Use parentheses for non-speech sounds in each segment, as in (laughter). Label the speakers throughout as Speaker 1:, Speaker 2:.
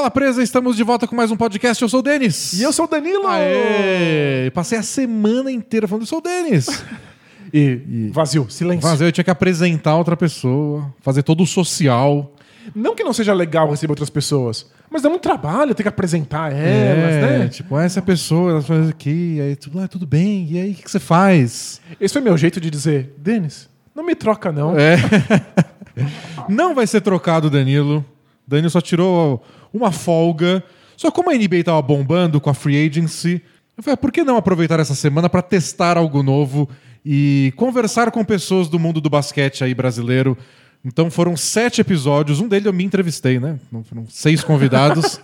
Speaker 1: Bola Presa? Estamos de volta com mais um podcast. Eu sou o Denis.
Speaker 2: E eu sou o Danilo!
Speaker 1: Aê! Passei a semana inteira falando, eu sou o Denis. (laughs)
Speaker 2: E, vazio, silêncio.
Speaker 1: Mas eu tinha que apresentar outra pessoa, fazer todo o social.
Speaker 2: Não que não seja legal receber outras pessoas, mas dá muito trabalho ter que apresentar elas,
Speaker 1: é,
Speaker 2: né?
Speaker 1: tipo, essa pessoa, ela faz aqui, aí tudo, ah, tudo bem, e aí o que, que você faz?
Speaker 2: Esse foi meu jeito de dizer, Denis, não me troca não.
Speaker 1: É. (laughs) Não vai ser trocado, Danilo. Danilo só tirou uma folga. Só como a NBA tava bombando com a free agency, eu falei, ah, por que não aproveitar essa semana para testar algo novo e conversar com pessoas do mundo do basquete aí brasileiro? Então foram sete episódios, um deles eu me entrevistei, né? Foram seis convidados.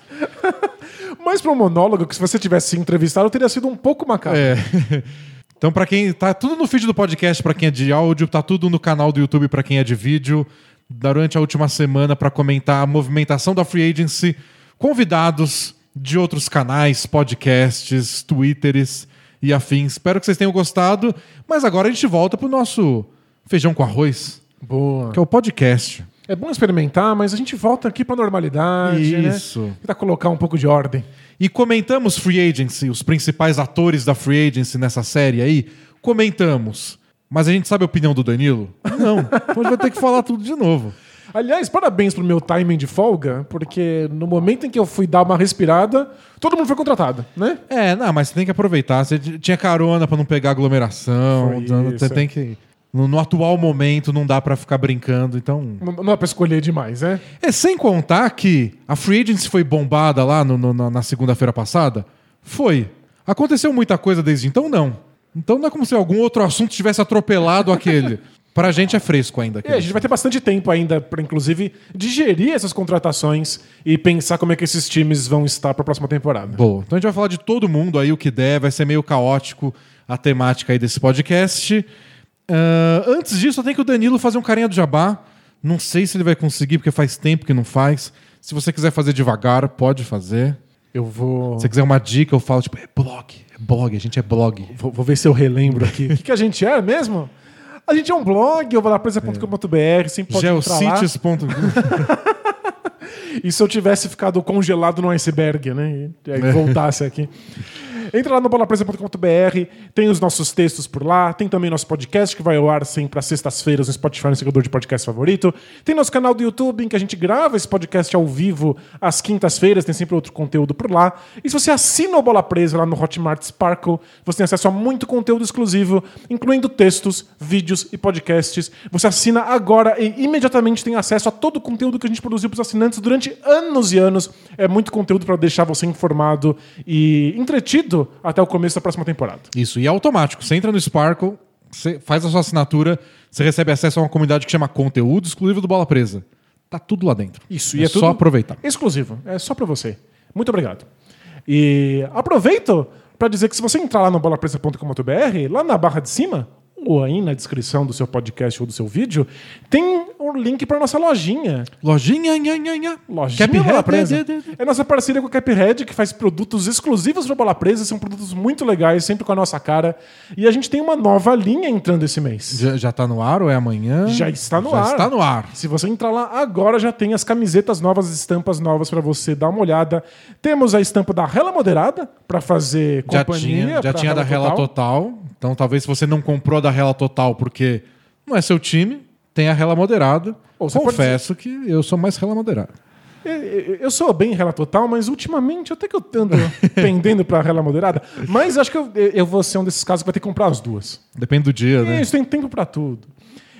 Speaker 1: (laughs)
Speaker 2: Mas para um monólogo, que se você tivesse entrevistado, teria sido um pouco macabro.
Speaker 1: É. (laughs) Então, para quem tá tudo no feed do podcast, para quem é de áudio, tá tudo no canal do YouTube para quem é de vídeo. Durante a última semana para comentar a movimentação da Free Agency, convidados de outros canais, podcasts, twitters e afins. Espero que vocês tenham gostado, mas agora a gente volta pro nosso feijão com arroz,
Speaker 2: Boa.
Speaker 1: que é o podcast.
Speaker 2: É bom experimentar, mas a gente volta aqui pra normalidade, né?
Speaker 1: Isso.
Speaker 2: Tentar colocar um pouco de ordem.
Speaker 1: E comentamos Free Agency, os principais atores da Free Agency nessa série aí. Comentamos. Mas a gente sabe a opinião do Danilo? Não. Então a gente vai ter que falar tudo de novo.
Speaker 2: Aliás, parabéns pro meu timing de folga, porque no momento em que eu fui dar uma respirada, todo mundo foi contratado, né?
Speaker 1: É, não, mas você tem que aproveitar. Você tinha carona pra não pegar aglomeração.
Speaker 2: Foi
Speaker 1: então
Speaker 2: isso,
Speaker 1: você
Speaker 2: é.
Speaker 1: tem que. No, no atual momento não dá pra ficar brincando, então.
Speaker 2: Não não é pra escolher demais, né?
Speaker 1: É sem contar que a Free Agency foi bombada lá no- no- na segunda-feira passada? Foi. Aconteceu muita coisa desde então? Não. Então não é como se algum outro assunto tivesse atropelado aquele. (laughs) Pra gente é fresco ainda.
Speaker 2: E a gente vai ter bastante tempo ainda para, inclusive, digerir essas contratações e pensar como é que esses times vão estar para a próxima temporada.
Speaker 1: Boa. Então a gente vai falar de todo mundo aí, o que der, vai ser meio caótico a temática aí desse podcast. Ah, antes disso, eu tenho que o Danilo fazer um carinha do jabá. Não sei se ele vai conseguir, porque faz tempo que não faz. Se você quiser fazer devagar, pode fazer.
Speaker 2: Eu vou,
Speaker 1: Se você quiser uma dica, eu falo, tipo, é blog, é blog, a gente é blog.
Speaker 2: vou, vou ver se eu relembro aqui. (laughs) O que, que a gente é mesmo? A gente é um blog, eu vou lá presa.com.br, sempre pode.
Speaker 1: Geocities.com. (laughs)
Speaker 2: E se eu tivesse ficado congelado no iceberg, né? E aí voltasse aqui. Entra lá no bolapresa.com.br, tem os nossos textos por lá, tem também nosso podcast que vai ao ar sempre às sextas-feiras no Spotify, no seguidor de podcast favorito. Tem nosso canal do YouTube em que a gente grava esse podcast ao vivo às quintas-feiras, tem sempre outro conteúdo por lá. E se você assina o Bola Presa lá no Hotmart Sparkle, você tem acesso a muito conteúdo exclusivo, incluindo textos, vídeos e podcasts. Você assina agora e imediatamente tem acesso a todo o conteúdo que a gente produziu para os assinantes durante anos e anos. É muito conteúdo para deixar você informado e entretido até o começo da próxima temporada.
Speaker 1: Isso, e é automático. Você entra no Sparkle, você faz a sua assinatura, você recebe acesso a uma comunidade que chama Conteúdo Exclusivo do Bola Presa. Tá tudo lá dentro.
Speaker 2: Isso,
Speaker 1: é,
Speaker 2: e é
Speaker 1: só aproveitar.
Speaker 2: exclusivo. É só para você. Muito obrigado. E aproveito para dizer que se você entrar lá no bolapresa.com.br, lá na barra de cima, ou aí na descrição do seu podcast ou do seu vídeo, tem um link para nossa lojinha.
Speaker 1: Lojinha, nha, nha, nha.
Speaker 2: Lojinha
Speaker 1: Caphead,
Speaker 2: Bola Presa.
Speaker 1: de- de- de-
Speaker 2: É nossa parceria com a Caphead, que faz produtos exclusivos para Bola Presa. São produtos muito legais, sempre com a nossa cara. E a gente tem uma nova linha entrando esse mês.
Speaker 1: Já, já tá no ar ou é amanhã?
Speaker 2: Já está no
Speaker 1: Já
Speaker 2: ar.
Speaker 1: está no ar.
Speaker 2: Se você entrar lá agora, já tem as camisetas novas, as estampas novas para você dar uma olhada. Temos a estampa da Rela Moderada para fazer
Speaker 1: Já
Speaker 2: companhia.
Speaker 1: tinha, já tinha da Rela Total. Então talvez se você não comprou da Rela Total porque não é seu time, tem a Rela Moderada.
Speaker 2: Ou você
Speaker 1: Confesso que eu sou mais Rela Moderada.
Speaker 2: Eu- Eu eu sou bem Rela Total, mas ultimamente até que eu ando (laughs) pendendo para Rela Moderada. Mas acho que eu, eu vou ser um desses casos que vai ter que comprar as duas.
Speaker 1: Depende do dia, né?
Speaker 2: Isso, tem tempo para tudo.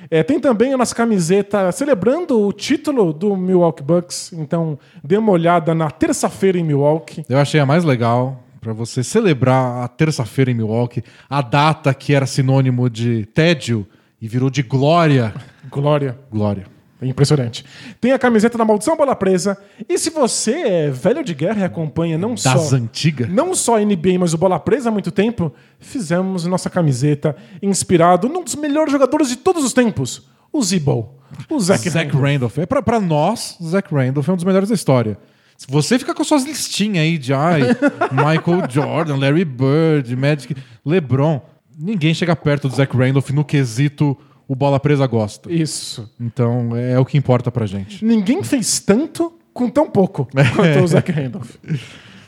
Speaker 2: É, tem também a nossa camiseta celebrando o título do Milwaukee Bucks. Então, dê uma olhada na terça-feira em Milwaukee.
Speaker 1: Eu achei a mais legal pra você celebrar a terça-feira em Milwaukee, a data que era sinônimo de tédio e virou de glória.
Speaker 2: Glória.
Speaker 1: Glória.
Speaker 2: É impressionante. Tem a camiseta da Maldição Bola Presa. E se você é velho de guerra e acompanha não
Speaker 1: Das
Speaker 2: só
Speaker 1: antigas.
Speaker 2: não só a NBA, mas o Bola Presa há muito tempo, fizemos nossa camiseta inspirado num dos melhores jogadores de todos os tempos, o Zibo. O Zach,
Speaker 1: Zach
Speaker 2: Randolph.
Speaker 1: Randolph. É pra, pra nós, Zach Randolph é um dos melhores da história. Se você ficar com suas listinhas aí de ai, (laughs) Michael Jordan, Larry Bird, Magic, LeBron, ninguém chega perto do Zach Randolph no quesito o bola presa gosta.
Speaker 2: Isso.
Speaker 1: Então é o que importa pra gente.
Speaker 2: Ninguém fez tanto com tão pouco quanto o (laughs) Zach Randolph.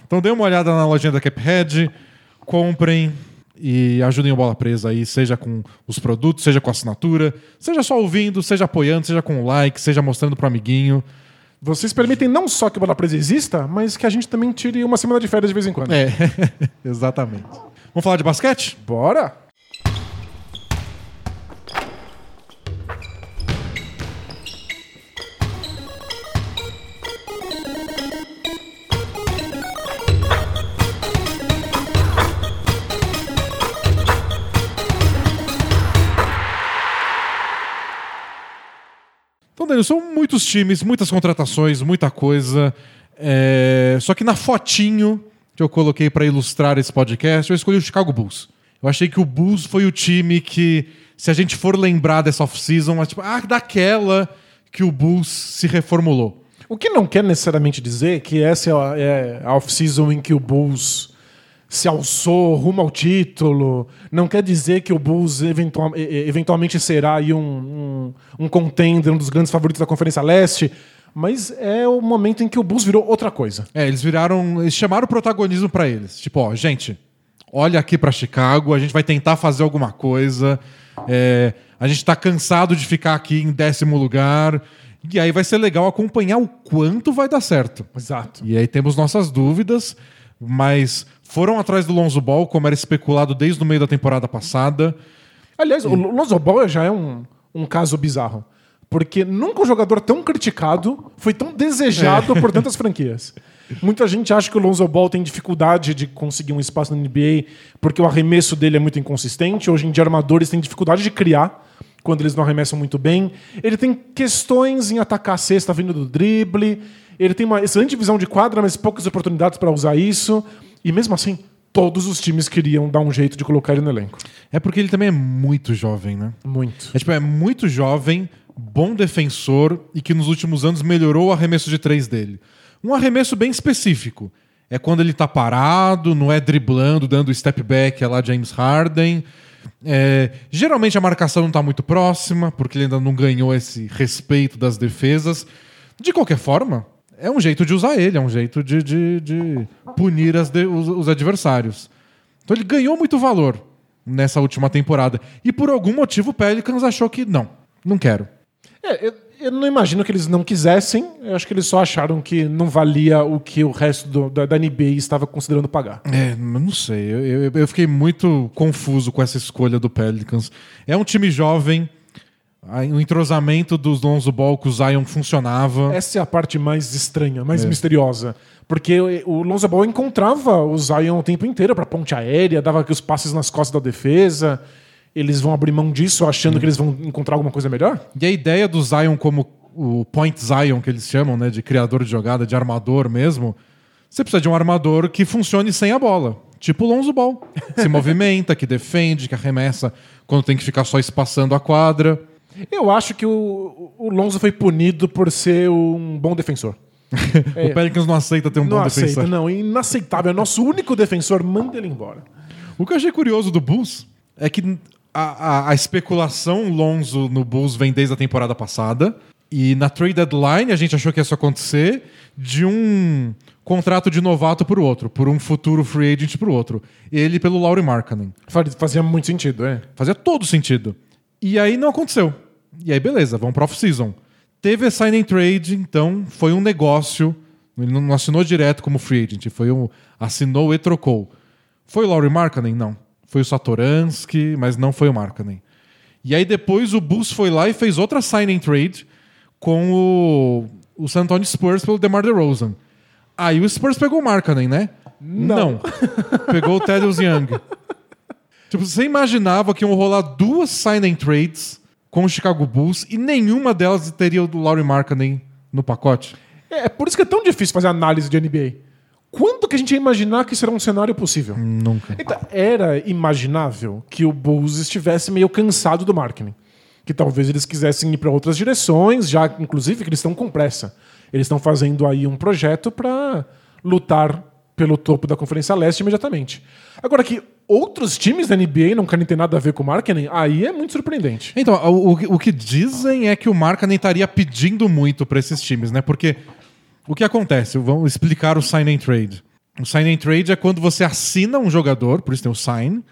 Speaker 1: Então dê uma olhada na lojinha da Cuphead, comprem e ajudem o Bola Presa aí, seja com os produtos, seja com a assinatura, seja só ouvindo, seja apoiando, seja com o like, seja mostrando pro amiguinho.
Speaker 2: Vocês permitem não só que o Bola Presa exista, mas que a gente também tire uma semana de férias de vez em quando.
Speaker 1: É, (laughs) exatamente. Vamos falar de basquete?
Speaker 2: Bora!
Speaker 1: Daniel, são muitos times, muitas contratações, muita coisa. É, Só que na fotinho que eu coloquei para ilustrar esse podcast, eu escolhi o Chicago Bulls. Eu achei que o Bulls foi o time que, se a gente for lembrar dessa off-season, é tipo, ah, daquela que o Bulls se reformulou.
Speaker 2: O que não quer necessariamente dizer que essa é a- é a off-season em que o Bulls se alçou rumo ao título. Não quer dizer que o Bulls eventual- eventualmente será aí um, um, um contender, um dos grandes favoritos da Conferência Leste. Mas é o momento em que o Bulls virou outra coisa.
Speaker 1: É, eles viraram. Eles chamaram o protagonismo para eles. Tipo, ó, gente, olha aqui para Chicago, a gente vai tentar fazer alguma coisa. é, a gente tá cansado de ficar aqui em décimo lugar. E aí vai ser legal acompanhar o quanto vai dar certo.
Speaker 2: Exato.
Speaker 1: E aí temos nossas dúvidas, mas foram atrás do Lonzo Ball, como era especulado desde o meio da temporada passada.
Speaker 2: Aliás, o Lonzo Ball já é um, um caso bizarro. Porque nunca um jogador tão criticado foi tão desejado por tantas franquias. Muita gente acha que o Lonzo Ball tem dificuldade de conseguir um espaço na NBA porque o arremesso dele é muito inconsistente. Hoje em dia, armadores têm dificuldade de criar quando eles não arremessam muito bem. Ele tem questões em atacar a cesta vindo do drible. Ele tem uma excelente visão de quadra, mas poucas oportunidades para usar isso. E mesmo assim, todos os times queriam dar um jeito de colocar ele no elenco.
Speaker 1: É porque ele também é muito jovem, né?
Speaker 2: Muito.
Speaker 1: É, tipo, é muito jovem, bom defensor e que nos últimos anos melhorou o arremesso de três dele. Um arremesso bem específico. É quando ele tá parado, não é driblando, dando step back, é lá James Harden. É, geralmente a marcação não tá muito próxima, porque ele ainda não ganhou esse respeito das defesas. De qualquer forma, é um jeito de usar ele, é um jeito de, de- de punir de- os- os adversários. Então ele ganhou muito valor nessa última temporada. E por algum motivo o Pelicans achou que não, não quero.
Speaker 2: É, eu, eu não imagino que eles não quisessem. Eu acho que eles só acharam que não valia o que o resto do- da, da NBA estava considerando pagar.
Speaker 1: É, não sei. Eu, eu- eu fiquei muito confuso com essa escolha do Pelicans. É um time jovem. O entrosamento dos Lonzo Ball com o Zion funcionava.
Speaker 2: Essa é a parte mais estranha, mais misteriosa. Porque o Lonzo Ball encontrava o Zion o tempo inteiro para ponte aérea, dava os passes nas costas da defesa. Eles vão abrir mão disso achando que eles vão encontrar alguma coisa melhor?
Speaker 1: E a ideia do Zion como o point Zion, que eles chamam, né, de criador de jogada, de armador mesmo, você precisa de um armador que funcione sem a bola. Tipo o Lonzo Ball. Se (laughs) movimenta, que defende, que arremessa quando tem que ficar só espaçando a quadra.
Speaker 2: Eu acho que o, o Lonzo foi punido por ser um bom defensor. (laughs)
Speaker 1: O Pelicans não aceita ter um
Speaker 2: É. Não
Speaker 1: bom
Speaker 2: aceita,
Speaker 1: defensor.
Speaker 2: não. Inaceitável. É nosso único defensor. Manda ele embora.
Speaker 1: O que eu achei curioso do Bulls é que a, a- a especulação Lonzo no Bulls vem desde a temporada passada. E na trade deadline a gente achou que ia isso acontecer de um contrato de novato por outro, por um futuro free agent por outro. Ele pelo Laurie Markkanen.
Speaker 2: Fa- Fazia muito sentido, é.
Speaker 1: Fazia todo sentido. E aí não aconteceu. E aí beleza, vamos para off-season. Teve a sign and trade, então foi um negócio. Ele não assinou direto como free agent, foi um assinou e trocou. Foi o Laurie Markkanen? Não. Foi o Satoransky, mas não foi o Markkanen. E aí depois o Bulls foi lá e fez outra sign and trade com o, o San Antonio Spurs pelo DeMar DeRozan. Aí o Spurs pegou o Markkanen, né? Não. pegou o Thaddeus Young. (laughs) Tipo, você imaginava que iam rolar duas sign and trades com o Chicago Bulls e nenhuma delas teria o do Laurie Markkanen no pacote?
Speaker 2: É é por isso que é tão difícil fazer análise de NBA. Quando que a gente ia imaginar que isso era um cenário possível?
Speaker 1: Nunca.
Speaker 2: Então, era imaginável que o Bulls estivesse meio cansado do marketing. Que talvez eles quisessem ir para outras direções, já inclusive que eles estão com pressa. Eles estão fazendo aí um projeto para lutar pelo topo da Conferência Leste imediatamente. Agora que outros times da NBA não querem ter nada a ver com o marketing, aí é muito surpreendente.
Speaker 1: Então, o, o- que dizem é que o Markkanen estaria pedindo muito para esses times, né? Porque O que acontece? Vamos explicar o sign and trade. O sign and trade é quando você assina um jogador, por isso tem o sign,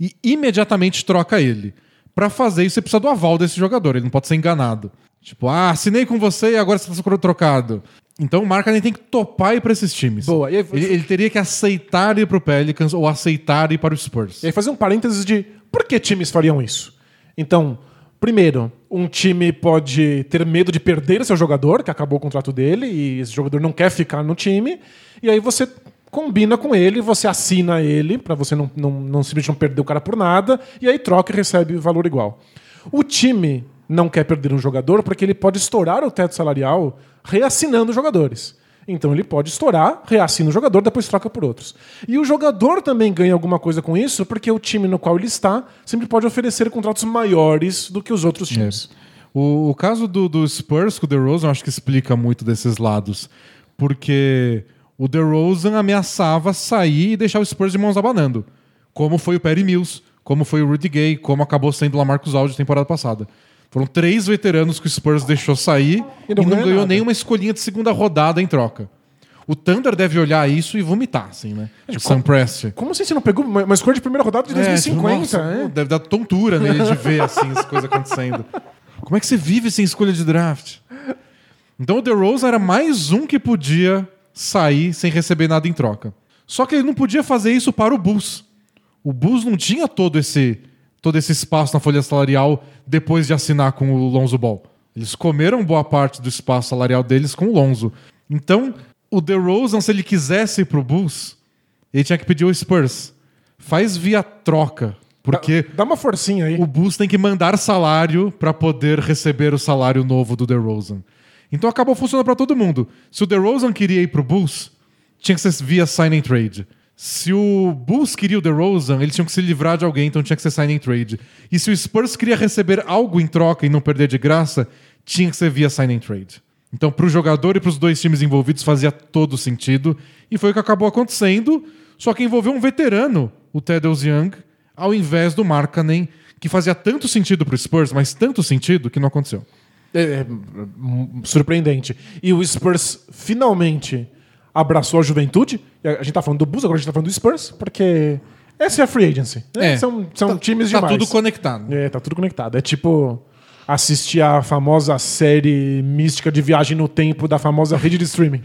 Speaker 1: e imediatamente troca ele. Para fazer isso, você precisa do aval desse jogador, ele não pode ser enganado. Tipo, ah, assinei com você e agora você está trocado. Então o Markkanen tem que topar ir para esses times.
Speaker 2: Boa. E aí-
Speaker 1: Ele, ele teria que aceitar ir para o Pelicans ou aceitar ir para o Spurs.
Speaker 2: E aí fazer um parênteses de por que times fariam isso? Então, primeiro, um time pode ter medo de perder seu jogador, que acabou o contrato dele, e esse jogador não quer ficar no time, e aí você combina com ele, você assina ele, para você não, não, não simplesmente não perder o cara por nada, e aí troca e recebe valor igual. O time não quer perder um jogador porque ele pode estourar o teto salarial reassinando jogadores. Então ele pode estourar, reassina o jogador, depois troca por outros. E o jogador também ganha alguma coisa com isso, porque o time no qual ele está sempre pode oferecer contratos maiores do que os outros times.
Speaker 1: O, o caso do, do Spurs com o DeRozan, acho que explica muito desses lados. Porque o DeRozan ameaçava sair e deixar o Spurs de mãos abanando. Como foi o Perry Mills, como foi o Rudy Gay, como acabou sendo o Lamarcus Aldridge temporada passada. Foram três veteranos que o Spurs deixou sair e não,
Speaker 2: ganha
Speaker 1: ganhou
Speaker 2: nada.
Speaker 1: nenhuma escolhinha de segunda rodada em troca. O Thunder deve olhar isso e vomitar, assim, né? O Sam Presti.
Speaker 2: Como assim você não pegou uma uma escolha de primeira rodada de 2050?
Speaker 1: É, tipo, nossa,
Speaker 2: é?
Speaker 1: Deve dar tontura nele de ver assim as coisas acontecendo. Como é que você vive sem escolha de draft? Então o DeRozan era mais um que podia sair sem receber nada em troca. Só que ele não podia fazer isso para o Bulls. O Bulls não tinha todo esse todo esse espaço na folha salarial depois de assinar com o Lonzo Ball. Eles comeram boa parte do espaço salarial deles com o Lonzo. Então, o DeRozan, se ele quisesse ir pro Bulls, ele tinha que pedir o Spurs. Faz via troca, porque
Speaker 2: Dá uma forcinha aí.
Speaker 1: o Bulls tem que mandar salário para poder receber o salário novo do DeRozan. Então acabou funcionando para todo mundo. Se o DeRozan queria ir pro Bulls, tinha que ser via sign and trade. Se o Bulls queria o DeRozan, eles tinham que se livrar de alguém, então tinha que ser sign and trade. E se o Spurs queria receber algo em troca e não perder de graça, tinha que ser via sign and trade. Então, para o jogador e para os dois times envolvidos fazia todo sentido. E foi o que acabou acontecendo, só que envolveu um veterano, o Tedros Young, ao invés do Markkanen, que fazia tanto sentido para o Spurs, mas tanto sentido que não aconteceu.
Speaker 2: É, é, hum, surpreendente. E o Spurs finalmente abraçou a juventude. A gente tá falando do Bulls, agora a gente tá falando do Spurs, porque essa é a free agency. né?
Speaker 1: É.
Speaker 2: São, são
Speaker 1: Tá-
Speaker 2: times
Speaker 1: tá
Speaker 2: demais.
Speaker 1: tudo conectado.
Speaker 2: É, tá tudo conectado. É tipo assistir a famosa série mística de viagem no tempo da famosa rede de streaming.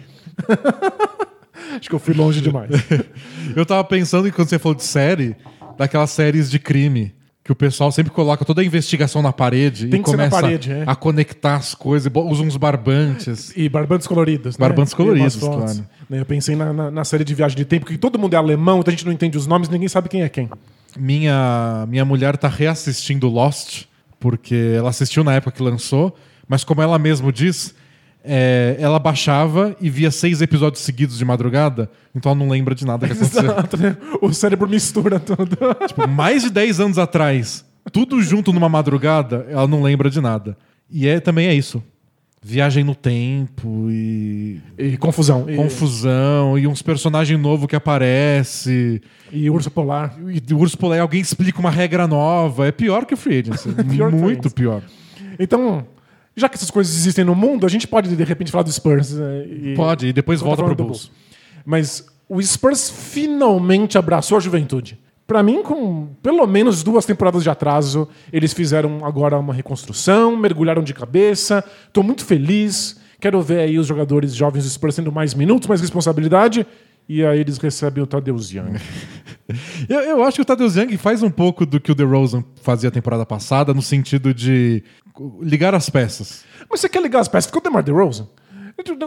Speaker 2: (laughs) Acho que eu fui longe demais. (laughs)
Speaker 1: Eu tava pensando quando você falou de série, daquelas séries de crime. Que o pessoal sempre coloca toda a investigação na parede
Speaker 2: Tem
Speaker 1: e começa
Speaker 2: parede, é.
Speaker 1: a conectar as coisas, usa uns barbantes.
Speaker 2: E barbantes coloridos. né?
Speaker 1: Barbantes coloridos, claro.
Speaker 2: Né, Eu pensei na, na- na série de viagem de tempo, que todo mundo é alemão, então a gente não entende os nomes, ninguém sabe quem é quem.
Speaker 1: Minha, minha mulher tá reassistindo Lost, porque ela assistiu na época que lançou, mas como ela mesmo diz, é, ela baixava e via seis episódios seguidos de madrugada, então ela não lembra de nada que (laughs) aconteceu.
Speaker 2: Exato, né? O cérebro mistura tudo. (laughs)
Speaker 1: Tipo, mais de 10 anos atrás, tudo junto numa madrugada, ela não lembra de nada. E é, também é isso. Viagem no tempo e
Speaker 2: E confusão. E,
Speaker 1: confusão e uns personagens novos que aparece.
Speaker 2: e urso polar.
Speaker 1: E o Urso Polar, alguém explica uma regra nova. É pior que o Free Agency. (laughs)
Speaker 2: Pior
Speaker 1: Muito pior.
Speaker 2: Então, já que essas coisas existem no mundo, a gente pode de repente falar do Spurs. né, e-
Speaker 1: Pode, e depois volta pro
Speaker 2: falando do
Speaker 1: Bulls.
Speaker 2: Mas o Spurs finalmente abraçou a juventude. Pra mim, com pelo menos duas temporadas de atraso, eles fizeram agora uma reconstrução, mergulharam de cabeça. Tô muito feliz. Quero ver aí os jogadores jovens do Spurs tendo mais minutos, mais responsabilidade. E aí eles recebem o Tadeusz Young. (laughs)
Speaker 1: Eu, eu acho que o Tadeusz Young faz um pouco do que o DeRozan fazia a temporada passada, no sentido de ligar as peças.
Speaker 2: Mas você quer ligar as peças? Ficou o DeMar DeRozan.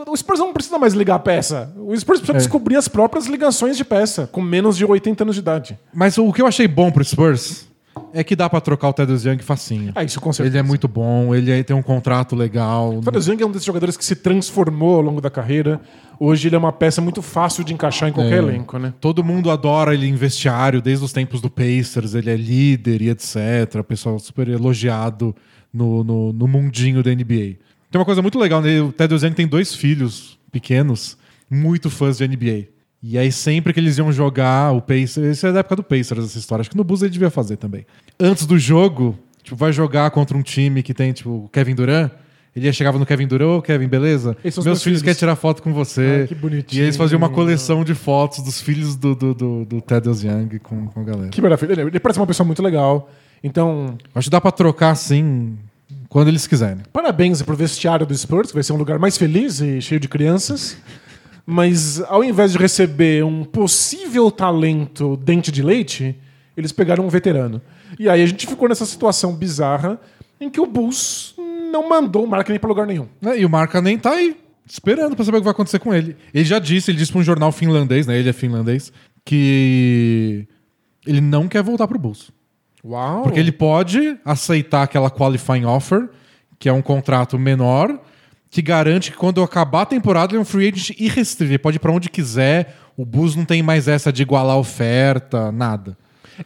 Speaker 2: O Spurs não precisa mais ligar a peça. O Spurs precisa descobrir as próprias ligações de peça, com menos de 80 anos de idade.
Speaker 1: Mas o que eu achei bom pro Spurs é que dá pra trocar o Tadeusz Young facinho.
Speaker 2: Ah, isso com certeza.
Speaker 1: Ele é muito bom, ele é- tem um contrato legal.
Speaker 2: O Tadeusz Young é um desses jogadores que se transformou ao longo da carreira. Hoje ele é uma peça muito fácil de encaixar em qualquer
Speaker 1: É.
Speaker 2: elenco, né?
Speaker 1: Todo mundo adora ele em vestiário, desde os tempos do Pacers, ele é líder e etc. O pessoal super elogiado no, no, no mundinho da NBA. Tem uma coisa muito legal, né? o Ted Young tem dois filhos pequenos, muito fãs de NBA. E aí sempre que eles iam jogar o Pacers, isso é da época do Pacers essa história, acho que no Bulls ele devia fazer também. Antes do jogo, tipo, vai jogar contra um time que tem tipo o Kevin Durant, Ele chegava no Kevin Durant, "Ô, Kevin, beleza? Meus
Speaker 2: meus
Speaker 1: filhos
Speaker 2: filhos."
Speaker 1: querem tirar foto com você.
Speaker 2: Ai, que bonitinho.
Speaker 1: E eles faziam uma coleção de fotos dos filhos do, do, do, do Thaddeus Young com, com a galera.
Speaker 2: Que maravilha. Ele parece uma pessoa muito legal. Então,
Speaker 1: Acho que dá pra trocar assim quando eles quiserem.
Speaker 2: parabéns pro vestiário do Spurs, que vai ser um lugar mais feliz e cheio de crianças. Mas ao invés de receber um possível talento dente de leite, eles pegaram um veterano. E aí a gente ficou nessa situação bizarra em que o Bulls não mandou o marketing para lugar nenhum.
Speaker 1: É, E o Marca nem tá aí, esperando pra saber o que vai acontecer com ele. Ele já disse, ele disse pra um jornal finlandês, né? Ele é finlandês, que ele não quer voltar pro Bulls.
Speaker 2: Uau!
Speaker 1: Porque ele pode aceitar aquela qualifying offer, que é um contrato menor, que garante que quando acabar a temporada ele é um free agent irrestrito. Ele pode ir pra onde quiser. O Bulls não tem mais essa de igualar a oferta, nada.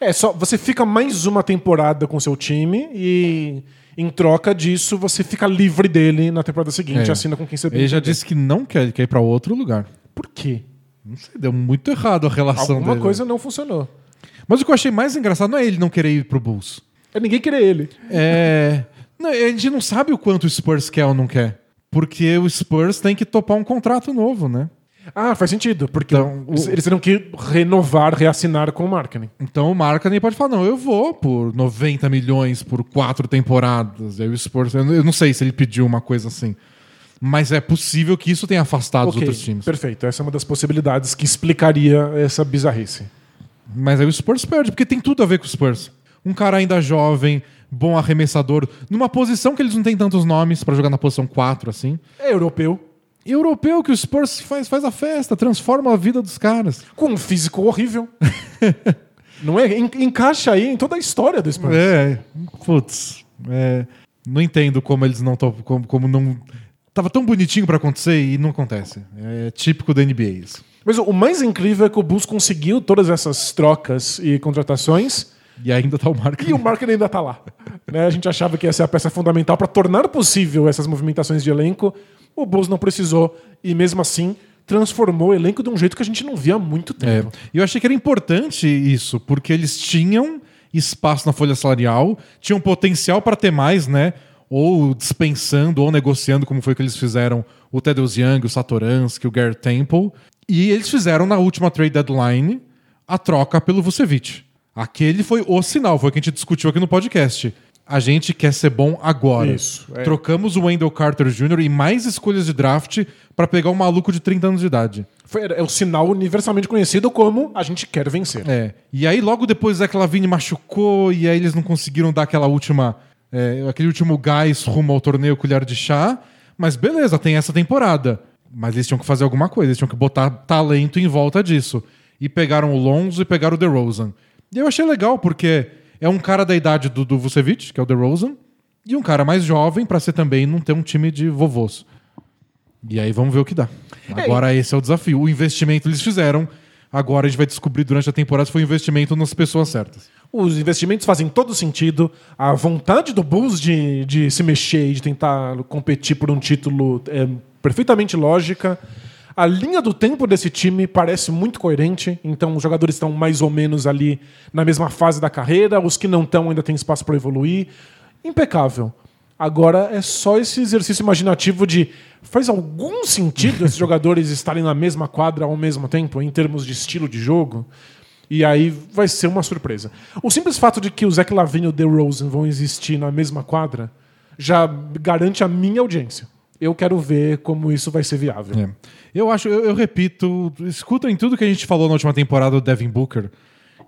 Speaker 2: É, só você fica mais uma temporada com seu time e em troca disso você fica livre dele na temporada seguinte,
Speaker 1: É.
Speaker 2: assina com quem você
Speaker 1: Ele já disse que não quer, ele quer ir pra outro lugar.
Speaker 2: Por quê?
Speaker 1: Não sei, deu muito errado a relação
Speaker 2: Alguma
Speaker 1: dele.
Speaker 2: coisa não funcionou.
Speaker 1: Mas o que eu achei mais engraçado não é ele não querer ir pro Bulls.
Speaker 2: É ninguém querer ele.
Speaker 1: É. Não, a gente não sabe o quanto o Spurs quer ou não quer. Porque o Spurs tem que topar um contrato novo, né?
Speaker 2: Ah, faz sentido, porque
Speaker 1: Então, o-
Speaker 2: eles teriam que renovar, reassinar com o marketing.
Speaker 1: Então o Markkanen pode falar, não, eu vou por 90 milhões por quatro temporadas. E aí o Spurs, eu não- sei se ele pediu uma coisa assim. Mas é possível que isso tenha afastado
Speaker 2: Ok,
Speaker 1: os outros times.
Speaker 2: perfeito. Essa é uma das possibilidades que explicaria essa bizarrice.
Speaker 1: Mas aí o Spurs perde, porque tem tudo a ver com o Spurs. Um cara ainda jovem, bom arremessador, numa posição que eles não têm tantos nomes pra jogar na posição 4, assim.
Speaker 2: É europeu,
Speaker 1: europeu que o Spurs faz, faz a festa, transforma a vida dos caras.
Speaker 2: com um físico horrível. (laughs) Não é? En- encaixa aí em toda a história do Spurs.
Speaker 1: É, putz. é, não entendo como eles não estão. Como, como não. Tava tão bonitinho pra acontecer e não acontece. É típico da NBA isso.
Speaker 2: Mas o- mais incrível é que o Bulls conseguiu todas essas trocas e contratações
Speaker 1: E ainda tá o Mark.
Speaker 2: e o marketing ainda tá lá. (laughs) Né? A gente achava que ia ser a peça fundamental para tornar possível essas movimentações de elenco. O Bulls não precisou e mesmo assim transformou o elenco de um jeito que a gente não via há muito
Speaker 1: É,
Speaker 2: tempo.
Speaker 1: e eu achei que era importante isso, porque eles tinham espaço na folha salarial, tinham potencial para ter mais, né? Ou dispensando ou negociando, como foi que eles fizeram o Tedros Young, o Satoransky, o Garrett Temple. E eles fizeram na última trade deadline a troca pelo Vucevic. Aquele foi o sinal, foi o que a gente discutiu aqui no podcast. A gente quer ser bom agora.
Speaker 2: Isso, é.
Speaker 1: Trocamos o Wendell Carter Jr. e mais escolhas de draft para pegar um maluco de 30 anos de idade.
Speaker 2: Foi, é o sinal universalmente conhecido como a gente quer vencer.
Speaker 1: É. E aí, logo depois, Zach Lavine machucou, e aí eles não conseguiram dar aquela última. é, aquele último gás rumo ao torneio colher de chá. Mas beleza, tem essa temporada. Mas eles tinham que fazer alguma coisa, eles tinham que botar talento em volta disso. E pegaram o Lonzo e pegaram o DeRozan. E eu achei legal, porque é um cara da idade do, do Vucevic, que é o DeRozan, e um cara mais jovem, pra ser também não ter um time de vovôs. E aí vamos ver o que dá. Agora esse é o desafio. O investimento eles fizeram. Agora a gente vai descobrir durante a temporada se foi um investimento nas pessoas certas.
Speaker 2: Os investimentos fazem todo sentido. A vontade do Bulls de, de se mexer e de tentar competir por um título é perfeitamente lógica. A linha do tempo desse time parece muito coerente, então os jogadores estão mais ou menos ali na mesma fase da carreira, os que não estão ainda têm espaço para evoluir. Impecável. Agora é só esse exercício imaginativo de faz algum sentido esses (laughs) jogadores estarem na mesma quadra ao mesmo tempo, em termos de estilo de jogo? E aí vai ser uma surpresa. O simples fato de que o Zach Lavine e o DeRozan vão existir na mesma quadra já garante a minha audiência. Eu quero ver como isso vai ser viável.
Speaker 1: É. Eu acho, eu, eu repito, escutem tudo que a gente falou na última temporada do Devin Booker,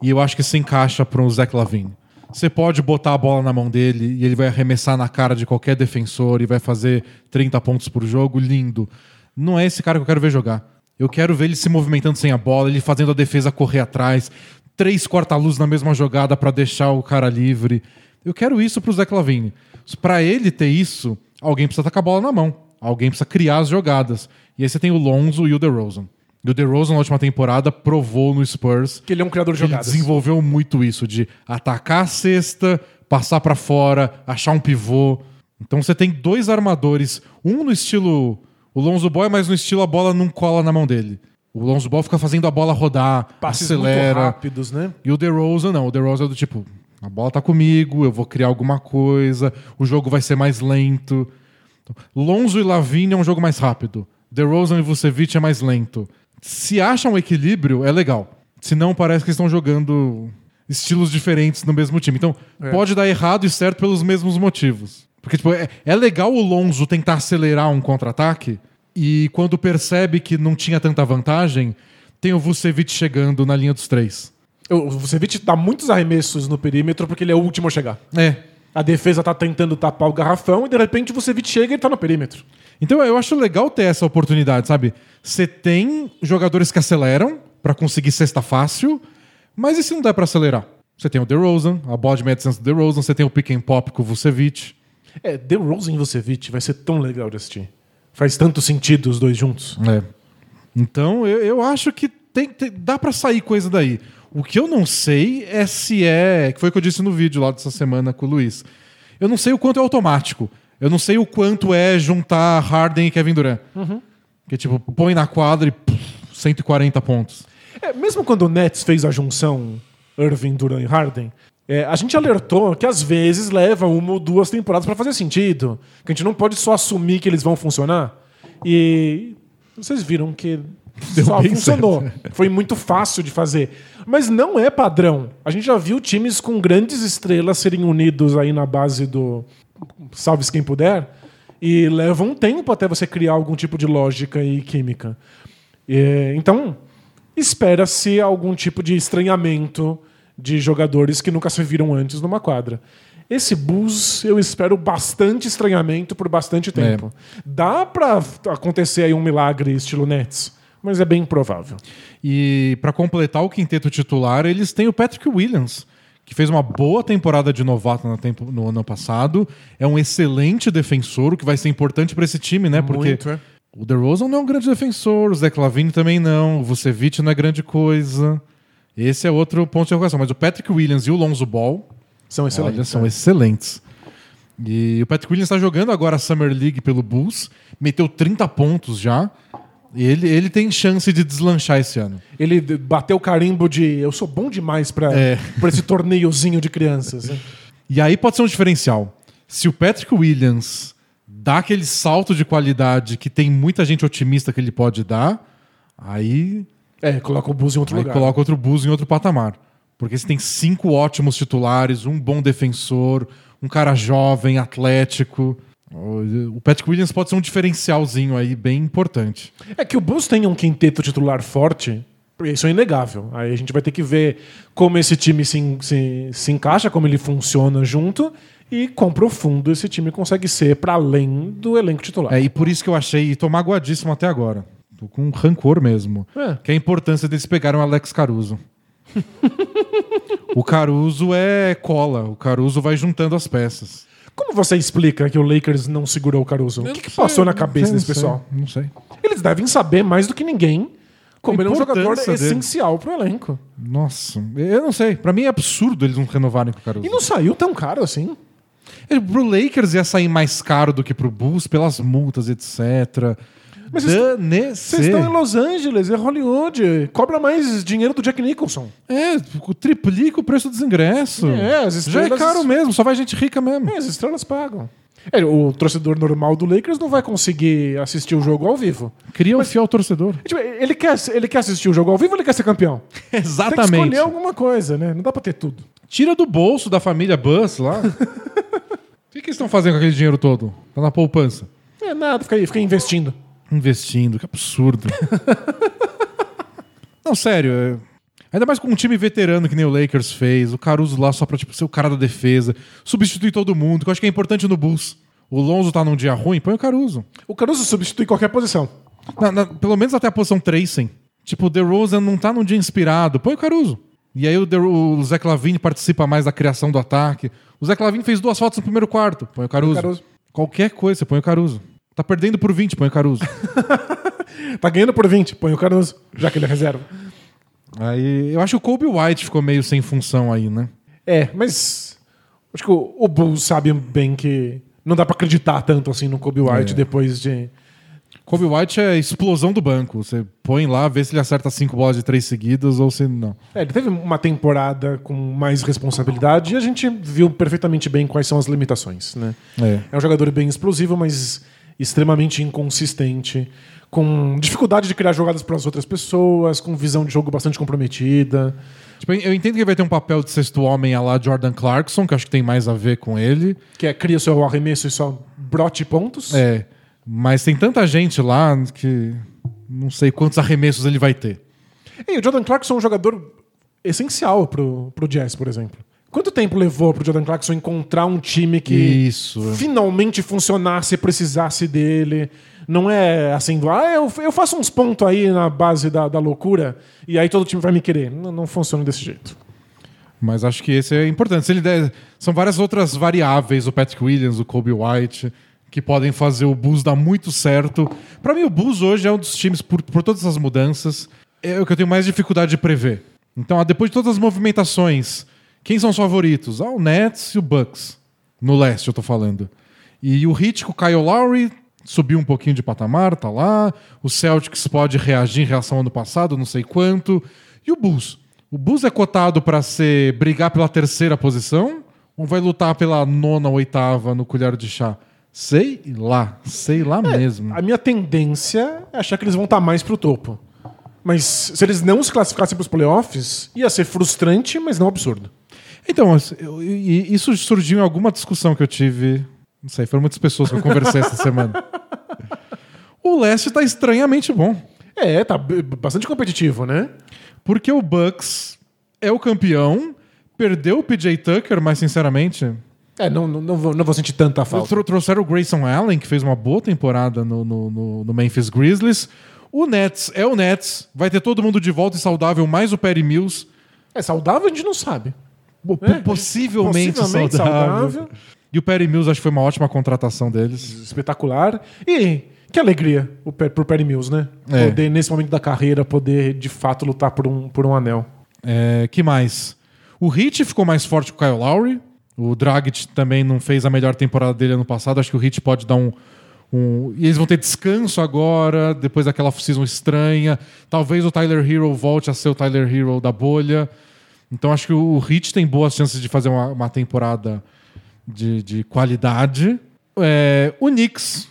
Speaker 1: e eu acho que se encaixa para o Zach Lavine. Você pode botar a bola na mão dele e ele vai arremessar na cara de qualquer defensor e vai fazer 30 pontos por jogo, lindo. Não é esse cara que eu quero ver jogar. Eu quero ver ele se movimentando sem a bola, ele fazendo a defesa correr atrás, três corta-luz na mesma jogada para deixar o cara livre. Eu quero isso pro Zach Lavine. Para ele ter isso, alguém precisa estar com a bola na mão. Alguém precisa criar as jogadas. E aí você tem o Lonzo e o DeRozan. E o DeRozan na última temporada provou no Spurs
Speaker 2: Que ele é um criador de
Speaker 1: ele
Speaker 2: jogadas.
Speaker 1: desenvolveu muito isso de atacar a cesta, passar pra fora, achar um pivô. Então você tem dois armadores, um no estilo o Lonzo Ball, mas no estilo a bola não cola na mão dele. O Lonzo Ball fica fazendo a bola rodar,
Speaker 2: Passes
Speaker 1: acelera.
Speaker 2: rápidos, né?
Speaker 1: E o DeRozan não, o DeRozan é do tipo, a bola tá comigo, eu vou criar alguma coisa, o jogo vai ser mais lento. Lonzo e Lavigne é um jogo mais rápido. DeRozan e Vucevic é mais lento. Se acha um equilíbrio, é legal. Se não, parece que estão jogando estilos diferentes no mesmo time. Então,
Speaker 2: É.
Speaker 1: pode dar errado e certo pelos mesmos motivos. Porque, tipo, é, é legal o Lonzo tentar acelerar um contra-ataque e quando percebe que não tinha tanta vantagem, tem o Vucevic chegando na linha dos três.
Speaker 2: O Vucevic dá muitos arremessos no perímetro porque ele é o último a chegar.
Speaker 1: É.
Speaker 2: A defesa tá tentando tapar o garrafão e de repente o Vucevic chega e ele tá no perímetro.
Speaker 1: Então eu acho legal ter essa oportunidade, sabe? Você tem jogadores que aceleram pra conseguir cesta fácil, mas e se não der pra acelerar? Você tem o DeRozan, a body medicine do DeRozan, você tem o pick and pop com o Vucevic.
Speaker 2: É, DeRozan e Vucevic vai ser tão legal de assistir. Faz tanto sentido os dois juntos.
Speaker 1: É. Então eu, eu acho que tem, tem- dá pra sair coisa daí. O que eu não sei é se é. Que foi o que eu disse no vídeo lá dessa semana com o Luiz. Eu não sei o quanto é automático. Eu não sei o quanto é juntar Harden e Kevin Durant. Que tipo, põe na quadra e pff, 140 pontos.
Speaker 2: É, mesmo quando o Nets fez a junção Irving, Durant e Harden, é, a gente alertou que às vezes leva uma ou duas temporadas pra fazer sentido. Que a gente não pode só assumir que eles vão funcionar. E vocês viram que (laughs)
Speaker 1: Deu
Speaker 2: só funcionou. Foi muito fácil de fazer. Mas não é padrão. A gente já viu times com grandes estrelas serem unidos aí na base do salve-se quem puder. E leva um tempo até você criar algum tipo de lógica e química. É, então, espera-se algum tipo de estranhamento de jogadores que nunca se viram antes numa quadra. Esse Bulls, eu espero bastante estranhamento por bastante tempo. Dá pra acontecer aí um milagre estilo Nets, mas é bem improvável.
Speaker 1: E pra completar o quinteto titular, eles têm o Patrick Williams, que fez uma boa temporada de novato no, tempo, no ano passado. É um excelente defensor, o que vai ser importante pra esse time, né? Porque
Speaker 2: Muito, é.
Speaker 1: o DeRozan não é um grande defensor, o Zach Lavine também não, o Vucevic não é grande coisa. Esse é outro ponto de interrogação. Mas o Patrick Williams e o Lonzo Ball
Speaker 2: São excelentes.
Speaker 1: Olha, são
Speaker 2: é.
Speaker 1: excelentes. E o Patrick Williams está jogando agora a Summer League pelo Bulls, meteu 30 pontos já. Ele, ele tem chance de deslanchar esse ano.
Speaker 2: Ele bateu o carimbo de eu sou bom demais pra
Speaker 1: É.
Speaker 2: pra esse torneiozinho de crianças. né?
Speaker 1: E aí pode ser um diferencial. Se o Patrick Williams dá aquele salto de qualidade que tem muita gente otimista que ele pode dar, aí,
Speaker 2: É, coloca o Bulls em outro
Speaker 1: aí
Speaker 2: lugar.
Speaker 1: coloca outro Bulls em outro patamar. Porque você tem cinco ótimos titulares, um bom defensor, um cara jovem, atlético. O Patrick Williams pode ser um diferencialzinho aí bem importante.
Speaker 2: É que o Bulls tenha um quinteto titular forte, isso é inegável. Aí a gente vai ter que ver como esse time se, se, se encaixa, como ele funciona junto e quão profundo esse time consegue ser para além do elenco titular.
Speaker 1: É, e por isso que eu achei, tô magoadíssimo até agora. Tô com rancor mesmo.
Speaker 2: É.
Speaker 1: Que é a importância deles pegarem o Alex Caruso. (laughs) o Caruso é cola. O Caruso vai juntando as peças.
Speaker 2: Como você explica que o Lakers não segurou o Caruso? O que, que passou na cabeça
Speaker 1: Não
Speaker 2: desse
Speaker 1: sei,
Speaker 2: pessoal?
Speaker 1: Não sei.
Speaker 2: Eles devem saber mais do que ninguém como ele é um jogador
Speaker 1: dele.
Speaker 2: essencial pro elenco.
Speaker 1: Nossa, eu não sei. Pra mim é absurdo eles não renovarem com o Caruso.
Speaker 2: E não saiu tão caro assim.
Speaker 1: É, Pro Lakers ia sair mais caro do que pro Bulls pelas multas, etc.
Speaker 2: Mas vocês estão- em Los Angeles, é Hollywood. Cobra mais dinheiro do Jack Nicholson.
Speaker 1: É, triplica o preço dos ingressos.
Speaker 2: É, as
Speaker 1: Já é
Speaker 2: estrelas-
Speaker 1: caro mesmo, só vai gente rica mesmo.
Speaker 2: É, as estrelas pagam. É, o torcedor normal do Lakers não vai conseguir assistir o jogo ao vivo.
Speaker 1: Cria um fiel torcedor.
Speaker 2: Tipo, ele, quer, ele quer assistir o jogo ao vivo ou ele quer ser campeão? (laughs) Tem que
Speaker 1: Exatamente.
Speaker 2: escolher alguma coisa, né? Não dá pra ter tudo.
Speaker 1: Tira do bolso da família Bus lá. (laughs) O que, que eles estão fazendo com aquele dinheiro todo? Tá na poupança.
Speaker 2: É nada, fica aí, fica investindo.
Speaker 1: Investindo, que absurdo. (laughs) Não, sério. é- Ainda mais com um time veterano que nem o Lakers fez, o Caruso lá só pra tipo, ser o cara da defesa, substituir todo mundo, que eu acho que é importante no Bulls. O Lonzo tá num dia ruim, põe o Caruso.
Speaker 2: O Caruso substitui qualquer posição.
Speaker 1: Na- na- pelo menos até a posição 3, sim. Tipo, o DeRozan não tá num dia inspirado, põe o Caruso. E aí o, De o Zach Lavine participa mais da criação do ataque. O Zach Lavine fez duas fotos no primeiro quarto, põe o Caruso.
Speaker 2: Caruso.
Speaker 1: Qualquer coisa, você põe o Caruso. Tá perdendo por 20, põe o Caruso. (laughs)
Speaker 2: Tá ganhando por 20, põe o Caruso, já que ele é reserva.
Speaker 1: aí eu acho que o Kobe White ficou meio sem função aí, né?
Speaker 2: É, mas acho que o, o Bulls sabe bem que não dá pra acreditar tanto assim no Kobe White
Speaker 1: É.
Speaker 2: depois de.
Speaker 1: Kobe White é a explosão do banco. Você põe lá, vê se ele acerta cinco bolas de três seguidas ou se não.
Speaker 2: É, ele teve uma temporada com mais responsabilidade e a gente viu perfeitamente bem quais são as limitações, né?
Speaker 1: É.
Speaker 2: É um jogador bem explosivo, mas extremamente inconsistente, com dificuldade de criar jogadas para as outras pessoas, com visão de jogo bastante comprometida.
Speaker 1: Tipo, eu entendo que vai ter um papel de sexto homem a lá Jordan Clarkson, que acho que tem mais a ver com ele.
Speaker 2: Que é cria seu arremesso e só brote pontos.
Speaker 1: É. Mas tem tanta gente lá que não sei quantos arremessos ele vai ter.
Speaker 2: E o Jordan Clarkson é um jogador essencial pro, pro Jazz, por exemplo. Quanto tempo levou pro Jordan Clarkson encontrar um time que
Speaker 1: Isso.
Speaker 2: finalmente funcionasse e precisasse dele? Não é assim, ah, eu, eu faço uns pontos aí na base da, da loucura e aí todo time vai me querer. Não, não funciona desse jeito.
Speaker 1: Mas acho que esse é importante. Se ele der... São várias outras variáveis, o Patrick Williams, o Kobe White, que podem fazer o Bulls dar muito certo. Para mim, o Bulls hoje é um dos times, por, por todas essas mudanças, é o que eu tenho mais dificuldade de prever. Então, ah, depois de todas as movimentações, quem são os favoritos? Ah, o Nets e o Bucks. No leste, eu tô falando. E o Heat com o Kyle Lowry subiu um pouquinho de patamar, tá lá. O Celtics pode reagir em relação ao ano passado, não sei quanto. E o Bulls? O Bulls é cotado para ser brigar pela terceira posição ou vai lutar pela nona, oitava no colher de chá? Sei lá, sei lá mesmo.
Speaker 2: A minha tendência é achar que eles vão estar mais pro topo. Mas se eles não se classificassem para os playoffs, ia ser frustrante, mas não absurdo.
Speaker 1: Então, eu- isso surgiu em alguma discussão que eu tive. Não sei, foram muitas pessoas que eu conversei essa semana. (laughs) O leste tá estranhamente bom.
Speaker 2: É, tá bastante competitivo, né?
Speaker 1: Porque o Bucks é o campeão, perdeu o PJ Tucker, mas sinceramente.
Speaker 2: É, não, não, não, vou, não vou sentir tanta falta.
Speaker 1: Tro- trouxeram o Grayson Allen, que fez uma boa temporada no, no, no- no Memphis Grizzlies. O Nets é o Nets, vai ter todo mundo de volta e saudável, mais o Perry Mills.
Speaker 2: É saudável, a gente não sabe. É,
Speaker 1: possivelmente,
Speaker 2: possivelmente
Speaker 1: saudável.
Speaker 2: saudável.
Speaker 1: E o Perry Mills acho que foi uma ótima contratação deles.
Speaker 2: Espetacular. E que alegria o, pro Perry Mills, né?
Speaker 1: É.
Speaker 2: Poder, nesse momento da carreira, poder de fato lutar por um, por um anel.
Speaker 1: É, que mais? O Hit ficou mais forte que o Kyle Lowry. O Dragic também não fez a melhor temporada dele ano passado. Acho que o Hit pode dar um, um- E eles vão ter descanso agora, depois daquela season estranha. Talvez o Tyler Hero volte a ser o Tyler Hero da bolha. Então acho que o Hit tem boas chances de fazer uma, uma temporada de, de qualidade. É, o Knicks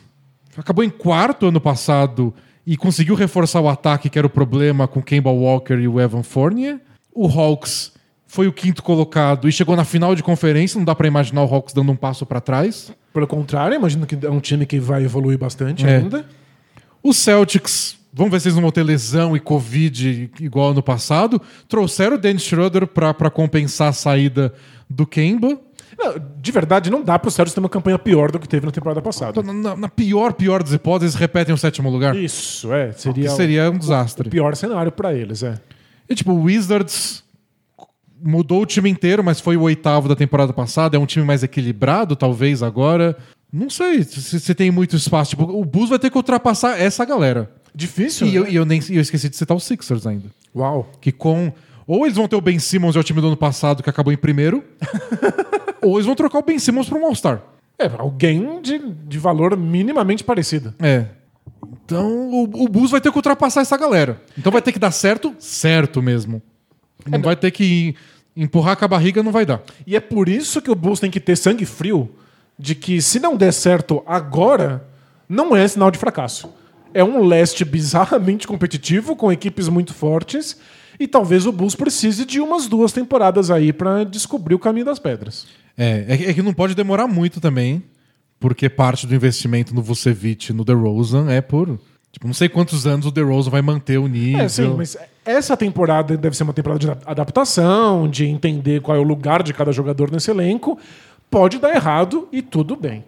Speaker 1: acabou em quarto ano passado e conseguiu reforçar o ataque, que era o problema com Kemba Walker e o Evan Fournier. O Hawks foi o quinto colocado e chegou na final de conferência. Não dá pra imaginar o Hawks dando um passo pra trás.
Speaker 2: Pelo contrário, imagino que é um time que vai evoluir bastante
Speaker 1: É.
Speaker 2: ainda.
Speaker 1: Os Celtics, vamos ver se eles não vão ter lesão e Covid igual ano passado. Trouxeram o Dennis Schroeder pra compensar a saída do Kemba.
Speaker 2: Não, de verdade, não dá pro Celtics ter uma campanha pior do que teve na temporada passada.
Speaker 1: Na, na- na pior, pior das hipóteses, repetem o sétimo lugar.
Speaker 2: Isso, é. Seria,
Speaker 1: seria um
Speaker 2: o
Speaker 1: desastre.
Speaker 2: pior cenário pra eles, é.
Speaker 1: E tipo, o Wizards mudou o time inteiro, mas foi o oitavo da temporada passada. É um time mais equilibrado, talvez, agora. Não sei se, se tem muito espaço. Tipo, o Bulls vai ter que ultrapassar essa galera.
Speaker 2: Difícil,
Speaker 1: E eu,
Speaker 2: né?
Speaker 1: e eu nem e eu esqueci de citar os Sixers ainda.
Speaker 2: Uau.
Speaker 1: Que com. Ou eles vão ter o Ben Simmons, é o time do ano passado que acabou em primeiro. (laughs) ou eles vão trocar o Ben Simmons para um All-Star.
Speaker 2: É, alguém de, de valor minimamente parecido.
Speaker 1: É. Então o, o Bulls vai ter que ultrapassar essa galera. Então vai ter que dar certo, certo mesmo. Não vai ter que empurrar com a barriga, não vai dar.
Speaker 2: E é por isso que o Bulls tem que ter sangue frio de que se não der certo agora, não é sinal de fracasso. É um leste bizarramente competitivo, com equipes muito fortes, e talvez o Bulls precise de umas duas temporadas aí pra descobrir o caminho das pedras.
Speaker 1: É, é, que- é que não pode demorar muito também, porque parte do investimento no Vucevic e no DeRozan é por... Tipo, não sei quantos anos o DeRozan vai manter o nível.
Speaker 2: É, sim, mas essa temporada deve ser uma temporada de adaptação, de entender qual é o lugar de cada jogador nesse elenco. Pode dar errado e tudo bem.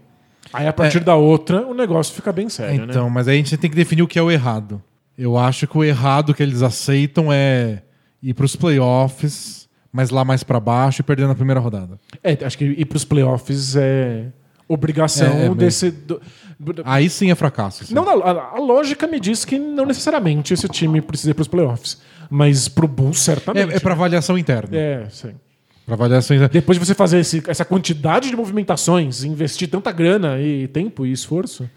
Speaker 2: Aí a partir da outra o negócio fica bem sério, né?
Speaker 1: Então, mas aí a gente tem que definir o que é o errado. Eu acho que o errado que eles aceitam é ir pros playoffs, mas lá mais pra baixo e perder na primeira rodada.
Speaker 2: É, acho que ir pros playoffs é obrigação
Speaker 1: É, é
Speaker 2: desse. do-
Speaker 1: Aí sim é fracasso. assim.
Speaker 2: não, a, a lógica me diz que não necessariamente esse time precisa ir pros playoffs. Mas pro Bulls, certamente.
Speaker 1: é, é pra avaliação interna.
Speaker 2: É, sim.
Speaker 1: Pra avaliação interna.
Speaker 2: Depois de você fazer esse- essa quantidade de movimentações, investir tanta grana e tempo e esforço,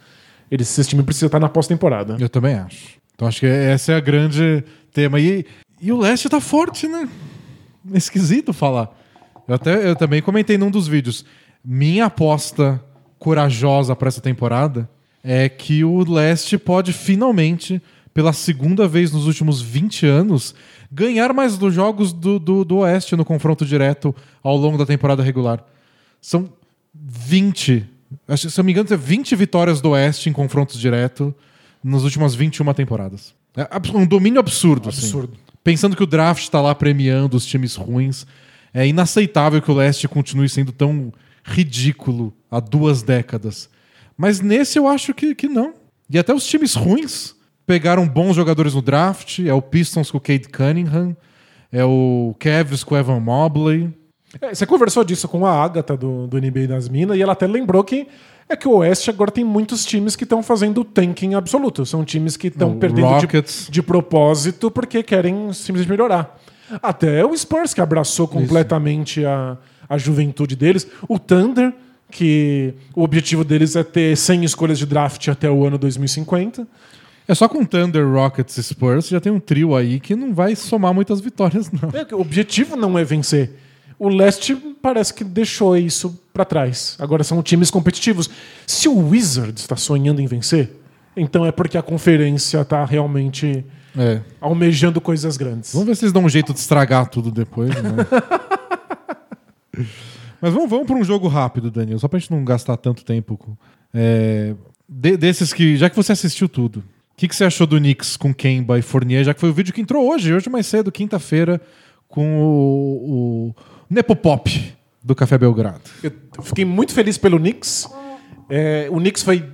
Speaker 2: eles, esse time precisa estar na pós-temporada.
Speaker 1: Eu também acho. Então acho que essa é a grande tema. E, e o leste tá forte, né? É esquisito falar. Eu, até, eu também comentei num dos vídeos. Minha aposta corajosa pra essa temporada é que o leste pode finalmente, pela segunda vez nos últimos 20 anos, ganhar mais dos jogos do, do, do oeste no confronto direto ao longo da temporada regular. São 20, acho, se eu me engano, é 20 vitórias do oeste em confrontos direto nas últimas 21 temporadas. É um domínio absurdo. assim.
Speaker 2: Absurdo.
Speaker 1: Pensando que o draft está lá premiando os times ruins, é inaceitável que o leste continue sendo tão ridículo há duas décadas. Mas nesse eu acho que, que não. E até os times ruins pegaram bons jogadores no draft. É o Pistons com o Cade Cunningham, é o Cavs com o Evan Mobley.
Speaker 2: É, você conversou disso com a Agatha do, do NBA das Minas e ela até lembrou que é que o Oeste agora tem muitos times que estão fazendo tanking absoluto. São times que estão perdendo de, de propósito porque querem simplesmente melhorar. Até o Spurs, que abraçou completamente a, a juventude deles. O Thunder, que o objetivo deles é ter 100 escolhas de draft até o ano 2050.
Speaker 1: É só com Thunder, Rockets e Spurs já tem um trio aí que não vai somar muitas vitórias, não.
Speaker 2: É O objetivo não é vencer. O Leste parece que deixou isso pra trás. Agora são times competitivos. Se o Wizards está sonhando em vencer, então é porque a conferência está realmente
Speaker 1: É.
Speaker 2: almejando coisas grandes.
Speaker 1: Vamos ver se eles dão um jeito de estragar tudo depois. Né? (laughs) Mas vamos, vamos para um jogo rápido, Daniel, só pra gente não gastar tanto tempo. com- É, de- desses que. Já que você assistiu tudo, o que, que você achou do Knicks com Kemba e Fournier, já que foi o vídeo que entrou hoje, hoje mais cedo, quinta-feira, com o, o Nepopop do Café Belgrado.
Speaker 2: Eu fiquei muito feliz pelo Knicks. É, o Knicks foi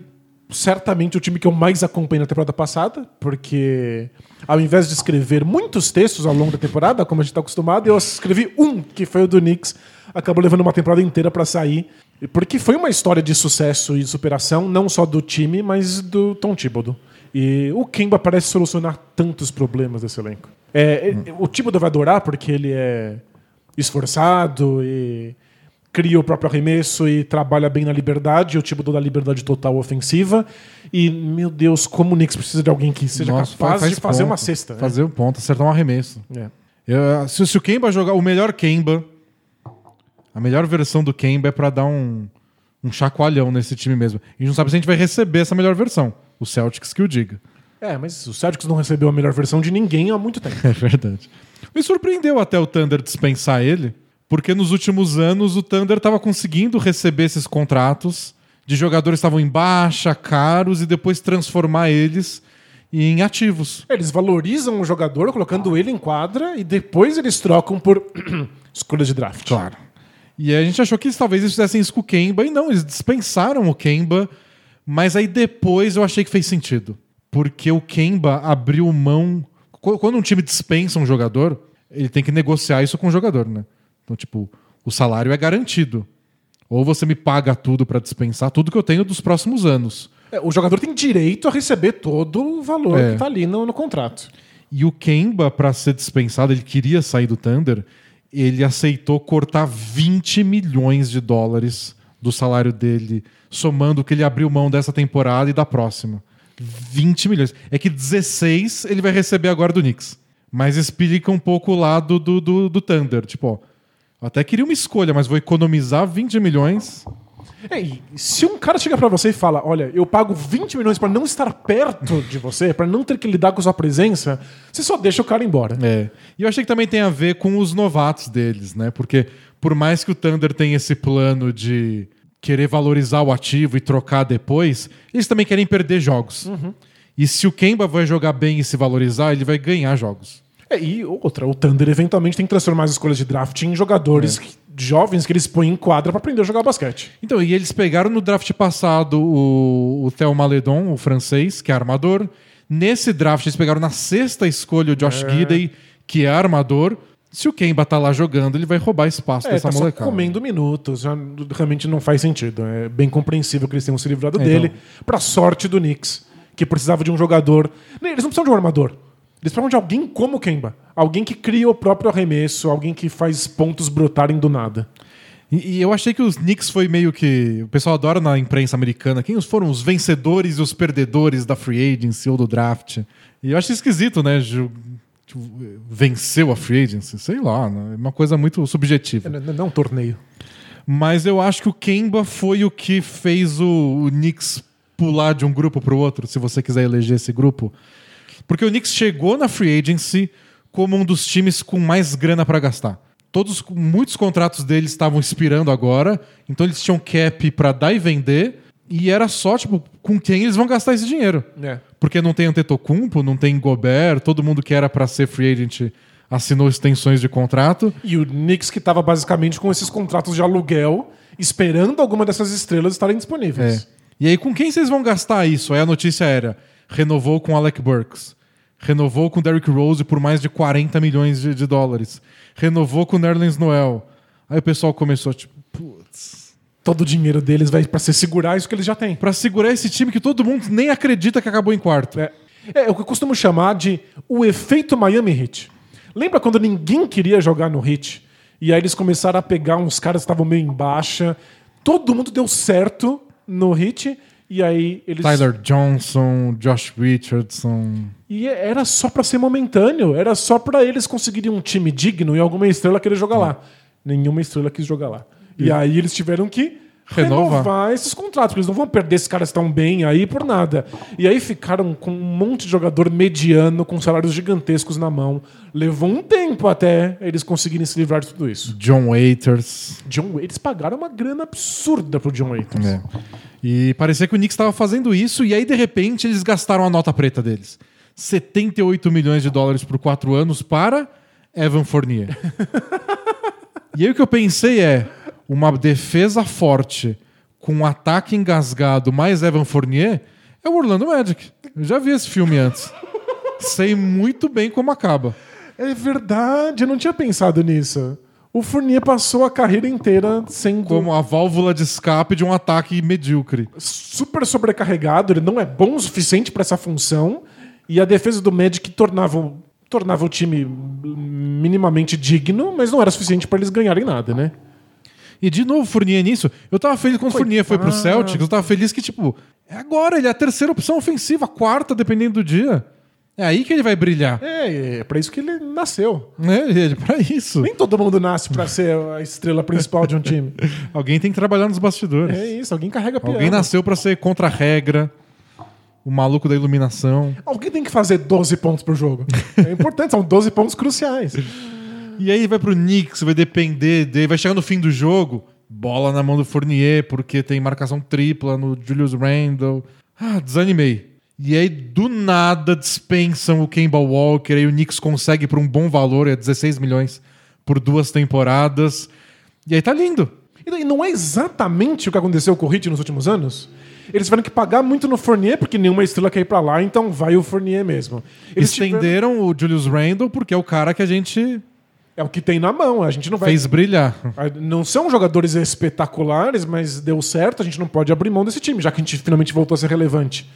Speaker 2: certamente o time que eu mais acompanhei na temporada passada, porque ao invés de escrever muitos textos ao longo da temporada, como a gente está acostumado, eu escrevi um, que foi o do Knicks. Acabou levando uma temporada inteira para sair, porque foi uma história de sucesso e superação, não só do time, mas do Tom Thibodeau. E o Kemba parece solucionar tantos problemas desse elenco. É, é, O Thibodeau vai adorar porque ele é esforçado e cria o próprio arremesso e trabalha bem na liberdade, o tipo da liberdade total ofensiva. E, meu Deus, como o Knicks precisa de alguém que seja
Speaker 1: Nossa,
Speaker 2: capaz
Speaker 1: faz
Speaker 2: de fazer
Speaker 1: ponto.
Speaker 2: uma cesta. né?
Speaker 1: Fazer o ponto, acertar um arremesso.
Speaker 2: É.
Speaker 1: Eu- se, se o Kemba jogar o melhor Kemba, a melhor versão do Kemba é pra dar um, um chacoalhão nesse time mesmo. E a gente não sabe se a gente vai receber essa melhor versão. O Celtics que o diga.
Speaker 2: É, mas o Celtics não recebeu a melhor versão de ninguém há muito tempo. (laughs)
Speaker 1: É verdade. Me surpreendeu até o Thunder dispensar ele, porque nos últimos anos o Thunder estava conseguindo receber esses contratos de jogadores que estavam em baixa, caros, e depois transformar eles em ativos.
Speaker 2: Eles valorizam o jogador colocando ele em quadra e depois eles trocam por (clears throat) escolha de draft.
Speaker 1: Claro. E aí a gente achou que talvez eles fizessem isso com o Kemba, e não, eles dispensaram o Kemba, mas aí depois eu achei que fez sentido. Porque o Kemba abriu mão. Qu- Quando um time dispensa um jogador, ele tem que negociar isso com o jogador, né? Então, tipo, o salário é garantido. Ou você me paga tudo pra dispensar tudo que eu tenho dos próximos anos.
Speaker 2: É, o jogador tem direito a receber todo o valor
Speaker 1: É.
Speaker 2: que está ali no, no contrato.
Speaker 1: E o Kemba, pra ser dispensado, ele queria sair do Thunder, ele aceitou cortar 20 milhões de dólares do salário dele, somando o que ele abriu mão dessa temporada e da próxima. 20 milhões. É que 16 ele vai receber agora do Knicks. Mas explica um pouco o lado do, do, do Thunder. Tipo, ó, eu até queria uma escolha, mas vou economizar 20 milhões.
Speaker 2: É, e se um cara chega pra você e fala, olha, eu pago 20 milhões pra não estar perto de você, pra não ter que lidar com sua presença, você só deixa o cara embora.
Speaker 1: É. E eu achei que também tem a ver com os novatos deles, né? Porque por mais que o Thunder tenha esse plano de querer valorizar o ativo e trocar depois, eles também querem perder jogos. E se o Kemba vai jogar bem e se valorizar, ele vai ganhar jogos.
Speaker 2: É, e outra, o Thunder eventualmente tem que transformar as escolhas de draft em jogadores que- jovens que eles põem em quadra pra aprender a jogar basquete.
Speaker 1: Então, e eles pegaram no draft passado o, o Theo Maledon, o francês, que é armador. Nesse draft, eles pegaram na sexta escolha o Josh Gidey, que é armador. Se o Kemba tá lá jogando, ele vai roubar espaço
Speaker 2: É,
Speaker 1: dessa
Speaker 2: tá só
Speaker 1: molecada.
Speaker 2: comendo minutos, já realmente não faz sentido. É bem compreensível que eles tenham se livrado
Speaker 1: É,
Speaker 2: dele,
Speaker 1: então.
Speaker 2: pra sorte do Knicks, que precisava de um jogador. Nem, Eles não precisam de um armador. Eles precisam de alguém como o Kemba. Alguém que cria o próprio arremesso, alguém que faz pontos brotarem do nada.
Speaker 1: E, e eu achei que os Knicks foi meio que. O pessoal adora na imprensa americana quem foram os vencedores e os perdedores da free agency ou do draft. E eu achei esquisito, né? Tipo, venceu a free agency, sei lá, né? é uma coisa muito subjetiva.
Speaker 2: É, Não, não um torneio.
Speaker 1: Mas eu acho que o Kemba foi o que fez o, o Knicks pular de um grupo para o outro, se você quiser eleger esse grupo. Porque o Knicks chegou na free agency como um dos times com mais grana para gastar. Todos, muitos contratos deles estavam expirando agora, então eles tinham cap para dar e vender, e era só, tipo, com quem eles vão gastar esse dinheiro.
Speaker 2: É.
Speaker 1: Porque não tem Antetokounmpo, não tem Gobert, todo mundo que era para ser free agent assinou extensões de contrato.
Speaker 2: E o Knicks que estava basicamente com esses contratos de aluguel, esperando alguma dessas estrelas estarem disponíveis.
Speaker 1: É. E aí, com quem vocês vão gastar isso? Aí a notícia era: renovou com Alec Burks, renovou com Derrick Rose por mais de 40 milhões de, de dólares, renovou com Nerlens Noel. Aí o pessoal começou, tipo, putz.
Speaker 2: Todo o dinheiro deles vai para se segurar isso que eles já têm.
Speaker 1: Pra segurar esse time que todo mundo nem acredita que acabou em quarto.
Speaker 2: É. é o que eu costumo chamar de o efeito Miami Heat. Lembra quando ninguém queria jogar no Heat? E aí eles começaram a pegar uns caras que estavam meio em baixa. Todo mundo deu certo no Heat. E aí eles.
Speaker 1: Tyler Johnson, Josh Richardson.
Speaker 2: E era só pra ser momentâneo. Era só pra eles conseguirem um time digno e alguma estrela querer jogar lá. Nenhuma estrela quis jogar lá. E aí eles tiveram que
Speaker 1: Renovar.
Speaker 2: renovar esses contratos, porque eles não vão perder esses caras tão bem aí por nada. E aí ficaram com um monte de jogador mediano, com salários gigantescos na mão. Levou um tempo até eles conseguirem se livrar de tudo isso.
Speaker 1: John Waiters.
Speaker 2: John, eles pagaram uma grana absurda pro John Waiters.
Speaker 1: É. E parecia que o Knicks estava fazendo isso, e aí, de repente, eles gastaram a nota preta deles. 78 milhões de dólares por quatro anos para Evan Fournier. (laughs) e aí o que eu pensei é uma defesa forte com um ataque engasgado mais Evan Fournier é o Orlando Magic. Eu já vi esse filme antes. Sei muito bem como acaba.
Speaker 2: É verdade, eu não tinha pensado nisso. O Fournier passou a carreira inteira sendo
Speaker 1: Como a válvula de escape de um ataque medíocre.
Speaker 2: super sobrecarregado, ele não é bom o suficiente para essa função. E a defesa do Magic tornava, tornava o time minimamente digno, mas não era suficiente para eles ganharem nada, né?
Speaker 1: E de novo, Fournier nisso. Eu tava feliz quando o Fournier foi pro. Celtics. Eu tava feliz que, tipo, é agora, ele é a terceira opção ofensiva, a quarta, dependendo do dia. É aí que ele vai brilhar.
Speaker 2: É, é para isso que ele nasceu.
Speaker 1: Né? Ele, pra isso.
Speaker 2: Nem todo mundo nasce para ser a estrela principal de um time. (laughs)
Speaker 1: Alguém tem que trabalhar nos bastidores.
Speaker 2: É isso, alguém carrega piano.
Speaker 1: Alguém nasceu pra ser contra a regra. O maluco da iluminação.
Speaker 2: Alguém tem que fazer 12 pontos por jogo. É importante, são 12 pontos cruciais. (laughs)
Speaker 1: E aí vai pro Knicks, vai depender dele. Vai chegar no fim do jogo, bola na mão do Fournier, porque tem marcação tripla no Julius Randle. Ah, desanimei. E aí, do nada, dispensam o Kemba Walker. Aí o Knicks consegue por um bom valor, é 16 milhões por duas temporadas. E aí tá lindo.
Speaker 2: E não é exatamente o que aconteceu com o Heat nos últimos anos? Eles tiveram que pagar muito no Fournier, porque nenhuma estrela quer ir pra lá, então vai o Fournier mesmo. Eles tiveram-
Speaker 1: Estenderam o Julius Randle porque é o cara que a gente
Speaker 2: É o que tem na mão, a gente não vai...
Speaker 1: fez brilhar.
Speaker 2: Não são jogadores espetaculares, mas deu certo, a gente não pode abrir mão desse time, já que a gente finalmente voltou a ser relevante.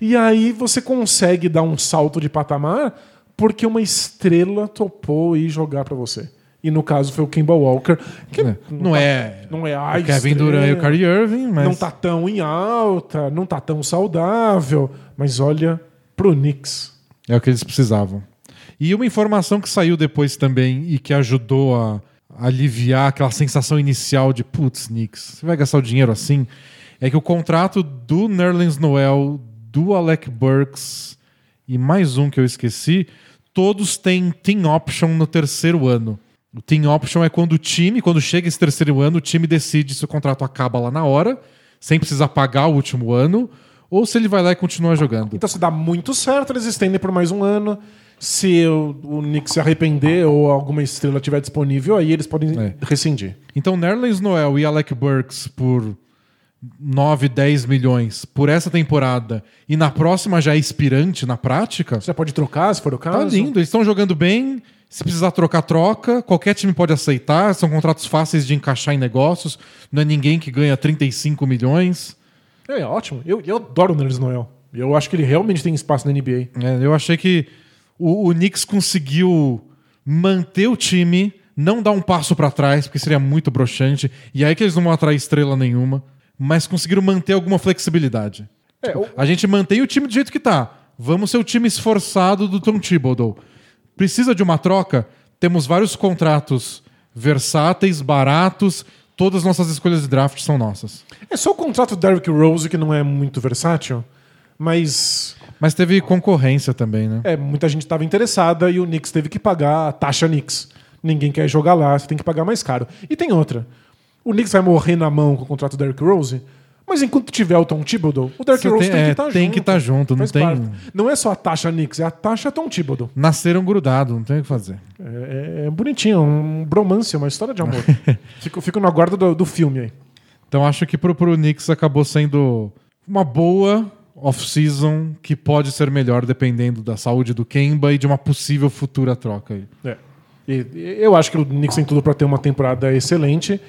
Speaker 2: E aí você consegue dar um salto de patamar porque uma estrela topou ir jogar pra você. E no caso foi o Kemba Walker, que
Speaker 1: É. Não
Speaker 2: tá-
Speaker 1: é
Speaker 2: não é a
Speaker 1: o Kevin
Speaker 2: estrela,
Speaker 1: Durant e o Kyrie Irving, mas
Speaker 2: não tá tão em alta, não tá tão saudável, mas olha pro Knicks.
Speaker 1: É o que eles precisavam. E uma informação que saiu depois também e que ajudou a aliviar aquela sensação inicial de putz, Knicks, você vai gastar o dinheiro assim? É que o contrato do Nerlens Noel, do Alec Burks e mais um que eu esqueci, todos têm team option no terceiro ano. O team option é quando o time, quando chega esse terceiro ano, o time decide se o contrato acaba lá na hora, sem precisar pagar o último ano, ou se ele vai lá e continua jogando.
Speaker 2: Então se dá muito certo, eles estendem por mais um ano. Se o, o Knicks se arrepender ou alguma estrela estiver disponível, aí eles podem
Speaker 1: É.
Speaker 2: rescindir.
Speaker 1: Então, Nerlens Noel e Alec Burks por 9, 10 milhões por essa temporada e na próxima já é expirante na prática,
Speaker 2: Você já pode trocar, se for o caso.
Speaker 1: tá lindo. Eles estão jogando bem. Se precisar trocar, troca. Qualquer time pode aceitar. São contratos fáceis de encaixar em negócios. Não é ninguém que ganha 35 milhões.
Speaker 2: É, ótimo. Eu, eu adoro o Nerlens Noel. Eu acho que ele realmente tem espaço na NBA.
Speaker 1: É, eu achei que o, o Knicks conseguiu manter o time, não dar um passo pra trás, porque seria muito broxante. E aí que eles não vão atrair estrela nenhuma. Mas conseguiram manter alguma flexibilidade.
Speaker 2: É, o-
Speaker 1: A gente mantém o time do jeito que tá. Vamos ser o time esforçado do Tom Thibodeau. Precisa de uma troca? Temos vários contratos versáteis, baratos, todas as nossas escolhas de draft são nossas.
Speaker 2: É só o contrato do Derrick Rose que não é muito versátil, mas
Speaker 1: Mas teve concorrência também, né?
Speaker 2: é, muita gente estava interessada e o Knicks teve que pagar a taxa Knicks. Ninguém quer jogar lá, você tem que pagar mais caro. E tem outra. O Knicks vai morrer na mão com o contrato do Derrick Rose, mas enquanto tiver o Tom Thibodeau, o Derrick
Speaker 1: Você
Speaker 2: Rose
Speaker 1: tem-
Speaker 2: tem,
Speaker 1: é,
Speaker 2: que estar
Speaker 1: tem
Speaker 2: junto.
Speaker 1: que tá junto, não tem-
Speaker 2: parte. Não é só a taxa Knicks, é a taxa Tom Thibodeau.
Speaker 1: Nasceram grudados, não tem o que fazer.
Speaker 2: É, é bonitinho, um bromance, uma história de amor. (laughs) fico, fico no aguardo do, do filme aí.
Speaker 1: Então acho que pro, pro Knicks acabou sendo uma boa off-season que pode ser melhor dependendo da saúde do Kemba e de uma possível futura troca aí.
Speaker 2: É. E- eu acho que o Knicks tem tudo para ter uma temporada excelente.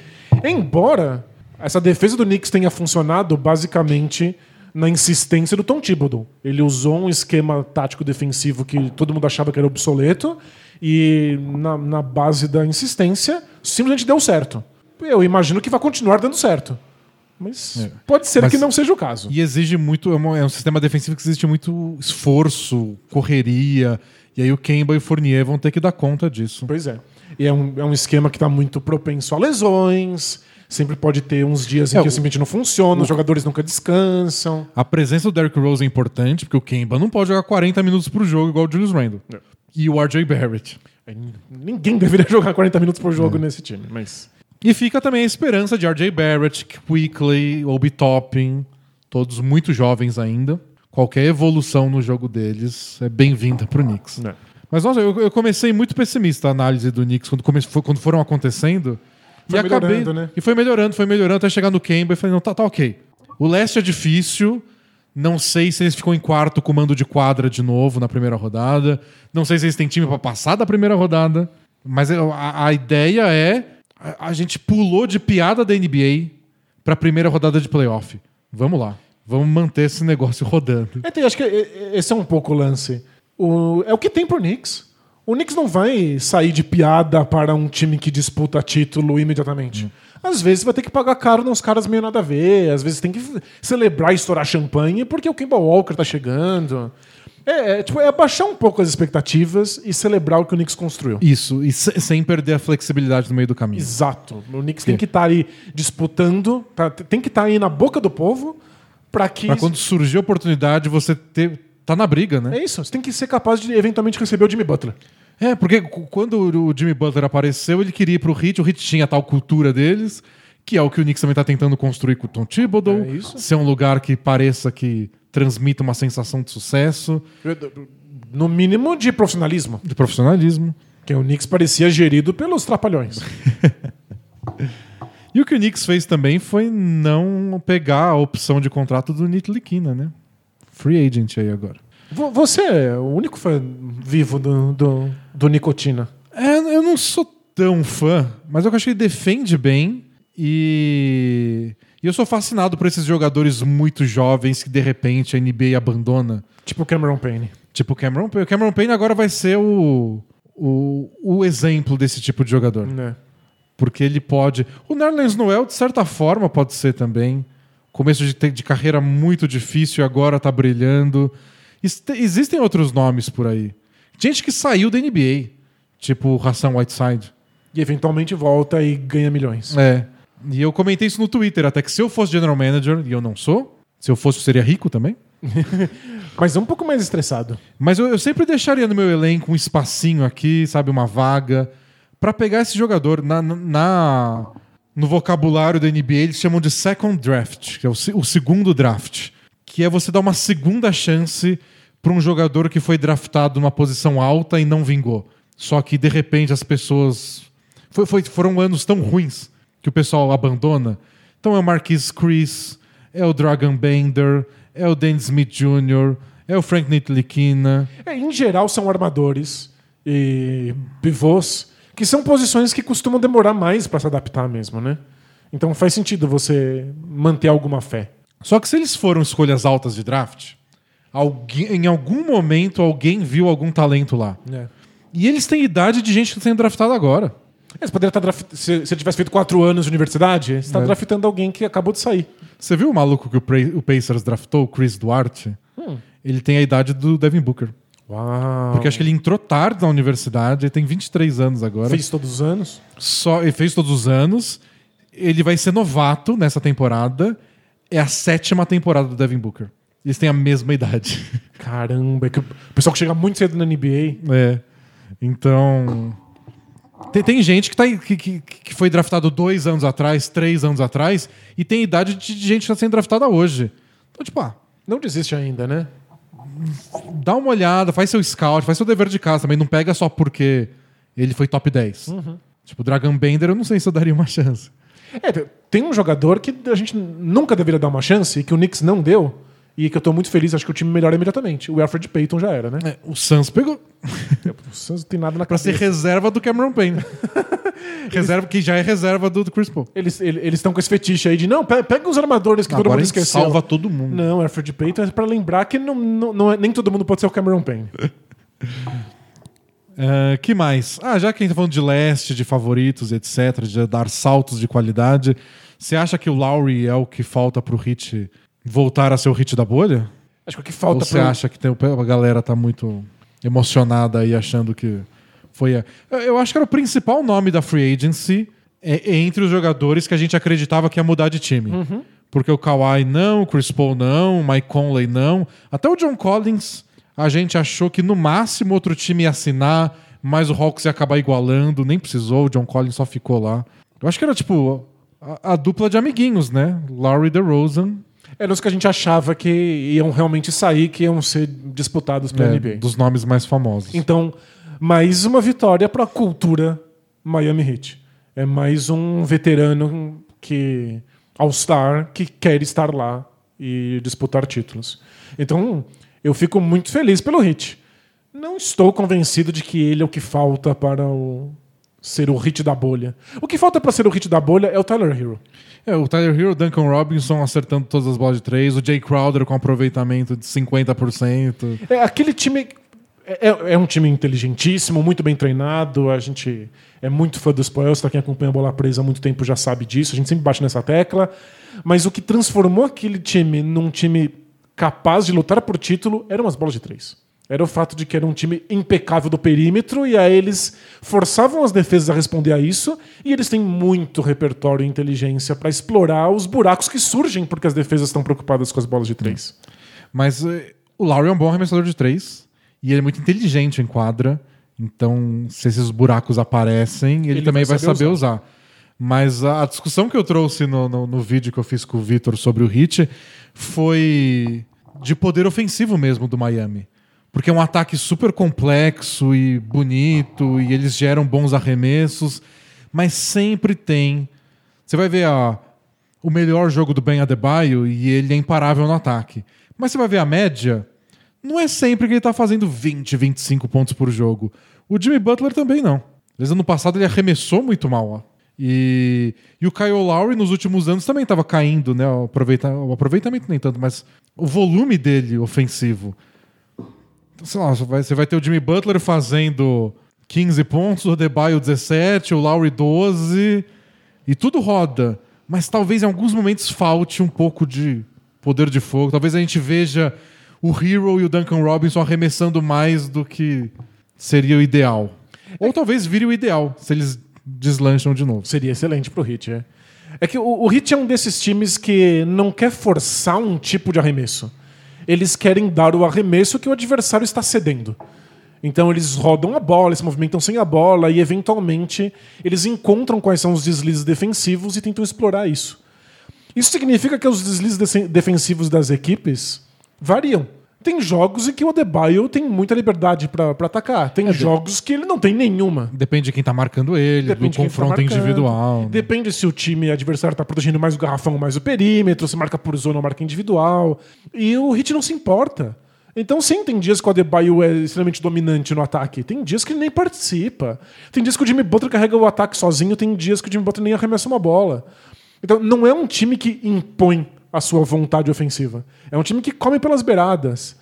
Speaker 2: Embora essa defesa do Knicks tenha funcionado basicamente na insistência do Tom Thibodeau. Ele usou um esquema tático defensivo que todo mundo achava que era obsoleto e na, na base da insistência simplesmente deu certo. Eu imagino que vai continuar dando certo. Mas pode ser
Speaker 1: Mas-
Speaker 2: que não seja o caso.
Speaker 1: E exige muito, é um, é um sistema defensivo que exige muito esforço, correria, e aí o Kemba e o Fournier vão ter que dar conta disso.
Speaker 2: Pois é. E é um, é um esquema que está muito propenso a lesões. Sempre pode ter uns dias em
Speaker 1: É,
Speaker 2: que
Speaker 1: o-
Speaker 2: simplesmente não funciona, os jogadores nunca descansam.
Speaker 1: A presença do Derrick Rose é importante, porque o Kemba não pode jogar 40 minutos por jogo igual o Julius Randle.
Speaker 2: É.
Speaker 1: E o RJ Barrett.
Speaker 2: Ninguém (laughs) deveria jogar 40 minutos por
Speaker 1: É.
Speaker 2: jogo nesse time, mas.
Speaker 1: E fica também a esperança de RJ Barrett, Quickly, Obi Toppin, todos muito jovens ainda. Qualquer evolução no jogo deles é bem-vinda pro Knicks.
Speaker 2: né.
Speaker 1: Mas nossa, eu, eu comecei muito pessimista a análise do Knicks quando, come, foi- quando foram acontecendo.
Speaker 2: Foi
Speaker 1: e acabei.
Speaker 2: melhorando, né?
Speaker 1: E foi melhorando, foi melhorando até chegar no Kemba e falei, não, tá, tá ok. O leste é difícil. Não sei se eles ficam em quarto com mando de quadra de novo na primeira rodada. Não sei se eles têm time pra passar da primeira rodada. Mas a, a ideia é. A, a gente pulou de piada da NBA pra primeira rodada de playoff. Vamos lá. Vamos manter esse negócio rodando.
Speaker 2: É, tem- acho que esse é um pouco o lance. O- é o que tem pro Knicks. O Knicks não vai sair de piada para um time que disputa título imediatamente. Às vezes vai ter que pagar caro nos caras meio nada a ver. Às vezes tem que celebrar e estourar champanhe porque o Kemba Walker tá chegando. É, é, tipo, é abaixar um pouco as expectativas e celebrar o que o Knicks construiu.
Speaker 1: Isso, e se- sem perder a flexibilidade no meio do caminho.
Speaker 2: Exato. O Knicks tem que estar aí disputando, tá- tem que estar aí na boca do povo para que.
Speaker 1: Pra quando surgir a oportunidade, você ter, tá na briga, né?
Speaker 2: É isso. Você tem que ser capaz de eventualmente receber o Jimmy Butler.
Speaker 1: É, porque quando o Jimmy Butler apareceu, ele queria ir pro Heat, o Heat tinha a tal cultura deles, que é o que o Knicks também tá tentando construir com o Tom Thibodeau.
Speaker 2: É isso.
Speaker 1: Ser um lugar que pareça que transmita uma sensação de sucesso,
Speaker 2: No mínimo de profissionalismo.
Speaker 1: de profissionalismo.
Speaker 2: Que o Knicks parecia gerido pelos trapalhões. (laughs)
Speaker 1: E o que o Knicks fez também foi não pegar a opção de contrato do Nick Liquina, né? Free agent aí agora.
Speaker 2: Vo- Você é o único fã vivo do, do, do Nicotina.
Speaker 1: É, eu não sou tão fã, mas eu acho que ele defende bem e... e eu sou fascinado por esses jogadores muito jovens que de repente a NBA abandona.
Speaker 2: Tipo o Cameron Payne.
Speaker 1: Tipo o Cameron Payne. O Cameron Payne agora vai ser o, o, o exemplo desse tipo de jogador.
Speaker 2: Né?
Speaker 1: Porque ele pode. O Nerlens Noel, de certa forma, pode ser também. Começo de, de carreira muito difícil e agora tá brilhando. Este- Existem outros nomes por aí. Gente que saiu da NBA. Tipo Hassan Whiteside.
Speaker 2: E eventualmente volta e ganha milhões.
Speaker 1: É. E eu comentei isso no Twitter, até que se eu fosse general manager, e eu não sou, se eu fosse, eu seria rico também. (laughs)
Speaker 2: Mas é um pouco mais estressado.
Speaker 1: Mas eu, eu sempre deixaria no meu elenco um espacinho aqui, sabe, uma vaga, pra pegar esse jogador. Na, na- no vocabulário da NBA, eles chamam de second draft, que é o, o segundo draft, que é você dar uma segunda chance pra um jogador que foi draftado numa posição alta e não vingou. Só que de repente as pessoas foi- foi- foram anos tão ruins que o pessoal abandona. Então é o Marquis Chris, é o Dragon Bender, é o Dennis Smith Jr., é o Frank Ntilikina.
Speaker 2: É, em geral, são armadores e pivôs, que são posições que costumam demorar mais para se adaptar mesmo, né? Então faz sentido você manter alguma fé.
Speaker 1: Só que se eles foram escolhas altas de draft, alguém- em algum momento alguém viu algum talento lá.
Speaker 2: né?
Speaker 1: E eles têm idade de gente que está sendo draftada agora.
Speaker 2: É, Você poderia estar draft... se você tivesse feito quatro anos de universidade, você está
Speaker 1: É.
Speaker 2: draftando alguém que acabou de sair.
Speaker 1: Você viu o maluco que o, Pacers draftou, o Chris Duarte? Ele tem a idade do Devin Booker.
Speaker 2: Uau.
Speaker 1: Porque acho que ele entrou tarde na universidade, ele tem 23 anos agora.
Speaker 2: fez todos os anos.
Speaker 1: Só, ele fez todos os anos. ele vai ser novato nessa temporada. É a sétima temporada do Devin Booker. Eles têm a mesma idade.
Speaker 2: Caramba, é que o pessoal que chega muito cedo na NBA.
Speaker 1: É. Então. Tem, tem gente que, tá, que, que, que foi draftado dois anos atrás, três anos atrás, e tem idade de gente que está sendo draftada hoje. Então, tipo, ah,
Speaker 2: Não desiste ainda, né?
Speaker 1: dá uma olhada, faz seu scout, faz seu dever de casa também. Não pega só porque ele foi top 10. Tipo, Dragon Bender, eu não sei se eu daria uma chance.
Speaker 2: É, tem um jogador que a gente nunca deveria dar uma chance e que o Knicks não deu. E que eu tô muito feliz, acho que o time melhora imediatamente. O Alfred Payton já era, né?
Speaker 1: É, o Suns pegou (laughs)
Speaker 2: O Suns não tem nada na
Speaker 1: pra ser
Speaker 2: cabeça.
Speaker 1: reserva do Cameron Payne. (laughs) reserva que já é reserva do, do Chris Paul.
Speaker 2: Eles eles estão com esse fetiche aí de não, pe- pega os armadores que todo
Speaker 1: Agora
Speaker 2: mundo
Speaker 1: ele
Speaker 2: esqueceu.
Speaker 1: salva todo mundo.
Speaker 2: Não, Alfred Payton é pra lembrar que não, não, não é- nem todo mundo pode ser o Cameron Payne. (laughs)
Speaker 1: É, que mais? Ah, já que a gente tá falando de leste, de favoritos, etc., de dar saltos de qualidade, você acha que o Lowry é o que falta pro hit voltar a ser o hit da bolha?
Speaker 2: Acho que o que
Speaker 1: Ou
Speaker 2: falta
Speaker 1: você
Speaker 2: pro-
Speaker 1: acha que tem, a galera tá muito emocionada aí achando que foi a... Eu- acho que era o principal nome da free agency é, entre os jogadores que a gente acreditava que ia mudar de time. Porque o Kawhi não, o Chris Paul não, o Mike Conley não. Até o John Collins, a gente achou que no máximo outro time ia assinar, mas o Hawks ia acabar igualando, nem precisou, o John Collins só ficou lá. Eu acho que era tipo a, a dupla de amiguinhos, né? Larry DeRozan
Speaker 2: Eram os que a gente achava que iam realmente sair, que iam ser disputados pela
Speaker 1: é,
Speaker 2: NBA.
Speaker 1: dos nomes mais famosos.
Speaker 2: Então, mais uma vitória para a cultura Miami Heat. É mais um veterano que All-Star que quer estar lá e disputar títulos. Então, eu fico muito feliz pelo Heat. Não estou convencido de que ele é o que falta para o- ser o hit da bolha. O que falta para ser o hit da bolha é o Tyler Hero.
Speaker 1: É, o Tyler Hero, Duncan Robinson acertando todas as bolas de três, o Jay Crowder com aproveitamento de 50%.
Speaker 2: É, aquele time é, é- é um time inteligentíssimo, muito bem treinado. A gente é muito fã dos Spoils, tá quem acompanha a bola presa há muito tempo já sabe disso. A gente sempre bate nessa tecla. Mas o que transformou aquele time num time capaz de lutar por título eram as bolas de três. Era o fato de que era um time impecável do perímetro e aí eles forçavam as defesas a responder a isso e eles têm muito repertório e inteligência para explorar os buracos que surgem porque as defesas estão preocupadas com as bolas de três.
Speaker 1: Mas eh, o Lowry é um bom arremessador de três e ele é muito inteligente em quadra. Então, se esses buracos aparecem, ele,
Speaker 2: Ele
Speaker 1: também
Speaker 2: vai
Speaker 1: vai
Speaker 2: saber
Speaker 1: saber usar. Mas a a discussão que eu trouxe no, no, no vídeo que eu fiz com o Vitor sobre o Hit foi de poder ofensivo mesmo do Miami. Porque é um ataque super complexo e bonito, e eles geram bons arremessos, mas sempre tem. Você vai ver a, o melhor jogo do Ben Adebayo e ele é imparável no ataque. Mas você vai ver a média, não é sempre que ele tá fazendo 20, 25 pontos por jogo. O Jimmy Butler também não. Vezes, ano passado ele arremessou muito mal. Ó. E, e o Kyle Lowry nos últimos anos também estava caindo, né? O, aproveita, o aproveitamento nem tanto, mas o volume dele ofensivo. Então, sei lá, você vai, ter o Jimmy Butler fazendo 15 pontos, o Adebayo 17, o Lowry 12, e tudo roda. Mas talvez em alguns momentos falte um pouco de poder de fogo. Talvez a gente veja o Hero e o Duncan Robinson arremessando mais do que seria o ideal. Ou talvez vire o ideal, se eles deslancham de novo.
Speaker 2: Seria excelente pro Hit, é. É que o, o Hit é um desses times que não quer forçar um tipo de arremesso. Eles querem dar o arremesso que o adversário está cedendo. Então eles rodam a bola, eles se movimentam sem a bola e eventualmente eles encontram quais são os deslizes defensivos e tentam explorar isso. Isso significa que os deslizes defensivos das equipes variam. Tem jogos em que o Adebayo tem muita liberdade para atacar. Tem jogos que ele não tem nenhuma.
Speaker 1: Depende de quem tá marcando ele,
Speaker 2: Depende
Speaker 1: do
Speaker 2: tá
Speaker 1: confronto
Speaker 2: marcando.
Speaker 1: individual. né?
Speaker 2: Depende se o time adversário está protegendo mais o garrafão ou mais o perímetro, se marca por zona ou marca individual. E o Hit não se importa. Então, sim, tem dias que o Adebayo é extremamente dominante no ataque. Tem dias que ele nem participa. Tem dias que o Jimmy Butler carrega o ataque sozinho. Tem dias que o Jimmy Butler nem arremessa uma bola. Então, não é um time que impõe a sua vontade ofensiva. É um time que come pelas beiradas.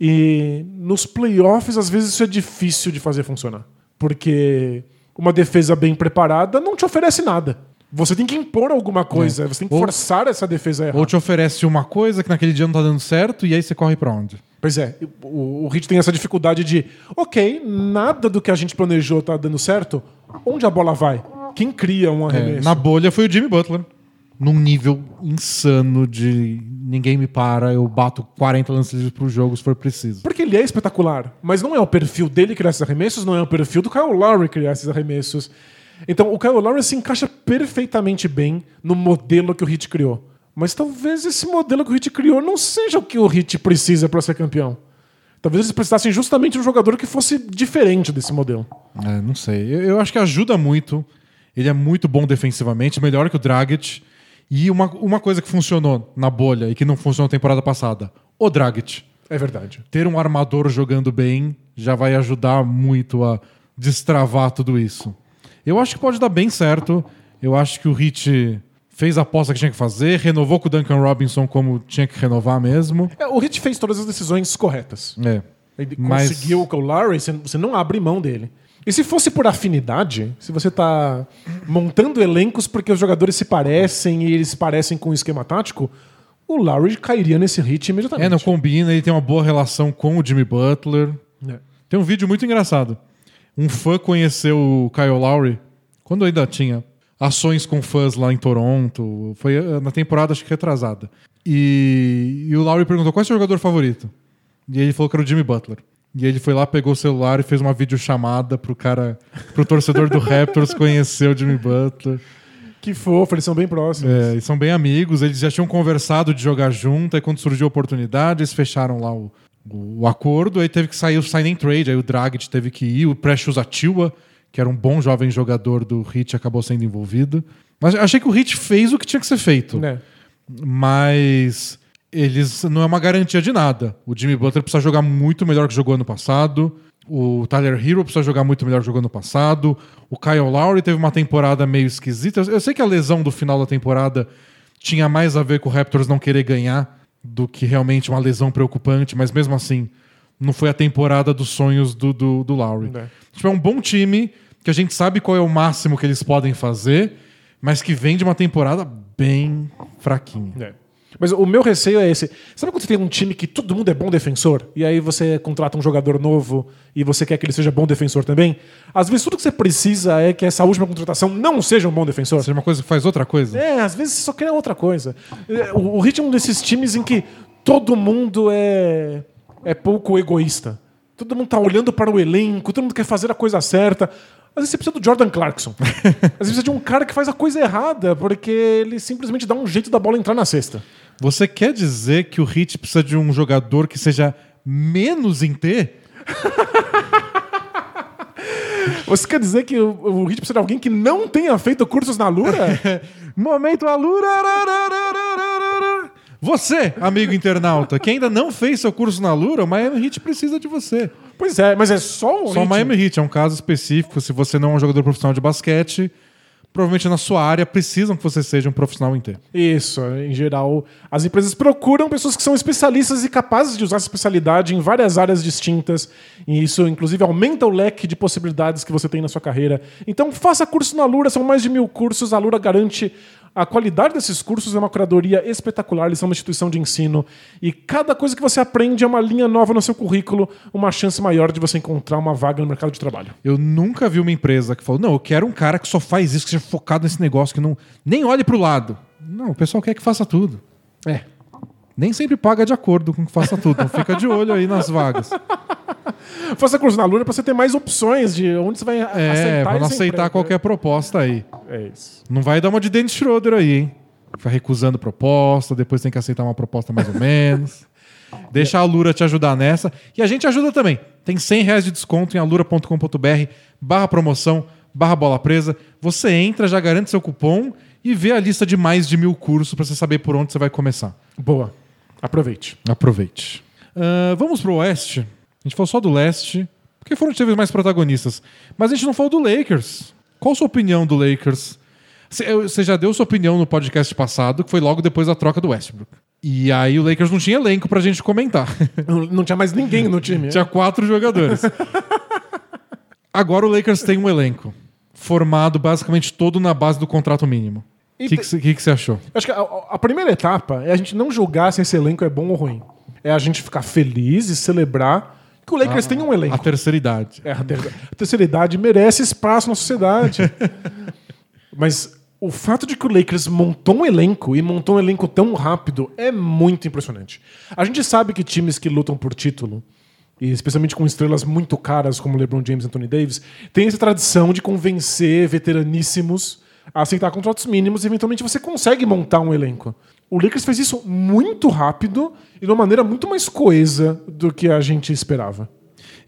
Speaker 2: E nos playoffs, às vezes, isso é difícil de fazer funcionar. Porque uma defesa bem preparada não te oferece nada. Você tem que impor alguma coisa, você tem que
Speaker 1: Ou-
Speaker 2: forçar essa defesa a errar.
Speaker 1: Ou te oferece uma coisa que naquele dia não tá dando certo e aí você corre pra onde?
Speaker 2: Pois é, o, o Heat tem essa dificuldade de, ok, nada do que a gente planejou tá dando certo, onde a bola vai? Quem cria um
Speaker 1: É,
Speaker 2: arremesso?
Speaker 1: na bolha foi o Jimmy Butler. Num nível insano de ninguém me para, eu bato 40 lances livres pro jogo se for preciso.
Speaker 2: Porque ele é espetacular, mas não é o perfil dele criar esses arremessos, não é o perfil do Kyle Lowry criar esses arremessos. Então o Kyle Lowry se encaixa perfeitamente bem no modelo que o Heat criou. Mas talvez esse modelo que o Heat criou não seja o que o Heat precisa para ser campeão. Talvez eles precisassem justamente de um jogador que fosse diferente desse modelo.
Speaker 1: É, não sei. Eu, eu acho que ajuda muito. Ele é muito bom defensivamente, melhor que o Dragic. E uma, uma coisa que funcionou na bolha e que não funcionou na temporada passada: o Dragic.
Speaker 2: É verdade.
Speaker 1: Ter um armador jogando bem já vai ajudar muito a destravar tudo isso. Eu acho que pode dar bem certo. Eu acho que o Heat fez a aposta que tinha que fazer, renovou com o Duncan Robinson como tinha que renovar mesmo.
Speaker 2: É, o Heat fez todas as decisões corretas.
Speaker 1: É.
Speaker 2: Ele
Speaker 1: Mas-
Speaker 2: conseguiu o Kyle Lowry, você- você não abre mão dele. E se fosse por afinidade, se você tá montando elencos porque os jogadores se parecem e eles se parecem com o esquema tático, o Lowry cairia nesse hit imediatamente.
Speaker 1: É, não combina, ele tem uma boa relação com o Jimmy Butler.
Speaker 2: É.
Speaker 1: Tem um vídeo muito engraçado. Um fã conheceu o Kyle Lowry quando ainda tinha ações com fãs lá em Toronto. Foi eh, na temporada, acho que retrasada. E, e o Lowry perguntou qual é o seu jogador favorito. E ele falou que era o Jimmy Butler. E ele foi lá, pegou o celular e fez uma videochamada pro cara, pro torcedor do Raptors conhecer o Jimmy Butler.
Speaker 2: Que fofo, eles são bem próximos.
Speaker 1: É, eles são bem amigos, eles já tinham conversado de jogar junto, aí quando surgiu a oportunidade, eles fecharam lá o, o, acordo, aí teve que sair o signing trade, aí o Dragic teve que ir, o Precious Achiuwa, que era um bom jovem jogador do Heat, acabou sendo envolvido. Mas achei que o Heat fez o que tinha que ser feito,
Speaker 2: Né?
Speaker 1: mas eles não é uma garantia de nada. O Jimmy Butler precisa jogar muito melhor que jogou ano passado. O Tyler Hero precisa jogar muito melhor que jogou ano passado. O Kyle Lowry teve uma temporada meio esquisita. Eu sei que a lesão do final da temporada tinha mais a ver com o Raptors não querer ganhar do que realmente uma lesão preocupante, mas mesmo assim, não foi a temporada dos sonhos do, do, do Lowry.
Speaker 2: É.
Speaker 1: Tipo, é um bom time que a gente sabe qual é o máximo que eles podem fazer, mas que vem de uma temporada bem fraquinha.
Speaker 2: É. Mas o meu receio é esse. Sabe quando você tem um time que todo mundo é bom defensor? E aí você contrata um jogador novo e você quer que ele seja bom defensor também? Às vezes tudo que você precisa é que essa última contratação não seja um bom defensor.
Speaker 1: Seja uma coisa que faz outra coisa.
Speaker 2: É, às vezes você só quer outra coisa. É, O, o um desses times em que todo mundo é, é pouco egoísta. Todo mundo tá olhando para o elenco, todo mundo quer fazer a coisa certa. Às vezes você precisa do Jordan Clarkson. (laughs) Às vezes precisa de um cara que faz a coisa errada, porque ele simplesmente dá um jeito da bola entrar na cesta.
Speaker 1: Você quer dizer que o Heat precisa de um jogador que seja menos em T? (laughs)
Speaker 2: Você quer dizer que o, o Heat precisa de alguém que não tenha feito cursos na Lura? (laughs)
Speaker 1: Momento Alura! Você, amigo internauta, que ainda não fez seu curso na Lura, o Miami Heat precisa de você.
Speaker 2: pois é, mas é só o
Speaker 1: Só o. Miami Heat é um caso específico. Se você não é um jogador profissional de basquete, provavelmente na sua área precisam que você seja um profissional em T.
Speaker 2: Isso, em geral, as empresas procuram pessoas que são especialistas e capazes de usar essa especialidade em várias áreas distintas. E isso, inclusive, aumenta o leque de possibilidades que você tem na sua carreira. Então, faça curso na Lura, são mais de mil cursos. A Lura garante a qualidade desses cursos, é uma curadoria espetacular. Eles são uma instituição de ensino. E cada coisa que você aprende é uma linha nova no seu currículo, uma chance maior de você encontrar uma vaga no mercado de trabalho.
Speaker 1: Eu nunca vi uma empresa que falou: não, eu quero um cara que só faz isso, que seja focado nesse negócio, que não nem olhe pro lado. Não, o pessoal quer que faça tudo.
Speaker 2: É.
Speaker 1: Nem sempre paga de acordo com que faça tudo. Então fica de olho aí nas vagas. (laughs)
Speaker 2: Faça curso na Lura para você ter mais opções de onde você vai
Speaker 1: É,
Speaker 2: aceitar.
Speaker 1: pra não aceitar
Speaker 2: emprego.
Speaker 1: qualquer proposta aí.
Speaker 2: É isso.
Speaker 1: Não vai dar uma de Dennis Schroeder aí, hein? Ficar recusando proposta, depois tem que aceitar uma proposta mais ou menos. (laughs) Deixa a Alura te ajudar nessa. E a gente ajuda também. Tem 100 reais de desconto em alura.com.br barra promoção, barra bola presa. Você entra, já garante seu cupom e vê a lista de mais de mil cursos para você saber por onde você vai começar.
Speaker 2: Boa. Aproveite.
Speaker 1: Aproveite. Ah, vamos pro Oeste. A gente falou só do Leste, porque foram os times mais protagonistas. Mas a gente não falou do Lakers. Qual a sua opinião do Lakers? Você já deu sua opinião no podcast passado, que foi logo depois da troca do Westbrook. E aí o Lakers não tinha elenco pra gente comentar. (laughs)
Speaker 2: Não, não tinha mais ninguém no time. (laughs)
Speaker 1: tinha quatro jogadores. (laughs) Agora o Lakers tem um elenco formado basicamente todo na base do contrato mínimo. O que, que, você- que que você achou?
Speaker 2: Acho que a, a primeira etapa é a gente não julgar se esse elenco é bom ou ruim. É a gente ficar feliz e celebrar que o Lakers tem um elenco.
Speaker 1: A terceira idade.
Speaker 2: É, a, ter- a terceira idade merece espaço na sociedade. (laughs) Mas o fato de que o Lakers montou um elenco e montou um elenco tão rápido é muito impressionante. A gente sabe que times que lutam por título, e especialmente com estrelas muito caras como LeBron James e Anthony Davis, tem essa tradição de convencer veteraníssimos aceitar contratos mínimos e eventualmente você consegue montar um elenco. O Lakers fez isso muito rápido e de uma maneira muito mais coesa do que a gente esperava.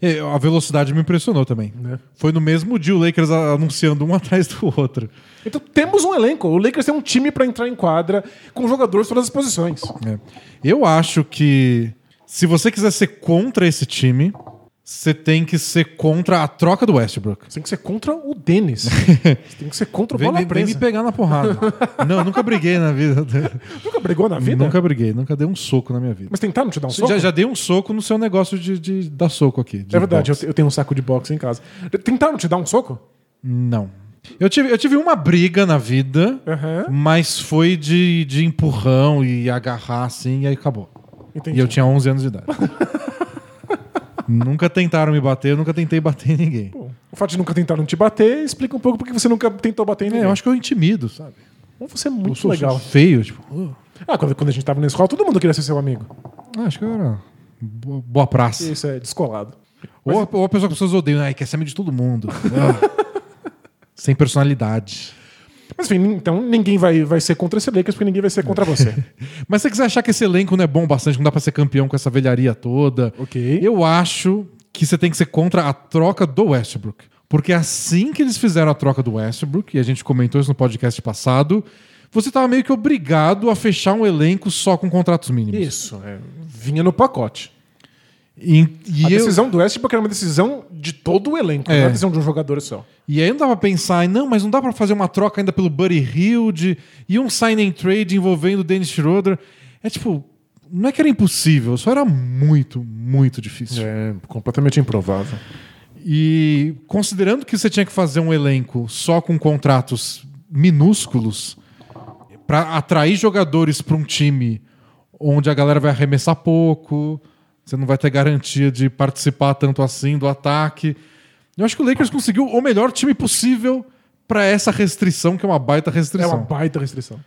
Speaker 1: É, A velocidade me impressionou também.
Speaker 2: Né?
Speaker 1: Foi no mesmo dia o Lakers anunciando um (laughs) atrás do outro.
Speaker 2: Então temos um elenco. O Lakers tem um time para entrar em quadra com jogadores todas as posições.
Speaker 1: É. Eu acho que se você quiser ser contra esse time, você tem que ser contra a troca do Westbrook.
Speaker 2: Você tem que ser contra o Dennis. (laughs) Você tem que ser contra o bola
Speaker 1: vem- vem me
Speaker 2: presa.
Speaker 1: pegar na porrada. (laughs) não, nunca briguei na vida. (laughs)
Speaker 2: Nunca brigou na vida?
Speaker 1: Nunca briguei, nunca dei um soco na minha vida.
Speaker 2: Mas tentaram te dar um soco?
Speaker 1: Já, já dei um soco no seu negócio de, de dar soco aqui.
Speaker 2: É verdade, eu,
Speaker 1: boxe.
Speaker 2: te- eu tenho um saco de boxe em casa. Tentaram te dar um soco?
Speaker 1: Não. Eu tive, eu tive uma briga na vida,
Speaker 2: Aham.
Speaker 1: mas foi de, de empurrão e agarrar assim, e aí acabou.
Speaker 2: Entendi.
Speaker 1: E eu tinha 11 anos de idade. Nunca tentaram me bater, eu nunca tentei bater em ninguém.
Speaker 2: Bom, o fato de nunca tentaram te bater explica um pouco porque você nunca tentou bater em
Speaker 1: É,
Speaker 2: ninguém.
Speaker 1: eu acho que eu intimido, sabe?
Speaker 2: Bom, Você é
Speaker 1: Eu
Speaker 2: muito
Speaker 1: sou,
Speaker 2: legal.
Speaker 1: sou feio, tipo. uh,
Speaker 2: Ah, quando, quando a gente tava na escola, todo mundo queria ser seu amigo.
Speaker 1: acho que eu era boa, praça.
Speaker 2: Isso é descolado.
Speaker 1: Ou, a- ou a pessoa que as pessoas odeiam, ai, quer ser amigo de todo mundo. Ah. (laughs) Sem personalidade.
Speaker 2: Mas enfim, então ninguém vai, vai ser contra esse Lakers porque ninguém vai ser contra (laughs) você.
Speaker 1: Mas se você quiser achar que esse elenco não é bom bastante, não dá pra ser campeão com essa velharia toda,
Speaker 2: Ok.
Speaker 1: eu acho que você tem que ser contra a troca do Westbrook. Porque assim que eles fizeram a troca do Westbrook, e a gente comentou isso no podcast passado, você tava meio que obrigado a fechar um elenco só com contratos mínimos.
Speaker 2: Isso, é, vinha no pacote.
Speaker 1: E, e
Speaker 2: A
Speaker 1: eu-
Speaker 2: decisão do Westbrook era uma decisão de todo o elenco,
Speaker 1: É.
Speaker 2: não era uma decisão de um jogador só.
Speaker 1: E aí não dá pra pensar, "Ai, não, mas não dá pra fazer uma troca ainda pelo Buddy Hilde e um sign and trade envolvendo o Dennis Schroeder. É tipo, não é que era impossível, só era muito, muito difícil.
Speaker 2: É completamente improvável.
Speaker 1: E considerando que você tinha que fazer um elenco só com contratos minúsculos pra atrair jogadores pra um time onde a galera vai arremessar pouco, você não vai ter garantia de participar tanto assim do ataque. Eu acho que o Lakers conseguiu o melhor time possível pra essa restrição, que é uma baita
Speaker 2: É
Speaker 1: restrição.
Speaker 2: uma baita restrição.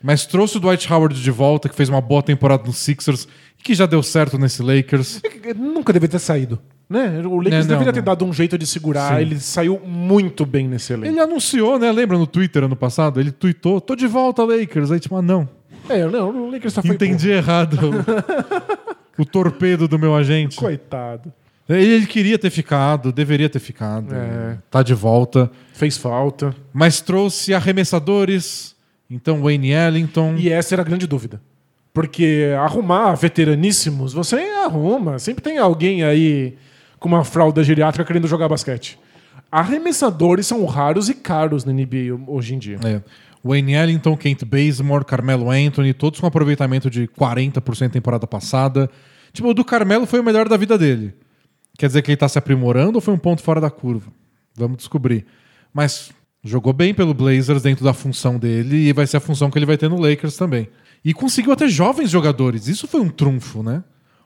Speaker 1: Mas trouxe o Dwight Howard de volta, que fez uma boa temporada no Sixers e que já deu certo nesse Lakers.
Speaker 2: Nunca deveria ter saído. Né? O Lakers
Speaker 1: Não, não,
Speaker 2: deveria ter
Speaker 1: não.
Speaker 2: dado um jeito de segurar.
Speaker 1: Sim.
Speaker 2: Ele saiu muito bem nesse elenco.
Speaker 1: Ele anunciou, né? Lembra no Twitter ano passado? Ele tweetou: tô de volta, Lakers. Aí, tipo, ah, não.
Speaker 2: É, não, o Lakers só foi
Speaker 1: Entendi errado (laughs) o, torpedo do meu agente.
Speaker 2: Coitado.
Speaker 1: Ele, ele queria ter ficado, deveria ter ficado.
Speaker 2: É.
Speaker 1: Tá de volta.
Speaker 2: Fez falta.
Speaker 1: Mas trouxe arremessadores. Então, Wayne Ellington.
Speaker 2: E essa era a grande dúvida. Porque arrumar veteraníssimos, você arruma. Sempre tem alguém aí com uma fralda geriátrica querendo jogar basquete. Arremessadores são raros e caros na NBA hoje em dia.
Speaker 1: É. Wayne Ellington, Kent Bazemore, Carmelo Anthony, todos com aproveitamento de 40% temporada passada. Tipo, o do Carmelo foi o melhor da vida dele. Quer dizer que ele tá se aprimorando ou foi um ponto fora da curva? Vamos descobrir. Mas jogou bem pelo Blazers dentro da função dele e vai ser a função que ele vai ter no Lakers também. E conseguiu até jovens jogadores. Isso foi um trunfo, né?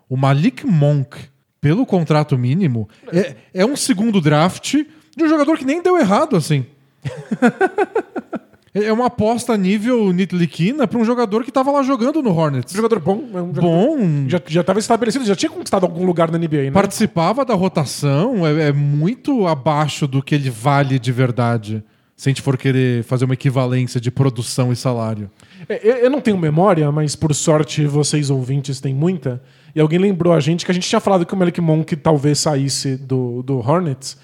Speaker 1: O Malik Monk, pelo contrato mínimo, é, é um segundo draft de um jogador que nem deu errado assim. (laughs) É uma aposta a nível Nitliquina para um jogador que estava lá jogando no Hornets.
Speaker 2: Jogador bom. É um jogador
Speaker 1: Bom,
Speaker 2: Já já estava estabelecido, já tinha conquistado algum lugar na NBA, né?
Speaker 1: participava da rotação, é, é muito abaixo do que ele vale de verdade. Se a gente for querer fazer uma equivalência de produção e salário.
Speaker 2: É, Eu, eu não tenho memória, mas por sorte vocês ouvintes têm muita. E alguém lembrou a gente que a gente tinha falado que o Malik Monk talvez saísse do, do Hornets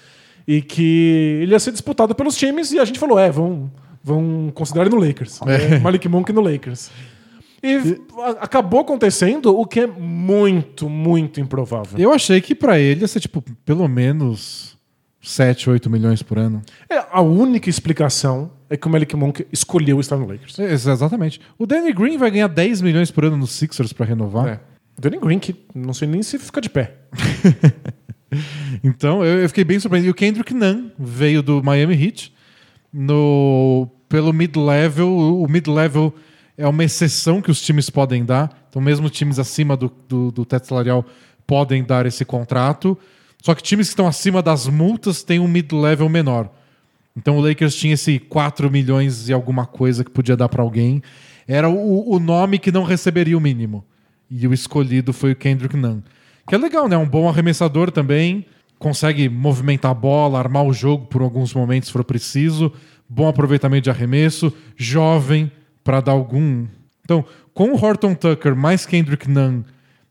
Speaker 2: e que ele ia ser disputado pelos times e a gente falou, é, vão, vão considerar ele no Lakers. É, Malik Monk no Lakers. E a- acabou acontecendo o que é muito, muito improvável.
Speaker 1: Eu achei que para ele ia ser tipo pelo menos 7, 8 milhões por ano.
Speaker 2: É, a única explicação é que o Malik Monk escolheu estar no Lakers.
Speaker 1: É, exatamente. O Danny Green vai ganhar 10 milhões por ano no Sixers para renovar.
Speaker 2: É. Danny Green, que não sei nem se fica de pé. (laughs)
Speaker 1: Então, eu, eu fiquei bem surpreendido. E o Kendrick Nunn veio do Miami Heat no, pelo mid-level. O mid-level é uma exceção que os times podem dar. Então, mesmo times acima do, do, do teto salarial podem dar esse contrato. Só que times que estão acima das multas têm um mid-level menor. Então o Lakers tinha esse 4 milhões e alguma coisa que podia dar pra alguém. Era o, o nome que não receberia o mínimo. E o escolhido foi o Kendrick Nunn. Que é legal, né? Um bom arremessador também. Consegue movimentar a bola, armar o jogo por alguns momentos se for preciso. Bom aproveitamento de arremesso. Jovem pra dar algum. Então, com o Horton Tucker mais Kendrick Nunn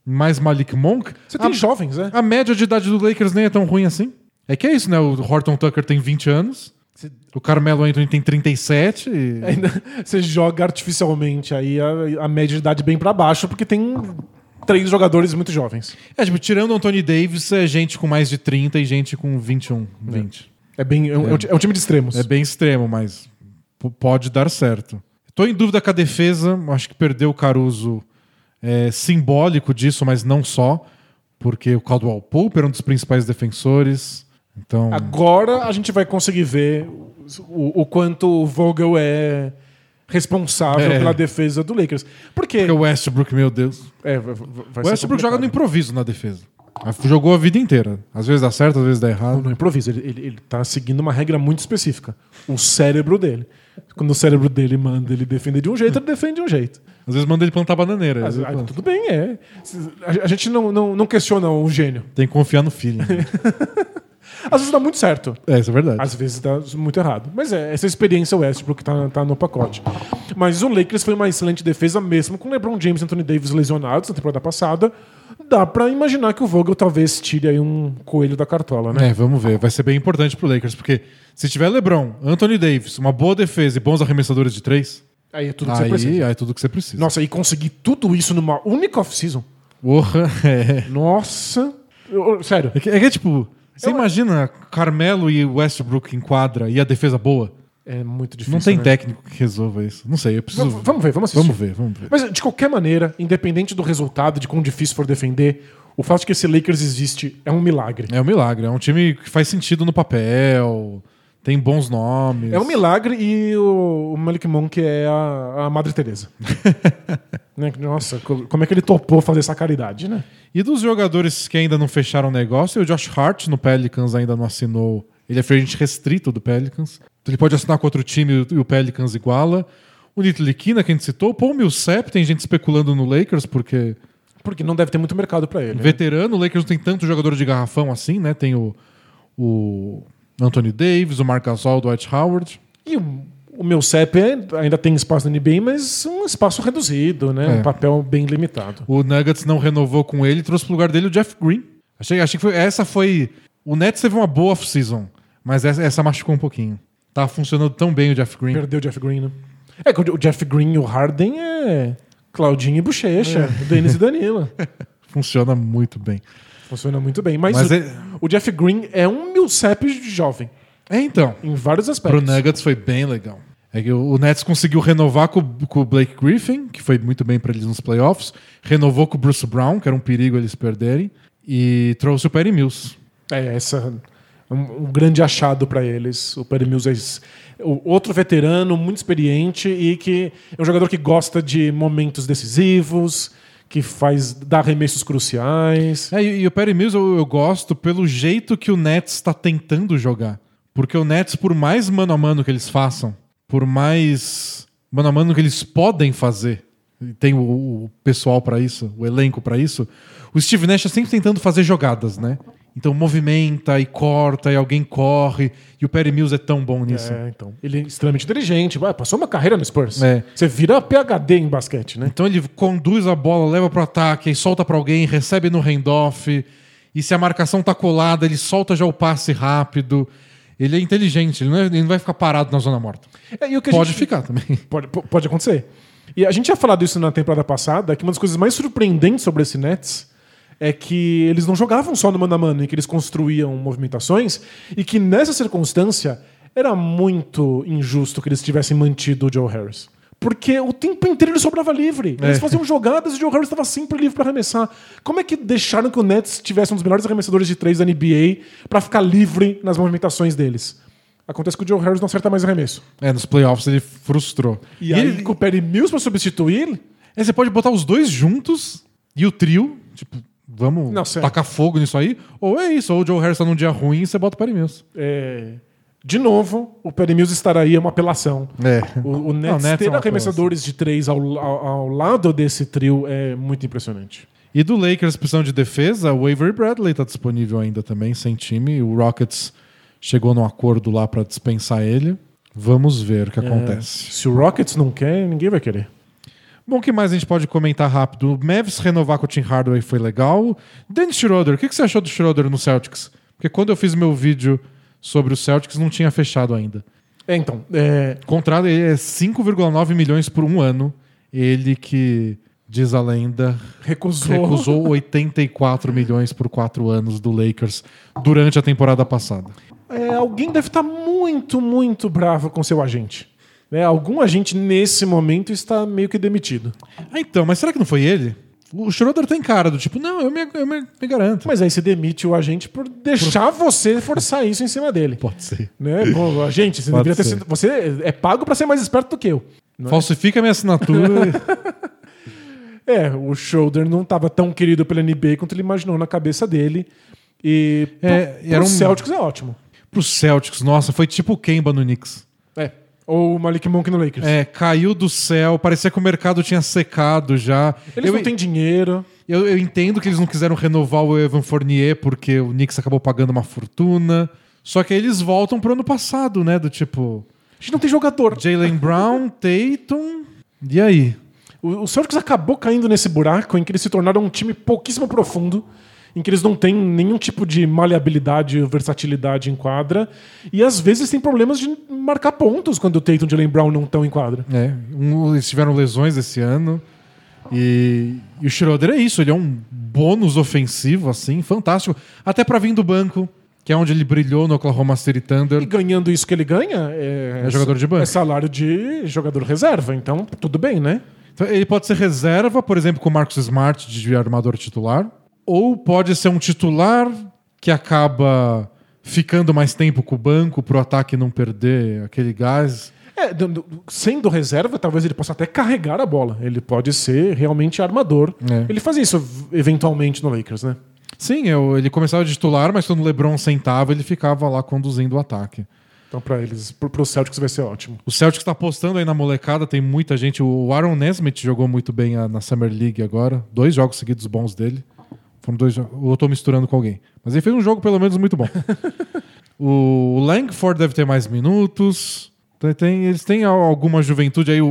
Speaker 1: mais Malik Monk,
Speaker 2: Você tem
Speaker 1: a,
Speaker 2: jovens, né?
Speaker 1: a média de idade do Lakers nem é tão ruim assim. É que é isso, né? O Horton Tucker tem 20 anos. O Carmelo Anthony tem 37. E... (laughs)
Speaker 2: Ainda você joga artificialmente aí a, a média de idade bem pra baixo, porque tem três jogadores muito jovens.
Speaker 1: É, tipo, tirando o Anthony Davis, é gente com mais de 30 e gente com 21, 20.
Speaker 2: É bem é um, é um é um time de extremos.
Speaker 1: É bem extremo, mas pode dar certo. Tô em dúvida com a defesa. Acho que perdeu o Caruso é simbólico disso, mas não só. Porque o Caldwell Pope era um dos principais defensores. Então,
Speaker 2: Agora a gente vai conseguir ver o, o quanto o Vogel é responsável
Speaker 1: É.
Speaker 2: pela defesa do Lakers. Porque,
Speaker 1: porque o Westbrook, meu Deus.
Speaker 2: é, vai, vai
Speaker 1: O Westbrook joga no improviso na defesa. Jogou a vida inteira. Às vezes dá certo, às vezes dá errado.
Speaker 2: No improviso, ele, ele, ele tá seguindo uma regra muito específica. O cérebro dele. Quando o cérebro dele manda ele defender de um jeito, ele defende de um jeito.
Speaker 1: Às vezes manda ele plantar bananeira. Às vezes
Speaker 2: ah, tudo bem, é. A, a gente não, não, não questiona o gênio.
Speaker 1: Tem que confiar no feeling. (laughs)
Speaker 2: Às vezes dá muito certo.
Speaker 1: é, isso é verdade.
Speaker 2: Às vezes dá muito errado. Mas é essa experiência Westbrook tá, tá no pacote. Mas o Lakers foi uma excelente defesa, mesmo com LeBron James e Anthony Davis lesionados na temporada passada. Dá pra imaginar que o Vogel talvez tire aí um coelho da cartola, né?
Speaker 1: É, vamos ver. Vai ser bem importante pro Lakers, porque se tiver LeBron, Anthony Davis, uma boa defesa e bons arremessadores de três,
Speaker 2: Aí é tudo que você
Speaker 1: aí,
Speaker 2: precisa.
Speaker 1: aí é tudo que você precisa.
Speaker 2: Nossa, e conseguir tudo isso numa única off-season?
Speaker 1: Porra, (laughs) é.
Speaker 2: Nossa. Eu- sério.
Speaker 1: É que, é que, tipo, você
Speaker 2: Eu-
Speaker 1: imagina Carmelo e Westbrook em quadra e a defesa boa?
Speaker 2: É muito difícil.
Speaker 1: Não tem
Speaker 2: né?
Speaker 1: técnico que resolva isso. Não sei, eu preciso.
Speaker 2: V- Vamos ver, vamos assistir.
Speaker 1: Vamos ver, vamos ver.
Speaker 2: Mas de qualquer maneira, independente do resultado, de quão difícil for defender, o fato de que esse Lakers existe é um milagre.
Speaker 1: É um milagre. É um time que faz sentido no papel, tem bons nomes.
Speaker 2: É um milagre e o, o Malik Monk é a, a Madre Teresa. (laughs) Né? Nossa, co- como é que ele topou fazer essa caridade, né?
Speaker 1: E dos jogadores que ainda não fecharam o negócio, o Josh Hart no Pelicans ainda não assinou. Ele é agent restrito do Pelicans. Então ele pode assinar com outro time e o Pelicans iguala. O Nito Liquina, que a gente citou. Paul Millsap, tem gente especulando no Lakers, porque
Speaker 2: Porque não deve ter muito mercado pra ele. né?
Speaker 1: veterano, o Lakers não tem tanto jogador de garrafão assim, né? Tem o, o Anthony Davis, o Marc Gasol, o Dwight Howard.
Speaker 2: E o, o meu CEP é- ainda tem espaço na NBA, mas um espaço reduzido, né?
Speaker 1: É.
Speaker 2: Um papel bem limitado.
Speaker 1: O Nuggets não renovou com ele, trouxe pro lugar dele o Jeff Green. Achei, achei que foi, essa foi. O Nets teve uma boa off-season, mas essa, essa machucou um pouquinho. Tava funcionando tão bem o Jeff Green.
Speaker 2: Perdeu o Jeff Green, né? É que o Jeff Green e o Harden é Claudinho e Bochecha, Denis e Danilo. (laughs)
Speaker 1: Funciona muito bem.
Speaker 2: Funciona muito bem. Mas,
Speaker 1: Mas
Speaker 2: o,
Speaker 1: é-
Speaker 2: o Jeff Green é um Millsap jovem,
Speaker 1: É, então.
Speaker 2: em vários
Speaker 1: Pro
Speaker 2: aspectos.
Speaker 1: Nuggets foi bem legal. É que o Nets conseguiu renovar com, com o Blake Griffin, que foi muito bem pra eles nos playoffs. Renovou com o Bruce Brown, que era um perigo eles perderem. E trouxe o Perry Mills.
Speaker 2: É, essa um, um grande achado para eles. O Perry Mills é outro veterano, muito experiente e que é um jogador que gosta de momentos decisivos, que faz dá arremessos cruciais.
Speaker 1: É, e, o Perry Mills eu, eu gosto pelo jeito que o Nets está tentando jogar. Porque o Nets, por mais mano a mano que eles façam, por mais mano a mano que eles podem fazer, tem o, o pessoal pra isso, o elenco pra isso, o Steve Nash é sempre tentando fazer jogadas, né? Então movimenta e corta e alguém corre. E o Perry Mills é tão bom nisso.
Speaker 2: É, então. Ele é extremamente inteligente. Passou uma carreira no Spurs.
Speaker 1: É.
Speaker 2: Você vira PHD em basquete, né?
Speaker 1: Então ele conduz a bola, leva pro ataque, aí solta pra alguém, recebe no handoff. E se a marcação tá colada, ele solta já o passe rápido. Ele é inteligente, ele não, é- ele não vai ficar parado na zona morta.
Speaker 2: É,
Speaker 1: Pode
Speaker 2: gente-
Speaker 1: ficar também. (laughs)
Speaker 2: Pode, po- pode acontecer. E a gente tinha falado isso na temporada passada, que uma das coisas mais surpreendentes sobre esse Nets é que eles não jogavam só no mano a mano, e que eles construíam movimentações, e que nessa circunstância era muito injusto que eles tivessem mantido o Joe Harris. Porque o tempo inteiro ele sobrava livre. Eles
Speaker 1: É.
Speaker 2: faziam jogadas e o Joe Harris estava sempre livre para arremessar. Como é que deixaram que o Nets tivesse um dos melhores arremessadores de três da NBA para ficar livre nas movimentações deles? Acontece que o Joe Harris não acerta mais arremesso.
Speaker 1: É, nos playoffs ele frustrou.
Speaker 2: E, aí,
Speaker 1: ele-
Speaker 2: com o Perry Mills para substituir,
Speaker 1: é, você pode botar os dois juntos e o trio, tipo, vamos
Speaker 2: Não,
Speaker 1: tacar fogo nisso aí. Ou é isso, ou o Joe Harris tá num dia ruim e você bota o Perry Mills.
Speaker 2: É, De novo, o Perry Mills estará aí, é uma apelação.
Speaker 1: É.
Speaker 2: O, o Nets,
Speaker 1: Não, Nets é
Speaker 2: ter
Speaker 1: uma
Speaker 2: arremessadores de três ao, ao, ao lado desse trio é muito impressionante.
Speaker 1: E do Lakers, precisão de defesa, o Avery Bradley tá disponível ainda também, sem time. O Rockets chegou num acordo lá para dispensar ele. Vamos ver o que acontece.
Speaker 2: Se o Rockets não quer, ninguém vai querer.
Speaker 1: Bom, o que mais a gente pode comentar rápido? O Mavs renovar com o Tim Hardaway foi legal. Dennis Schroeder, o que você achou do Schroeder no Celtics? Porque quando eu fiz meu vídeo sobre o Celtics, não tinha fechado ainda.
Speaker 2: É, então, é,
Speaker 1: contrato é 5,9 milhões por um ano. Ele que, diz a lenda,
Speaker 2: recusou.
Speaker 1: recusou (laughs) 84 milhões por quatro anos do Lakers durante a temporada passada.
Speaker 2: É, alguém deve estar muito, muito bravo com seu agente. Né? Algum agente nesse momento está meio que demitido.
Speaker 1: Ah, então, mas será que não foi ele? O Schroeder tem cara do tipo, não, eu me, eu me, me garanto.
Speaker 2: Mas aí você demite o agente por deixar você forçar isso em cima dele.
Speaker 1: Pode ser.
Speaker 2: Né? Pô, agente, você
Speaker 1: Pode
Speaker 2: deveria ter
Speaker 1: ser.
Speaker 2: sido. Você é pago para ser mais esperto do que eu.
Speaker 1: Falsifica minha assinatura. (laughs)
Speaker 2: É, o Schroeder não estava tão querido pela NBA quanto ele imaginou na cabeça dele. E
Speaker 1: É,
Speaker 2: pro,
Speaker 1: era
Speaker 2: pro
Speaker 1: um-
Speaker 2: Celtics é ótimo.
Speaker 1: Pro Celtics, nossa, foi tipo o Kemba no Knicks.
Speaker 2: Ou o Malik Monk no Lakers.
Speaker 1: É, caiu do céu, parecia que o mercado tinha secado já.
Speaker 2: Eles
Speaker 1: eu,
Speaker 2: não têm dinheiro.
Speaker 1: eu, eu entendo que eles não quiseram renovar o Evan Fournier porque o Knicks acabou pagando uma fortuna. Só que aí eles voltam pro ano passado, né? Do tipo,
Speaker 2: A gente não tem jogador.
Speaker 1: Jalen Brown, (laughs) Tatum. E aí?
Speaker 2: O, o Celtics acabou caindo nesse buraco em que eles se tornaram um time pouquíssimo profundo, em que eles não têm nenhum tipo de maleabilidade ou versatilidade em quadra, e às vezes tem problemas de marcar pontos quando o Tatum e o Jalen Brown não estão em quadra.
Speaker 1: É, um- eles tiveram lesões esse ano. E, e o Schroeder é isso, ele é um bônus ofensivo, assim, fantástico. Até pra vir do banco, que é onde ele brilhou no Oklahoma City
Speaker 2: E
Speaker 1: Thunder.
Speaker 2: ganhando isso que ele ganha, é,
Speaker 1: É jogador de banco.
Speaker 2: é salário de jogador reserva, então tudo bem, né?
Speaker 1: Então, ele pode ser reserva, por exemplo, com o Marcus Smart de armador titular. Ou pode ser um titular que acaba ficando mais tempo com o banco pro ataque não perder aquele gás.
Speaker 2: É, do- do- sendo reserva, talvez ele possa até carregar a bola. Ele pode ser realmente armador.
Speaker 1: É.
Speaker 2: Ele faz isso eventualmente no Lakers, né?
Speaker 1: Sim, eu- ele começava de titular, mas quando o LeBron sentava, ele ficava lá conduzindo o ataque.
Speaker 2: Então, pra eles, pro, pro Celtics vai ser ótimo.
Speaker 1: O Celtics está apostando aí na molecada, tem muita gente. O Aaron Nesmith jogou muito bem a- na Summer League agora. Dois jogos seguidos bons dele. Foram dois. Ou eu tô misturando com alguém. Mas ele fez um jogo pelo menos muito bom. (laughs) o Langford deve ter mais minutos. Tem- eles têm al- alguma juventude aí. O,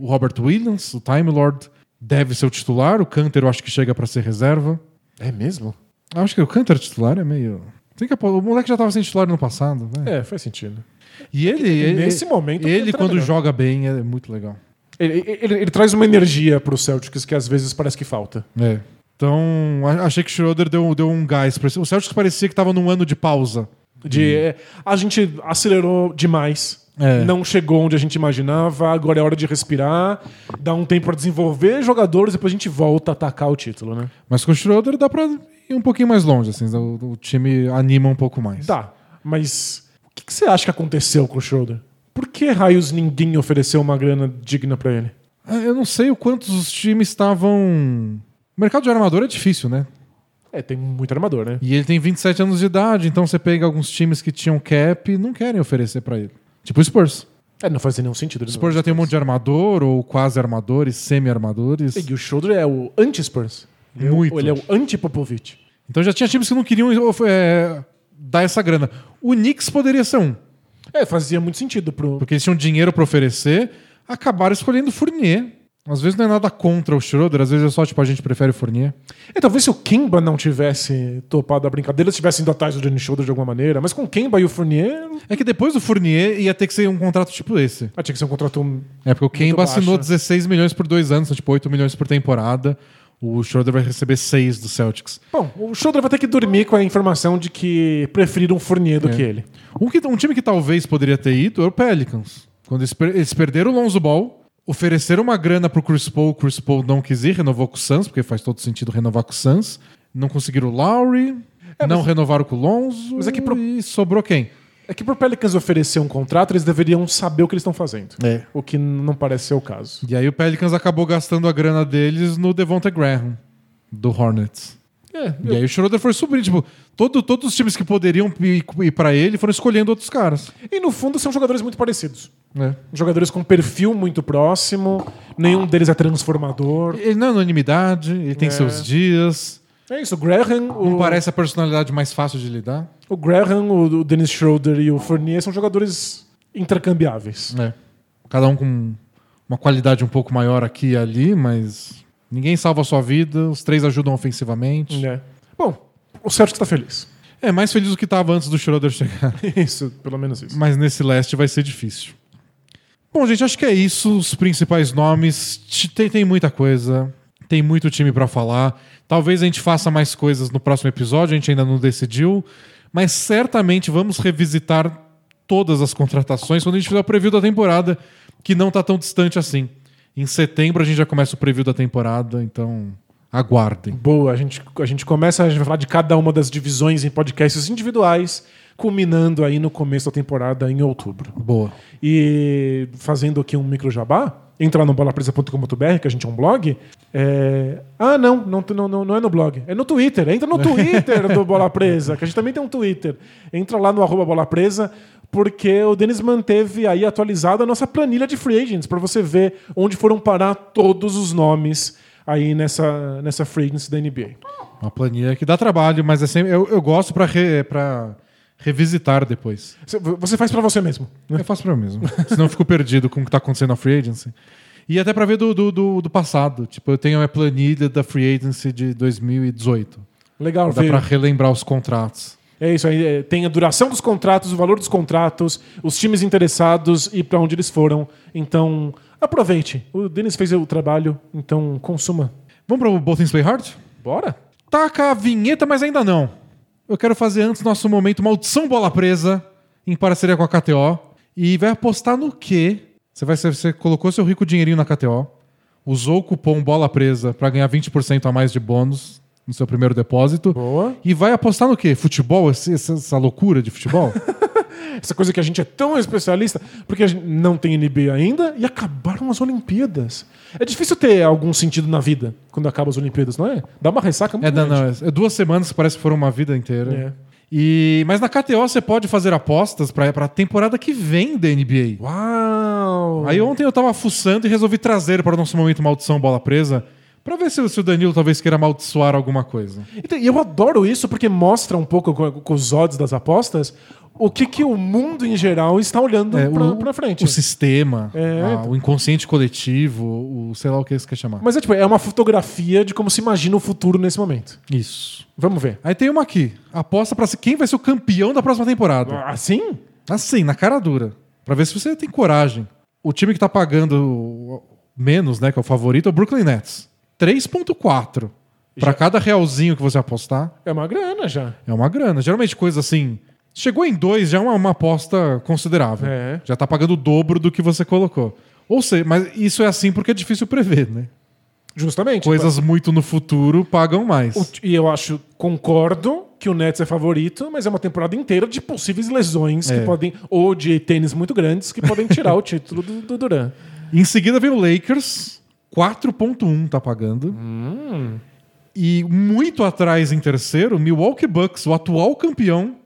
Speaker 1: o Robert Williams, o Time Lord, deve ser o titular. O Canter eu acho que chega para ser reserva.
Speaker 2: É mesmo?
Speaker 1: Acho que o Canter titular é meio. Tem que o moleque já tava sem titular no passado, né?
Speaker 2: É, faz sentido.
Speaker 1: E ele,
Speaker 2: nesse momento,
Speaker 1: ele
Speaker 2: é
Speaker 1: quando
Speaker 2: melhor.
Speaker 1: joga bem é muito legal.
Speaker 2: Ele, ele- ele traz uma energia pro Celtics que às vezes parece que falta.
Speaker 1: É. Então, achei que o Schroeder deu, deu um gás. pra O Celtics parecia que tava num ano de pausa.
Speaker 2: De, é, a gente acelerou demais.
Speaker 1: É.
Speaker 2: Não chegou onde a gente imaginava. Agora é hora de respirar, dar um tempo para desenvolver jogadores, depois a gente volta a atacar o título, né?
Speaker 1: Mas com o Schroeder dá pra ir um pouquinho mais longe, assim. O, o time anima um pouco mais.
Speaker 2: Tá, mas o que, que você acha que aconteceu com o Schroeder? Por que raios ninguém ofereceu uma grana digna para ele?
Speaker 1: Ah, Eu não sei o quantos os times estavam. O mercado de armador é difícil, né?
Speaker 2: É, tem muito armador, né?
Speaker 1: E ele tem 27 anos de idade, então você pega alguns times que tinham cap e não querem oferecer pra ele. Tipo o Spurs.
Speaker 2: É, não faz nenhum sentido.
Speaker 1: O Spurs já tem um monte de armador, ou quase armadores, semi-armadores.
Speaker 2: E o Schroeder é o anti-Spurs. É
Speaker 1: Muito.
Speaker 2: Ele é o anti-Popovich.
Speaker 1: Então já tinha times que não queriam é, dar essa grana. O Knicks poderia ser um.
Speaker 2: É, fazia muito sentido pro.
Speaker 1: Porque eles tinham dinheiro pra oferecer, acabaram escolhendo o Fournier. Às vezes não é nada contra o Schroeder, às vezes é só tipo a gente prefere o Fournier.
Speaker 2: É, talvez se o Kemba não tivesse topado a brincadeira, eles tivessem indo atrás do Johnny Schroeder de alguma maneira, mas com o Kemba e o Fournier,
Speaker 1: É que depois do Fournier ia ter que ser um contrato tipo esse.
Speaker 2: ah, tinha que ser um contrato.
Speaker 1: É porque o Kemba
Speaker 2: baixo,
Speaker 1: assinou
Speaker 2: né?
Speaker 1: 16 milhões por dois anos, são tipo 8 milhões por temporada. O Schroeder vai receber 6 do Celtics.
Speaker 2: Bom, o Schroeder vai ter que dormir com a informação de que preferiram o Fournier do
Speaker 1: É.
Speaker 2: que ele.
Speaker 1: Um, que- um time que talvez poderia ter ido era o Pelicans. Quando eles, per- eles perderam o Lonzo Ball, ofereceram uma grana pro Chris Paul, o Chris Paul não quis ir, renovou com o Suns, porque faz todo sentido renovar com o Suns. Não conseguiram o Lowry, não renovaram com o Lonzo.
Speaker 2: É, mas é que pro-
Speaker 1: E sobrou quem?
Speaker 2: É que pro Pelicans oferecer um contrato, eles deveriam saber o que eles estão fazendo.
Speaker 1: É.
Speaker 2: O que não parece ser o caso.
Speaker 1: E aí o Pelicans acabou gastando a grana deles no Devonta Graham, do Hornets.
Speaker 2: É,
Speaker 1: E aí o Schroeder foi subindo. Tipo, todo, todos os times que poderiam ir, ir para ele foram escolhendo outros caras.
Speaker 2: E no fundo são jogadores muito parecidos.
Speaker 1: É.
Speaker 2: Jogadores com perfil muito próximo, nenhum deles é transformador.
Speaker 1: Ele não é unanimidade, ele tem
Speaker 2: É.
Speaker 1: seus dias.
Speaker 2: É isso, o Graham,
Speaker 1: Não
Speaker 2: o,
Speaker 1: parece a personalidade mais fácil de lidar.
Speaker 2: o Graham, o, o Dennis Schroeder e o Fournier são jogadores intercambiáveis.
Speaker 1: É. Cada um com uma qualidade um pouco maior aqui e ali, mas ninguém salva a sua vida, os três ajudam ofensivamente.
Speaker 2: É. Bom, o Celtics tá feliz.
Speaker 1: É mais feliz do que estava antes do Schroeder chegar. (laughs)
Speaker 2: Isso, pelo menos isso.
Speaker 1: Mas nesse leste vai ser difícil. Bom, gente, acho que é isso. Os principais nomes. Tem, tem muita coisa. Tem muito time pra falar. Talvez a gente faça mais coisas no próximo episódio, a gente ainda não decidiu. Mas certamente vamos revisitar todas as contratações quando a gente fizer o preview da temporada, que não tá tão distante assim. Em setembro a gente já começa o preview da temporada, então aguardem.
Speaker 2: Boa, a gente, a gente começa a gente vai falar de cada uma das divisões em podcasts individuais, culminando aí no começo da temporada em outubro.
Speaker 1: Boa.
Speaker 2: E fazendo aqui um micro jabá, entra lá no bolapresa.com.br, que a gente é um blog. é- Ah, não, não, não, não, não é no blog, é no Twitter. Entra no (laughs) Twitter do Bola Presa, que a gente também tem um Twitter. Entra lá no arroba Bola Presa, porque o Denis manteve aí atualizada a nossa planilha de free agents, para você ver onde foram parar todos os nomes aí nessa, nessa free agency da NBA.
Speaker 1: Uma planilha que dá trabalho, mas é sempre, eu, eu gosto pra, re- pra revisitar depois.
Speaker 2: Você- faz para você mesmo. né?
Speaker 1: Eu faço pra mim mesmo. (laughs) Senão eu fico perdido com o que tá acontecendo na Free Agency. E até pra ver do, do, do, do passado. Tipo, eu tenho a planilha da Free Agency de 2018.
Speaker 2: Legal
Speaker 1: Dá pra relembrar os contratos.
Speaker 2: É isso aí. é, Tem a duração dos contratos, o valor dos contratos, os times interessados e para onde eles foram. Então, aproveite. O Denis fez o trabalho, então consuma.
Speaker 1: Vamos pro Both Things Play Hard?
Speaker 2: Bora?
Speaker 1: Taca a vinheta, mas ainda não. Eu quero fazer antes nosso momento Maldição Bola Presa, em parceria com a KTO. E vai apostar no quê? Você, vai, você colocou seu rico dinheirinho na KTO, usou o cupom Bola Presa pra ganhar 20% a mais de bônus no seu primeiro depósito.
Speaker 2: Boa.
Speaker 1: E vai apostar no quê? Futebol? Essa, essa loucura de futebol? (laughs)
Speaker 2: Essa coisa que a gente é tão especialista, porque a gente não tem NBA ainda e acabaram as Olimpíadas. É difícil ter algum sentido na vida quando acabam as Olimpíadas, não é? Dá uma ressaca muito
Speaker 1: é, não,
Speaker 2: grande.
Speaker 1: não, é duas semanas parece que foram uma vida inteira.
Speaker 2: É.
Speaker 1: E, mas na KTO você pode fazer apostas pra, pra temporada que vem da NBA.
Speaker 2: Uau!
Speaker 1: Aí ontem eu tava fuçando e resolvi trazer para o nosso momento Maldição Bola Presa pra ver se, se o Danilo talvez queira amaldiçoar alguma coisa.
Speaker 2: Então, E eu adoro isso porque mostra um pouco com, com os odds das apostas o que, que o mundo em geral está olhando
Speaker 1: É,
Speaker 2: pra,
Speaker 1: o,
Speaker 2: pra frente.
Speaker 1: o sistema,
Speaker 2: É.
Speaker 1: ah, o inconsciente coletivo, o sei lá o que você quer chamar.
Speaker 2: Mas é tipo, é uma fotografia de como se imagina o futuro nesse momento.
Speaker 1: Isso.
Speaker 2: Vamos ver.
Speaker 1: Aí tem uma aqui. Aposta pra ser quem vai ser o campeão da próxima temporada.
Speaker 2: Assim?
Speaker 1: Assim, na cara dura. Pra ver se você tem coragem. O time que tá pagando menos, né, que é o favorito, é o Brooklyn Nets. 3.4. Pra
Speaker 2: Já-
Speaker 1: cada realzinho que você apostar,
Speaker 2: É uma grana já.
Speaker 1: é uma grana. Geralmente coisa assim, chegou em dois já é uma, uma aposta considerável.
Speaker 2: É.
Speaker 1: Já tá pagando o dobro do que você colocou. Ou seja, mas isso é assim porque é difícil prever, né?
Speaker 2: Justamente.
Speaker 1: Coisas muito no futuro pagam mais.
Speaker 2: O- E eu acho, concordo que o Nets é favorito, mas é uma temporada inteira de possíveis lesões
Speaker 1: É.
Speaker 2: que podem, ou de tênis muito grandes, que podem tirar o (laughs) título do, do Duran.
Speaker 1: Em seguida vem o Lakers, 4.1 tá pagando.
Speaker 2: Hum.
Speaker 1: E muito atrás em terceiro, Milwaukee Bucks, o atual campeão,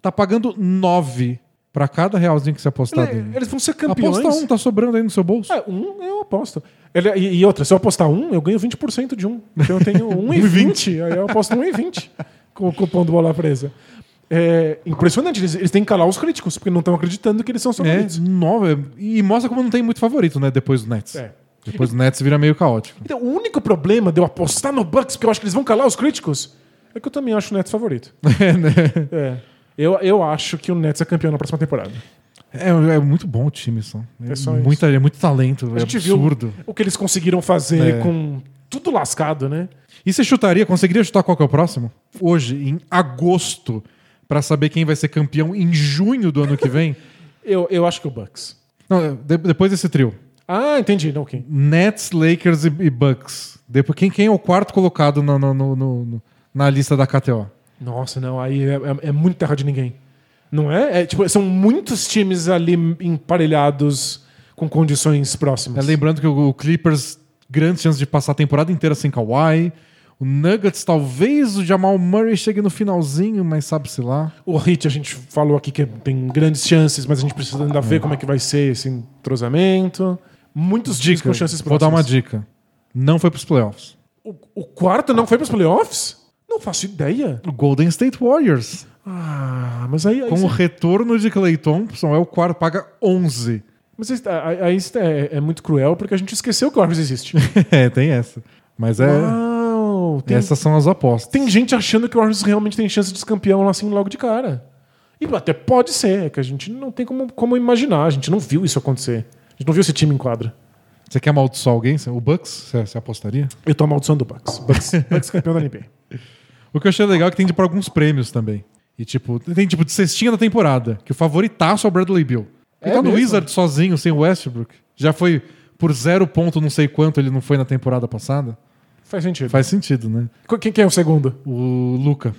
Speaker 1: tá pagando 9 pra cada realzinho que você apostar
Speaker 2: Ele-
Speaker 1: dele.
Speaker 2: eles vão ser campeões.
Speaker 1: Aposta um, tá sobrando aí no seu bolso.
Speaker 2: É, um eu aposto. Ele- e, e outra, se eu apostar um, eu ganho 20% de um. Então eu tenho (laughs) 1,20. aí eu aposto 1,20 com o cupom do Bola Presa. É impressionante. Eles, eles têm que calar os críticos, porque não estão acreditando que eles são
Speaker 1: É,
Speaker 2: favoritos.
Speaker 1: nove. E mostra como não tem muito favorito, né? Depois do Nets.
Speaker 2: É.
Speaker 1: Depois do Nets vira meio caótico.
Speaker 2: Então, o único problema de eu apostar no Bucks, porque eu acho que eles vão calar os críticos, é que eu também acho o Nets favorito. (laughs)
Speaker 1: É, né?
Speaker 2: É. Eu, eu acho que o Nets é campeão na próxima temporada.
Speaker 1: É, é muito bom o time, só. É,
Speaker 2: É só
Speaker 1: muita, é muito talento,
Speaker 2: A
Speaker 1: é
Speaker 2: gente
Speaker 1: absurdo.
Speaker 2: viu o que eles conseguiram fazer
Speaker 1: É.
Speaker 2: com tudo lascado, né?
Speaker 1: E você chutaria, conseguiria chutar qual que é o próximo? Hoje, em agosto, pra saber quem vai ser campeão em junho do ano que vem? (laughs)
Speaker 2: Eu, eu acho que o Bucks.
Speaker 1: Não, de- depois desse trio.
Speaker 2: Ah, entendi. Não, ok.
Speaker 1: Nets, Lakers e, e Bucks. Depois, quem, quem é o quarto colocado no- no- no- no- na lista da KTO?
Speaker 2: Nossa, não, aí é, é, é muito terra de ninguém. Não é? É, tipo, são muitos times ali emparelhados com condições
Speaker 1: É,
Speaker 2: próximas.
Speaker 1: lembrando que o, o Clippers, grandes chances de passar a temporada inteira sem Kawhi. O Nuggets, talvez o Jamal Murray chegue no finalzinho, mas sabe-se lá.
Speaker 2: O Hit a gente falou aqui que tem grandes chances, mas a gente precisa ainda ver como é que vai ser esse entrosamento. Muitos times com chances
Speaker 1: Vou dar uma
Speaker 2: próximas.
Speaker 1: dica. Não foi pros playoffs.
Speaker 2: O, o quarto não foi para os playoffs? Não faço ideia.
Speaker 1: O Golden State Warriors.
Speaker 2: Ah, mas aí. aí
Speaker 1: Com o retorno de Clay Thompson, é o quarto, paga 11.
Speaker 2: mas aí, é, é muito cruel porque a gente esqueceu que o Warriors existe. (laughs)
Speaker 1: é, tem essa. Mas é.
Speaker 2: Uau, tem,
Speaker 1: Essas são as apostas.
Speaker 2: tem gente achando que o Warriors realmente tem chance de ser campeão assim logo de cara. E até pode ser, é que a gente não tem como, como imaginar, a gente não viu isso acontecer. Gente não viu esse time em quadra.
Speaker 1: Você quer amaldiçoar alguém? O Bucks? Você, você apostaria?
Speaker 2: Eu tô amaldiçoando o Bucks. Bucks, (laughs) Bucks campeão da NBA.
Speaker 1: O que eu achei legal é que tem para alguns prêmios também. E tipo, tem tipo de cestinha da temporada, que o favoritaço é o Bradley Bill. Ele
Speaker 2: É
Speaker 1: tá no
Speaker 2: mesmo?
Speaker 1: Wizard sozinho, sem o Westbrook. Já foi por zero ponto não sei quanto ele não foi na temporada passada.
Speaker 2: Faz sentido.
Speaker 1: Faz sentido, né?
Speaker 2: Qu- Quem que é o segundo?
Speaker 1: O Luca.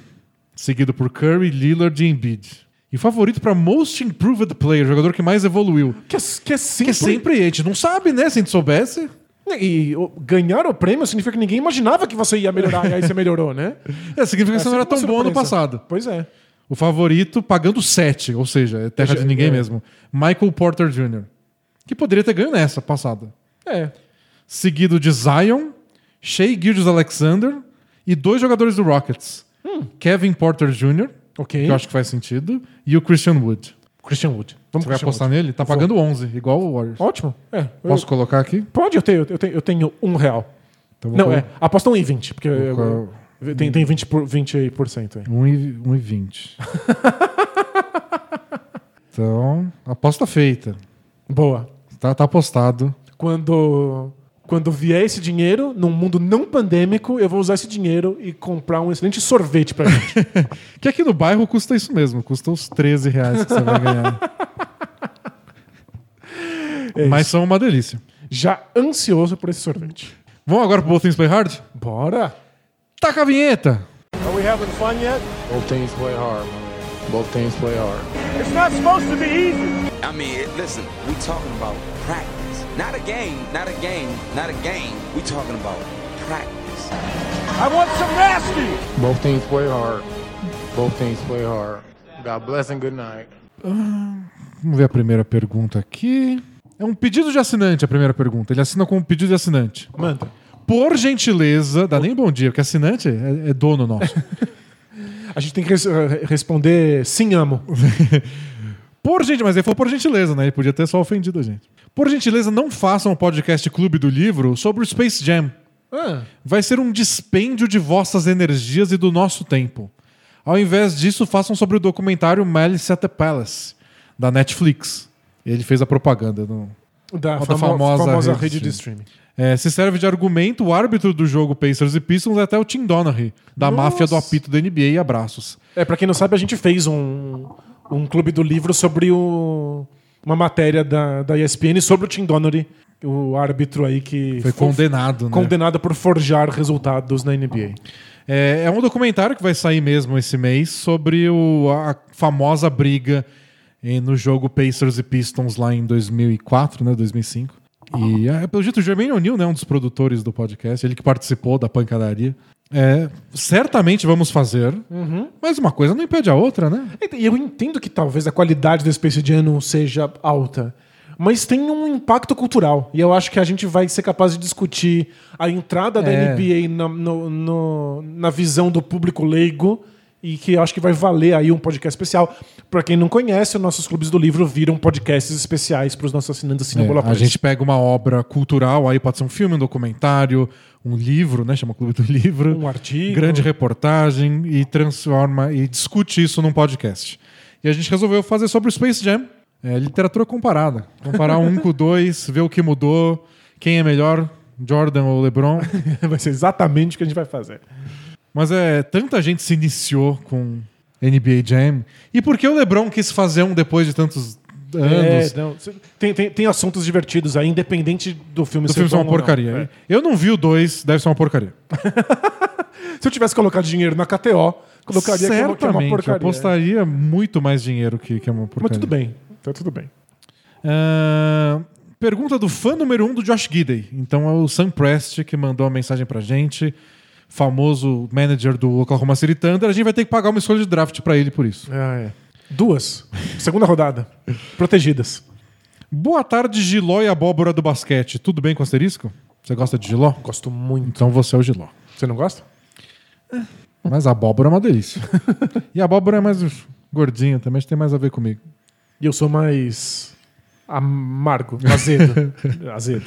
Speaker 1: Seguido por Curry, Lillard e Embiid. E favorito para Most Improved Player, jogador que mais evoluiu.
Speaker 2: Que é, que é
Speaker 1: Que
Speaker 2: sempre.
Speaker 1: é sempre a gente não sabe, né? Se a gente soubesse.
Speaker 2: E o- ganhar o prêmio significa que ninguém imaginava que você ia melhorar e aí você melhorou, né? (laughs)
Speaker 1: É, significa que você não era tão bom no passado.
Speaker 2: Pois é.
Speaker 1: O favorito pagando 7, ou seja, é terra de ninguém
Speaker 2: é.
Speaker 1: mesmo. Michael Porter Jr., que poderia ter ganho nessa passada.
Speaker 2: É.
Speaker 1: Seguido de Zion, Shea Gilgeous Alexander e dois jogadores do Rockets. Kevin Porter Jr.,
Speaker 2: Ok.
Speaker 1: que eu acho que faz sentido, e o Christian Wood.
Speaker 2: Christian Wood. Vamos
Speaker 1: Você vai
Speaker 2: Christian
Speaker 1: apostar
Speaker 2: Wood.
Speaker 1: nele? Tá pagando 11, igual o Warriors.
Speaker 2: Ótimo. É. Eu-
Speaker 1: Posso colocar aqui?
Speaker 2: Pode, eu tenho, eu tenho, eu tenho um real.
Speaker 1: Então vou
Speaker 2: Não,
Speaker 1: colo-
Speaker 2: é. Aposta um em 20, porque eu- tem, tem 20%, por, 20% aí.
Speaker 1: 1 e, 1 e 20. (laughs) então, aposta feita.
Speaker 2: Boa.
Speaker 1: Tá, tá apostado.
Speaker 2: Quando, quando vier esse dinheiro, num mundo não pandêmico, eu vou usar esse dinheiro e comprar um excelente sorvete pra gente. (laughs)
Speaker 1: Que aqui no bairro custa isso mesmo, custa os 13 reais que você vai ganhar. (laughs)
Speaker 2: É
Speaker 1: Mas são uma delícia.
Speaker 2: Já ansioso por esse sorvete.
Speaker 1: Vamos agora pro Both Things Play Hard?
Speaker 2: Bora!
Speaker 1: Taca a vinheta!
Speaker 3: Are we having fun yet?
Speaker 4: Both teams play hard, man. Both teams play hard.
Speaker 3: It's not supposed to be easy.
Speaker 5: I mean, listen, we talking about practice. Not a game, not a game, not a game. We talking about practice.
Speaker 3: I want some nasty.
Speaker 4: Both teams play hard. Both teams play hard. God bless and good night.
Speaker 1: Vamos ver a primeira pergunta aqui. É um pedido de assinante a primeira pergunta. Ele assina com um pedido de assinante.
Speaker 2: Manda.
Speaker 1: Por gentileza, dá nem bom dia, porque assinante é, é dono nosso. (laughs)
Speaker 2: A gente tem que res- responder sim, amo. (laughs)
Speaker 1: Por gente, mas ele falou por gentileza, né? Ele podia ter só ofendido a gente. Por gentileza, não façam um podcast Clube do Livro sobre o Space Jam.
Speaker 2: Ah,
Speaker 1: Vai ser um dispêndio de vossas energias e do nosso tempo. Ao invés disso, façam sobre o documentário Malice at the Palace, da Netflix. Ele fez a propaganda. No...
Speaker 2: da,
Speaker 1: Da
Speaker 2: famo-
Speaker 1: famosa
Speaker 2: famosa,
Speaker 1: rede
Speaker 2: rede
Speaker 1: de
Speaker 2: streaming.
Speaker 1: É, se serve de argumento, o árbitro do jogo Pacers e Pistons é até o Tim Donaghy, da
Speaker 2: Nossa.
Speaker 1: máfia do apito da NBA e abraços.
Speaker 2: É, pra quem não sabe, a gente fez um, um clube do livro sobre o, uma matéria da, da ESPN sobre o Tim Donnery, o árbitro aí que
Speaker 1: Foi condenado, né?
Speaker 2: condenado por forjar resultados na NBA.
Speaker 1: É, é um documentário que vai sair mesmo esse mês sobre o- a famosa briga no jogo Pacers e Pistons lá em 2004, né, 2005. E é, pelo jeito o Jermaine O'Neal, né, um dos produtores do podcast, ele que participou da pancadaria. É, certamente vamos fazer, mas uma coisa não impede a outra, né?
Speaker 2: E eu entendo que talvez a qualidade do Space Jam não seja alta, mas tem um impacto cultural. E eu acho que a gente vai ser capaz de discutir a entrada da
Speaker 1: É.
Speaker 2: NBA na, no- no- na visão do público leigo e que acho que vai valer aí um podcast especial. Pra quem não conhece, os nossos clubes do livro viram podcasts especiais para os nossos assinantes assim
Speaker 1: É,
Speaker 2: Bola
Speaker 1: a gente pega uma obra cultural, aí pode ser um filme, um documentário, um livro, né? Chama Clube do Livro.
Speaker 2: Um artigo.
Speaker 1: Grande reportagem e transforma e discute isso num podcast. E a gente resolveu fazer sobre o Space Jam. É, literatura comparada. Comparar um (laughs) com o dois, ver o que mudou, quem é melhor, Jordan ou LeBron. (laughs)
Speaker 2: vai ser exatamente o que a gente vai fazer.
Speaker 1: Mas é, tanta gente se iniciou com NBA Jam. E por que o LeBron quis fazer um depois de tantos anos?
Speaker 2: É, não, tem, tem, tem assuntos divertidos aí, independente do filme
Speaker 1: O
Speaker 2: ser
Speaker 1: filme é uma
Speaker 2: ou não.
Speaker 1: porcaria.
Speaker 2: É.
Speaker 1: Eu não vi o dois, deve ser uma porcaria. (laughs)
Speaker 2: Se eu tivesse colocado dinheiro na KTO, colocaria que é uma, que é uma
Speaker 1: Certamente, eu
Speaker 2: porcaria.
Speaker 1: apostaria muito mais dinheiro que, que é uma porcaria.
Speaker 2: Mas tudo bem, tá tudo bem.
Speaker 1: Ah, pergunta do fã número um do Josh Gidey. Então é o Sam Prest que mandou a mensagem pra gente. Famoso manager do Oklahoma City Thunder, a gente vai ter que pagar uma escolha de draft pra ele por isso.
Speaker 2: Ah, é. Duas. Segunda rodada. Protegidas.
Speaker 1: Boa tarde, Giló e abóbora do basquete. Tudo bem com asterisco? Você gosta de Giló?
Speaker 2: Gosto muito.
Speaker 1: Então você é o Giló.
Speaker 2: Você não gosta?
Speaker 1: Mas a abóbora é uma delícia. e a abóbora é mais gordinha também, acho que tem mais a ver comigo.
Speaker 2: E eu sou mais amargo, azedo. (laughs) azedo.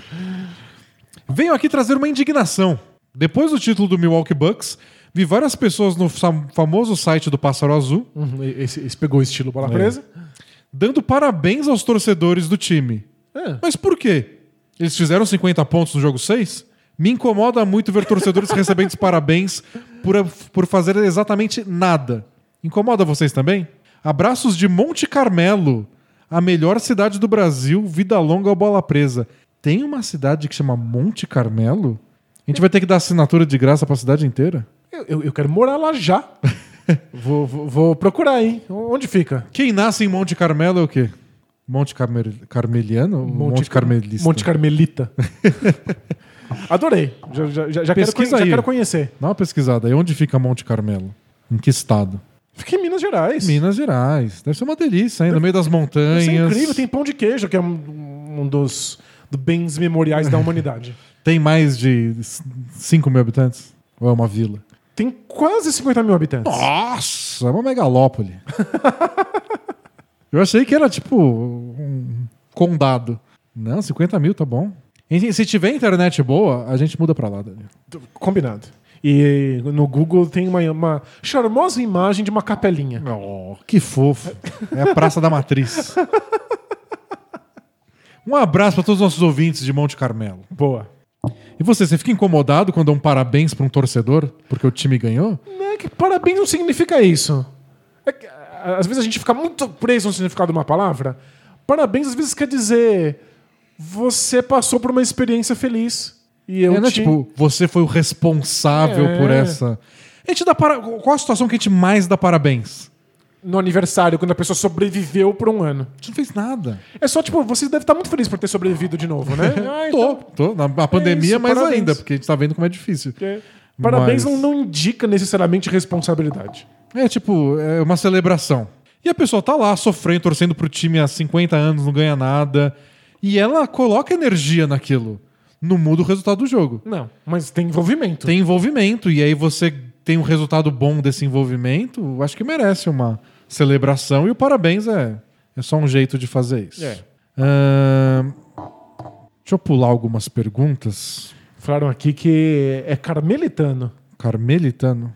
Speaker 1: Venho aqui trazer uma indignação. Depois do título do Milwaukee Bucks, vi várias pessoas no fam- famoso site do Pássaro Azul
Speaker 2: Uhum, Esse, esse pegou o estilo bola presa.
Speaker 1: dando parabéns aos torcedores do time.
Speaker 2: É.
Speaker 1: Mas por quê? Eles fizeram 50 pontos no jogo 6? Me incomoda muito ver torcedores (laughs) recebendo parabéns por, por fazer exatamente nada. Incomoda vocês também? Abraços de Monte Carmelo, a melhor cidade do Brasil, vida longa ou bola presa. Tem uma cidade que chama Monte Carmelo? A gente vai ter que dar assinatura de graça pra cidade inteira?
Speaker 2: Eu, eu- eu quero morar lá já. (laughs) vou, vou- vou procurar, hein? Onde fica?
Speaker 1: Quem nasce em Monte Carmelo é o quê? Monte Carmel... Carmeliano? ou Monte, Carmelista.
Speaker 2: Monte Carmelita. (laughs) Adorei. Já, já, já, quero, já quero conhecer.
Speaker 1: Dá uma pesquisada aí. Onde fica Monte Carmelo? Em que estado?
Speaker 2: Fica em Minas Gerais.
Speaker 1: Minas Gerais. Deve ser uma delícia, hein? No meio das
Speaker 2: Isso
Speaker 1: montanhas.
Speaker 2: é incrível. Tem pão de queijo, que é um, um dos do bens memoriais da humanidade. (laughs)
Speaker 1: Tem mais de 5 mil habitantes? Ou é uma vila?
Speaker 2: Tem quase 50 mil habitantes.
Speaker 1: Nossa, é uma megalópole. (laughs) Eu achei que era tipo um condado. Não, 50 mil, tá bom. Enfim, Se tiver internet boa, a gente muda pra lá, Daniel.
Speaker 2: Combinado. E no Google tem uma, uma charmosa imagem de uma capelinha.
Speaker 1: Oh, que fofo. É a Praça da Matriz. (laughs) Um abraço pra todos os nossos ouvintes de Monte Carmelo.
Speaker 2: Boa.
Speaker 1: E você, você fica incomodado quando dá um parabéns pra um torcedor porque o time ganhou?
Speaker 2: Não é que parabéns não significa isso. É que, às vezes a gente fica muito preso no significado de uma palavra. Parabéns às vezes quer dizer você passou por uma experiência feliz. E eu
Speaker 1: é, né?
Speaker 2: te...
Speaker 1: Tipo, você foi o responsável
Speaker 2: É.
Speaker 1: por essa. A gente dá para... Qual a situação que a gente mais dá parabéns?
Speaker 2: No aniversário, quando a pessoa sobreviveu por um ano.
Speaker 1: A gente não fez nada.
Speaker 2: É só, tipo, você deve estar muito feliz por ter sobrevivido de novo, né? (laughs) Ah,
Speaker 1: tô,
Speaker 2: então,
Speaker 1: tô. Na, na pandemia,
Speaker 2: isso,
Speaker 1: mais
Speaker 2: parabéns.
Speaker 1: ainda, porque a gente tá vendo como é difícil.
Speaker 2: é. Parabéns
Speaker 1: Mas-
Speaker 2: não, não indica necessariamente responsabilidade.
Speaker 1: É tipo, é uma celebração. E a pessoa tá lá sofrendo, torcendo pro time há 50 anos, não ganha nada. E ela coloca energia naquilo. Não muda o resultado do jogo.
Speaker 2: Não, mas tem envolvimento.
Speaker 1: Tem envolvimento, e aí você tem um resultado bom desse envolvimento, acho que merece uma celebração. E o parabéns é, é só um jeito de fazer isso.
Speaker 2: É.
Speaker 1: Ahn, deixa eu pular algumas perguntas.
Speaker 2: Falaram aqui que é carmelitano.
Speaker 1: Carmelitano.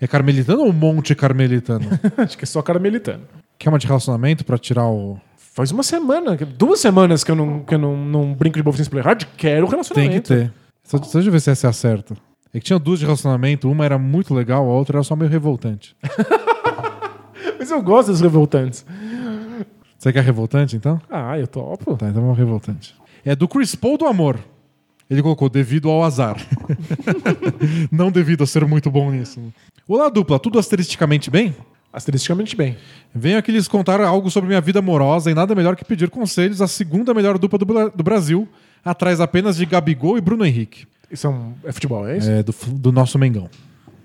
Speaker 1: É carmelitano ou Monte Carmelitano? (laughs)
Speaker 2: Acho que é só carmelitano.
Speaker 1: que é uma de relacionamento pra tirar o.
Speaker 2: Faz uma semana, duas semanas que eu não, que eu não, não brinco de Sem Play Hard. Quero
Speaker 1: Tem
Speaker 2: relacionamento.
Speaker 1: que ter. Só, só deixa eu ver se essa é a certa. É que tinha duas de relacionamento, uma era muito legal, a outra era só meio revoltante. (laughs)
Speaker 2: Mas eu gosto dos revoltantes.
Speaker 1: Você quer revoltante, então?
Speaker 2: Ah, eu topo.
Speaker 1: Tá, então vamos revoltante. É do Chris Paul do Amor. Ele colocou devido ao azar. (laughs) Não devido a ser muito bom nisso. Olá, dupla. Tudo asteristicamente bem?
Speaker 2: Asteristicamente bem.
Speaker 1: Venho aqui lhes contar algo sobre minha vida amorosa e nada melhor que pedir conselhos à segunda melhor dupla do, do Brasil, atrás apenas de Gabigol e Bruno Henrique.
Speaker 2: Isso é, um, é futebol, é isso?
Speaker 1: É, do, do nosso Mengão.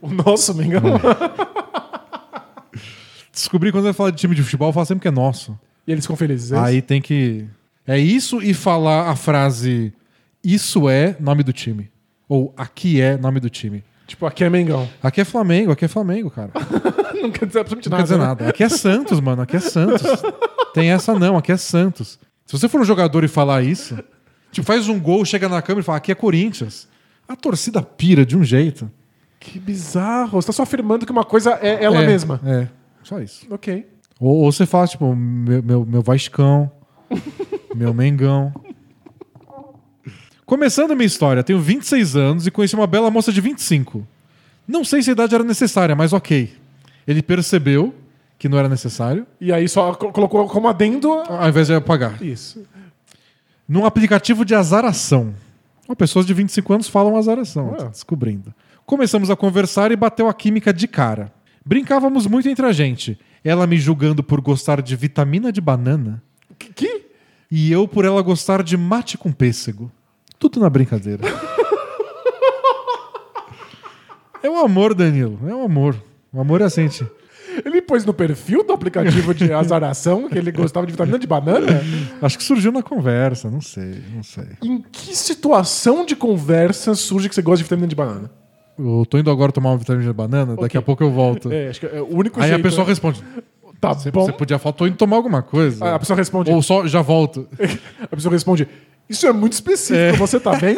Speaker 2: O nosso, me engano. (laughs)
Speaker 1: Descobri quando eu falo de time de futebol, eu falo sempre que é nosso.
Speaker 2: E eles ficam felizes. é isso?
Speaker 1: Aí tem que. É isso e falar a frase isso é nome do time. Ou aqui é nome do time.
Speaker 2: Tipo, aqui é Mengão.
Speaker 1: Aqui é Flamengo, aqui é Flamengo, cara. Não (laughs)
Speaker 2: Não quer dizer absolutamente
Speaker 1: quer
Speaker 2: nada.
Speaker 1: dizer
Speaker 2: né?
Speaker 1: nada. Aqui é Santos, mano. Aqui é Santos. Tem essa não, aqui é Santos. Se você for um jogador e falar isso, tipo, faz um gol, chega na câmera e fala, aqui é Corinthians. A torcida pira de um jeito.
Speaker 2: Que bizarro. Você tá só afirmando que uma coisa é ela
Speaker 1: é,
Speaker 2: mesma.
Speaker 1: É, só isso.
Speaker 2: Ok.
Speaker 1: Ou, ou você fala, tipo, meu, meu, meu Vascão, (laughs) meu Mengão. Começando a minha história, tenho 26 anos e conheci uma bela moça de 25. Não sei se a idade era necessária, mas ok. Ele percebeu que não era necessário,
Speaker 2: E aí só co- colocou como adendo.
Speaker 1: ao invés de apagar.
Speaker 2: Isso.
Speaker 1: Num aplicativo de azaração. Ó, pessoas de 25 anos falam azaração,
Speaker 2: Ah.
Speaker 1: tô descobrindo. Começamos a conversar e bateu a química de cara. Brincávamos muito entre a gente. Ela me julgando por gostar de vitamina de banana.
Speaker 2: Que?
Speaker 1: E eu por ela gostar de mate com pêssego. Tudo na brincadeira. (laughs) É o amor, Danilo. É o amor. O amor é assim. gente.
Speaker 2: Ele pôs no perfil do aplicativo de azaração que ele gostava de vitamina de banana?
Speaker 1: Acho que surgiu na conversa, não sei, não sei.
Speaker 2: Em que situação de conversa surge que você gosta de vitamina de banana?
Speaker 1: Eu tô indo agora tomar uma vitamina de banana, daqui a pouco eu volto.
Speaker 2: É, acho que é o único
Speaker 1: Aí
Speaker 2: jeito.
Speaker 1: a pessoa
Speaker 2: né?
Speaker 1: responde:
Speaker 2: Tá
Speaker 1: você,
Speaker 2: bom.
Speaker 1: você podia falar, tô indo tomar alguma coisa.
Speaker 2: Ah, A pessoa responde.
Speaker 1: Ou só já volto. (laughs)
Speaker 2: A pessoa responde. Isso é muito específico. Você tá bem?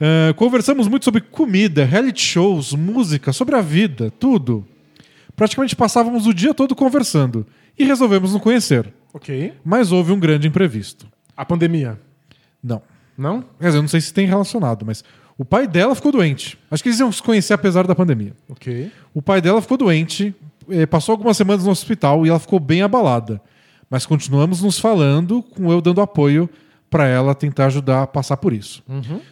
Speaker 1: Ah, (laughs) conversamos muito sobre comida, reality shows, música, sobre a vida, tudo. Praticamente passávamos o dia todo conversando e resolvemos nos conhecer.
Speaker 2: ok.
Speaker 1: Mas houve um grande imprevisto.
Speaker 2: A pandemia.
Speaker 1: Não.
Speaker 2: Não?
Speaker 1: Quer dizer, eu não sei se tem relacionado, mas o pai dela ficou doente. Acho que eles iam se conhecer apesar da pandemia.
Speaker 2: Ok.
Speaker 1: O pai dela ficou doente, eh, passou algumas semanas no hospital e ela ficou bem abalada. Mas continuamos nos falando, com eu dando apoio para ela tentar ajudar a passar por isso.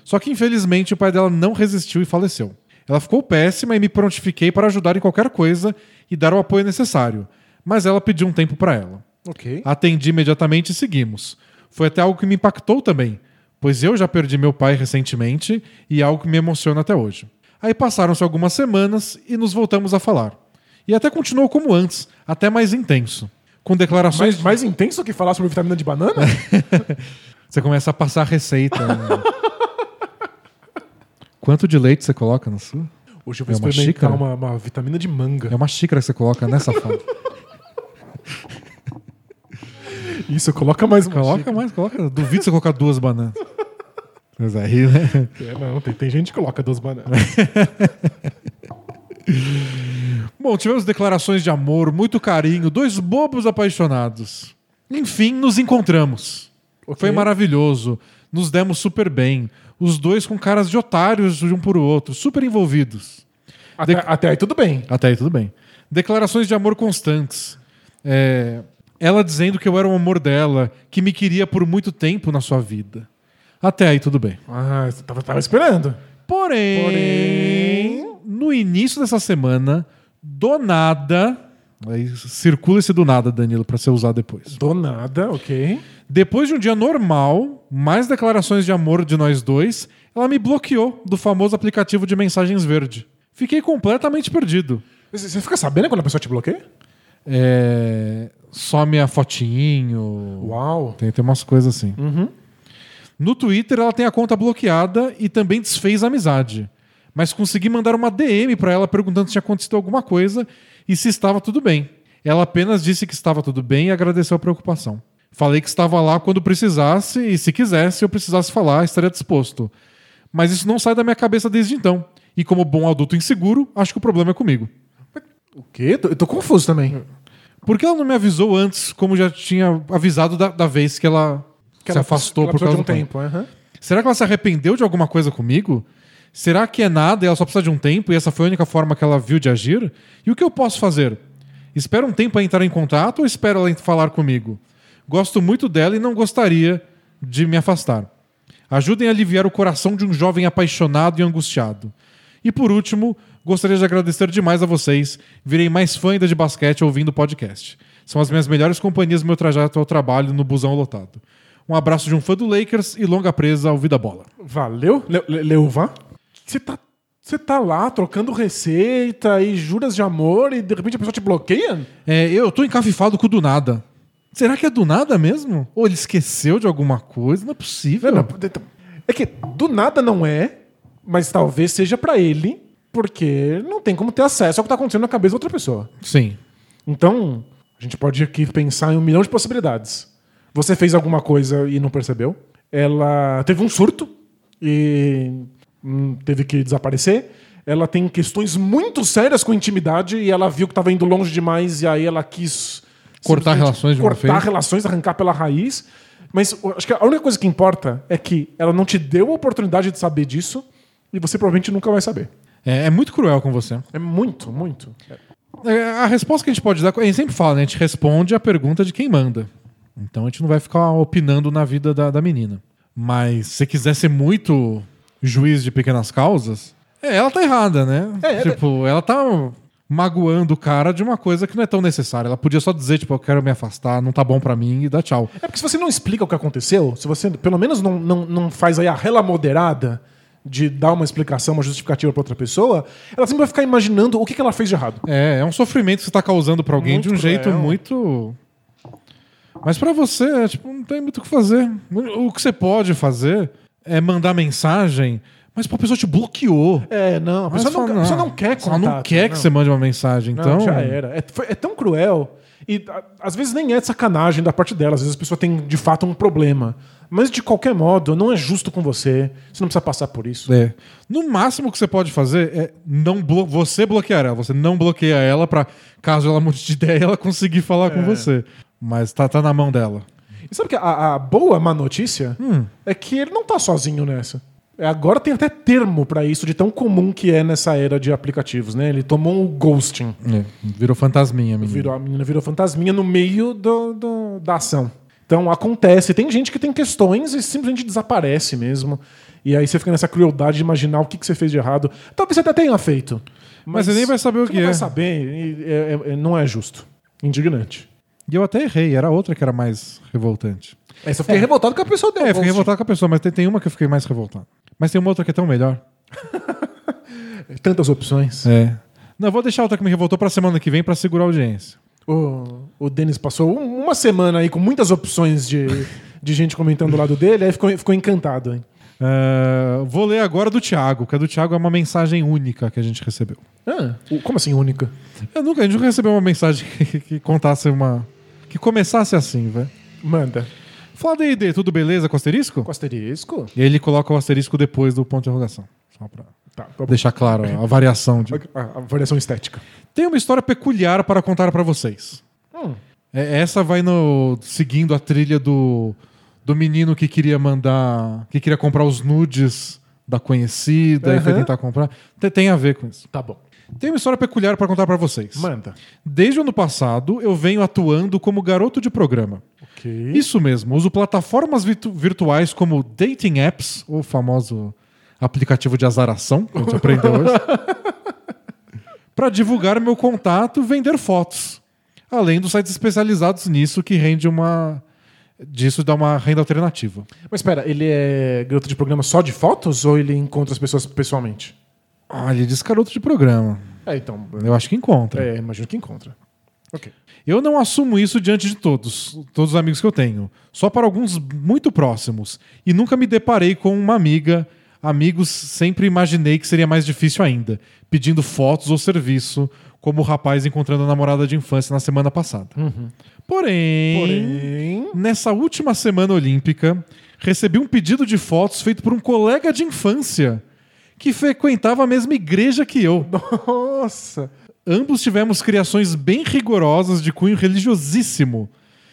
Speaker 1: Só que infelizmente o pai dela não resistiu e faleceu. Ela ficou péssima e me prontifiquei para ajudar em qualquer coisa e dar o apoio necessário. Mas ela pediu um tempo para ela.
Speaker 2: Ok.
Speaker 1: Atendi imediatamente e seguimos. Foi até algo que me impactou também, pois eu já perdi meu pai recentemente e é algo que me emociona até hoje. Aí passaram-se algumas semanas e nos voltamos a falar. E até continuou como antes, até mais intenso. Com declarações.
Speaker 2: Mais, mais intenso que falar sobre vitamina de banana? (laughs)
Speaker 1: Você começa a passar a receita. né? (laughs) Quanto de leite você coloca na sua?
Speaker 2: Hoje eu vou
Speaker 1: É uma
Speaker 2: experimentar
Speaker 1: xícara?
Speaker 2: uma, uma vitamina de manga.
Speaker 1: É uma xícara que você coloca nessa fala. (laughs)
Speaker 2: Isso, coloca mais
Speaker 1: Coloca
Speaker 2: xícara.
Speaker 1: mais, coloca. Duvido você colocar duas bananas. Mas aí, né?
Speaker 2: É, não, tem, tem gente que coloca duas bananas. (laughs)
Speaker 1: Bom, tivemos declarações de amor, muito carinho, dois bobos apaixonados. Enfim, nos encontramos. Foi maravilhoso. Nos demos super bem. Os dois com caras de otários de um por outro, super envolvidos.
Speaker 2: Até, até aí tudo bem.
Speaker 1: Até aí tudo bem. Declarações de amor constantes. É, ela dizendo que eu era o amor dela, que me queria por muito tempo na sua vida. Até aí tudo bem.
Speaker 2: Ah, você tava, tava esperando.
Speaker 1: Porém,
Speaker 2: Porém-
Speaker 1: no início dessa semana, do nada. Aí circula esse do nada, Danilo, pra ser usado depois.
Speaker 2: Do nada, ok.
Speaker 1: Depois de um dia normal, mais declarações de amor de nós dois, ela me bloqueou do famoso aplicativo de mensagens verde. Fiquei completamente perdido.
Speaker 2: Você você fica sabendo quando a pessoa te bloqueia?
Speaker 1: É... Some a fotinho.
Speaker 2: Uau.
Speaker 1: Tem, tem umas coisas assim. No Twitter, ela tem a conta bloqueada e também desfez a amizade. Mas consegui mandar uma DM pra ela perguntando se tinha acontecido alguma coisa e se estava tudo bem. Ela apenas disse que estava tudo bem e agradeceu a preocupação. Falei que estava lá quando precisasse e, se quisesse, eu precisasse falar, estaria disposto. Mas isso não sai da minha cabeça desde então. E como bom adulto inseguro, acho que o problema é comigo.
Speaker 2: O quê? Eu tô, eu tô confuso também.
Speaker 1: Por que ela não me avisou antes, como já tinha avisado da, da vez que ela
Speaker 2: Que
Speaker 1: se
Speaker 2: ela-
Speaker 1: afastou
Speaker 2: ela
Speaker 1: por causa
Speaker 2: de um
Speaker 1: do tempo?
Speaker 2: aham.
Speaker 1: Será que ela se arrependeu de alguma coisa comigo? Será que é nada e ela só precisa de um tempo e essa foi a única forma que ela viu de agir? E o que eu posso fazer? Espero um tempo para entrar em contato ou espero ela falar comigo? Gosto muito dela e não gostaria de me afastar. Ajudem a aliviar o coração de um jovem apaixonado e angustiado. E por último, gostaria de agradecer demais a vocês. Virei mais fã ainda de basquete ouvindo o podcast. São as minhas melhores companhias no meu trajeto ao trabalho no busão lotado. Um abraço de um fã do Lakers e longa presa ao Vida Bola.
Speaker 2: Valeu, Le Le Leuva. Você tá, você tá lá trocando receita e juras de amor e de repente a pessoa te bloqueia?
Speaker 1: É, eu tô encafifado com o do nada. Será que é do nada mesmo? Ou ele esqueceu de alguma coisa? Não é possível.
Speaker 2: Não, é que do nada não é, mas talvez seja pra ele, porque não tem como ter acesso ao que tá acontecendo na cabeça da outra pessoa.
Speaker 1: Sim.
Speaker 2: Então, a gente pode aqui pensar em um milhão de possibilidades. Você fez alguma coisa e não percebeu. Ela teve um surto e hum, teve que desaparecer. Ela tem questões muito sérias com intimidade e ela viu que estava indo longe demais e aí ela quis
Speaker 1: Cortar relações de uma
Speaker 2: cortar
Speaker 1: vez.
Speaker 2: relações, arrancar pela raiz. Mas acho que a única coisa que importa é que ela não te deu a oportunidade de saber disso e você provavelmente nunca vai saber.
Speaker 1: É, é muito cruel com você.
Speaker 2: É muito, muito.
Speaker 1: É, a resposta que a gente pode dar, a gente sempre fala, né? A gente responde a pergunta de quem manda. Então a gente não vai ficar opinando na vida da, da menina. Mas se você quiser ser muito juiz de pequenas causas, é, ela tá errada, né?
Speaker 2: É,
Speaker 1: tipo, ela tá magoando o cara de uma coisa que não é tão necessária. Ela podia só dizer, tipo, eu quero me afastar, não tá bom pra mim e dá tchau.
Speaker 2: É porque se você não explica o que aconteceu, se você pelo menos não, não, não faz aí a rela moderada de dar uma explicação, uma justificativa pra outra pessoa, ela sempre vai ficar imaginando o que, que ela fez de errado.
Speaker 1: É, é um sofrimento que você tá causando pra alguém
Speaker 2: Muito
Speaker 1: de um jeito
Speaker 2: cruel.
Speaker 1: muito. Mas pra você, é, tipo, não tem muito o que fazer. O que você pode fazer é mandar mensagem, mas pô, a pessoa te bloqueou.
Speaker 2: É, não, a pessoa, não,
Speaker 1: fala,
Speaker 2: a pessoa não quer
Speaker 1: Ela
Speaker 2: contato.
Speaker 1: não quer que
Speaker 2: não.
Speaker 1: você mande uma mensagem,
Speaker 2: Não,
Speaker 1: então.
Speaker 2: já era. É, foi- é tão cruel. E a- às vezes nem é de sacanagem da parte dela. Às vezes a pessoa tem de fato um problema. Mas de qualquer modo, não é justo com você. Você não precisa passar por isso.
Speaker 1: É. No máximo que você pode fazer é não blo você bloquear ela. Você não bloqueia ela pra, caso ela (laughs) mude de ideia, ela conseguir falar
Speaker 2: É.
Speaker 1: com você. Mas tá, tá na mão dela.
Speaker 2: E sabe que a, a boa má notícia
Speaker 1: Hum.
Speaker 2: é que ele não tá sozinho nessa. É, Agora tem até termo pra isso, de tão comum que é nessa era de aplicativos, né? Ele tomou um ghosting.
Speaker 1: É, virou fantasminha, menino.
Speaker 2: Virou, a menina virou fantasminha no meio do, do- da ação. Então acontece. Tem gente que tem questões e simplesmente desaparece mesmo. E aí você fica nessa crueldade de imaginar o que, que você fez de errado. Talvez você até tenha feito.
Speaker 1: Mas você nem vai saber o que
Speaker 2: não
Speaker 1: é.
Speaker 2: vai saber. e é- é- não é justo. Indignante.
Speaker 1: E eu até errei, era outra que era mais revoltante.
Speaker 2: Aí você fiquei revoltado que a pessoa deu
Speaker 1: É, eu fiquei revoltado com a pessoa, mas tem, tem uma que eu fiquei mais revoltado. Mas tem uma outra que é tão melhor. (laughs)
Speaker 2: Tantas opções.
Speaker 1: É. Não, eu vou deixar outra que me revoltou pra semana que vem pra segurar a audiência.
Speaker 2: O, o Denis passou um- uma semana aí com muitas opções de, de gente comentando do lado dele, aí ficou, ficou encantado. Hein?
Speaker 1: É, vou ler agora do Thiago, que a do Thiago é uma mensagem única que a gente recebeu.
Speaker 2: Ah, como assim única?
Speaker 1: Eu nunca, a gente nunca recebeu uma mensagem (laughs) que, que contasse uma. que começasse assim, velho.
Speaker 2: Manda.
Speaker 1: Fala D&D, tudo beleza com asterisco?
Speaker 2: Com asterisco?
Speaker 1: E aí ele coloca o asterisco depois do ponto de interrogação. Só pra
Speaker 2: Tá, vamos-
Speaker 1: deixar claro a variação. De...
Speaker 2: a, a variação estética.
Speaker 1: Tem uma história peculiar para contar pra vocês.
Speaker 2: Hum.
Speaker 1: É, essa vai no seguindo a trilha do, do menino que queria mandar, que queria comprar os nudes da conhecida e foi tentar comprar. Tem, tem a ver com isso.
Speaker 2: Tá bom.
Speaker 1: Tem uma história peculiar para contar pra vocês.
Speaker 2: Manda.
Speaker 1: Desde o ano passado, eu venho atuando como garoto de programa.
Speaker 2: Ok.
Speaker 1: Isso mesmo, uso plataformas virtu- virtuais como dating apps, o famoso aplicativo de azaração, que a gente aprendeu hoje, (laughs) para divulgar meu contato e vender fotos. Além dos sites especializados nisso que rende uma. Disso dá uma renda alternativa.
Speaker 2: Mas espera, ele é garoto de programa só de fotos ou ele encontra as pessoas pessoalmente?
Speaker 1: Ah, ele diz garoto de programa.
Speaker 2: É, então.
Speaker 1: Eu acho que encontra.
Speaker 2: É, imagino que encontra. Ok.
Speaker 1: Eu não assumo isso diante de todos, todos os amigos que eu tenho. Só para alguns muito próximos. E nunca me deparei com uma amiga. Amigos sempre imaginei que seria mais difícil ainda, pedindo fotos ou serviço, como o rapaz encontrando a namorada de infância na semana passada. Porém,
Speaker 2: Porém.
Speaker 1: nessa última semana olímpica, recebi um pedido de fotos feito por um colega de infância que frequentava a mesma igreja que eu.
Speaker 2: Nossa!
Speaker 1: Ambos tivemos criações bem rigorosas de cunho religiosíssimo,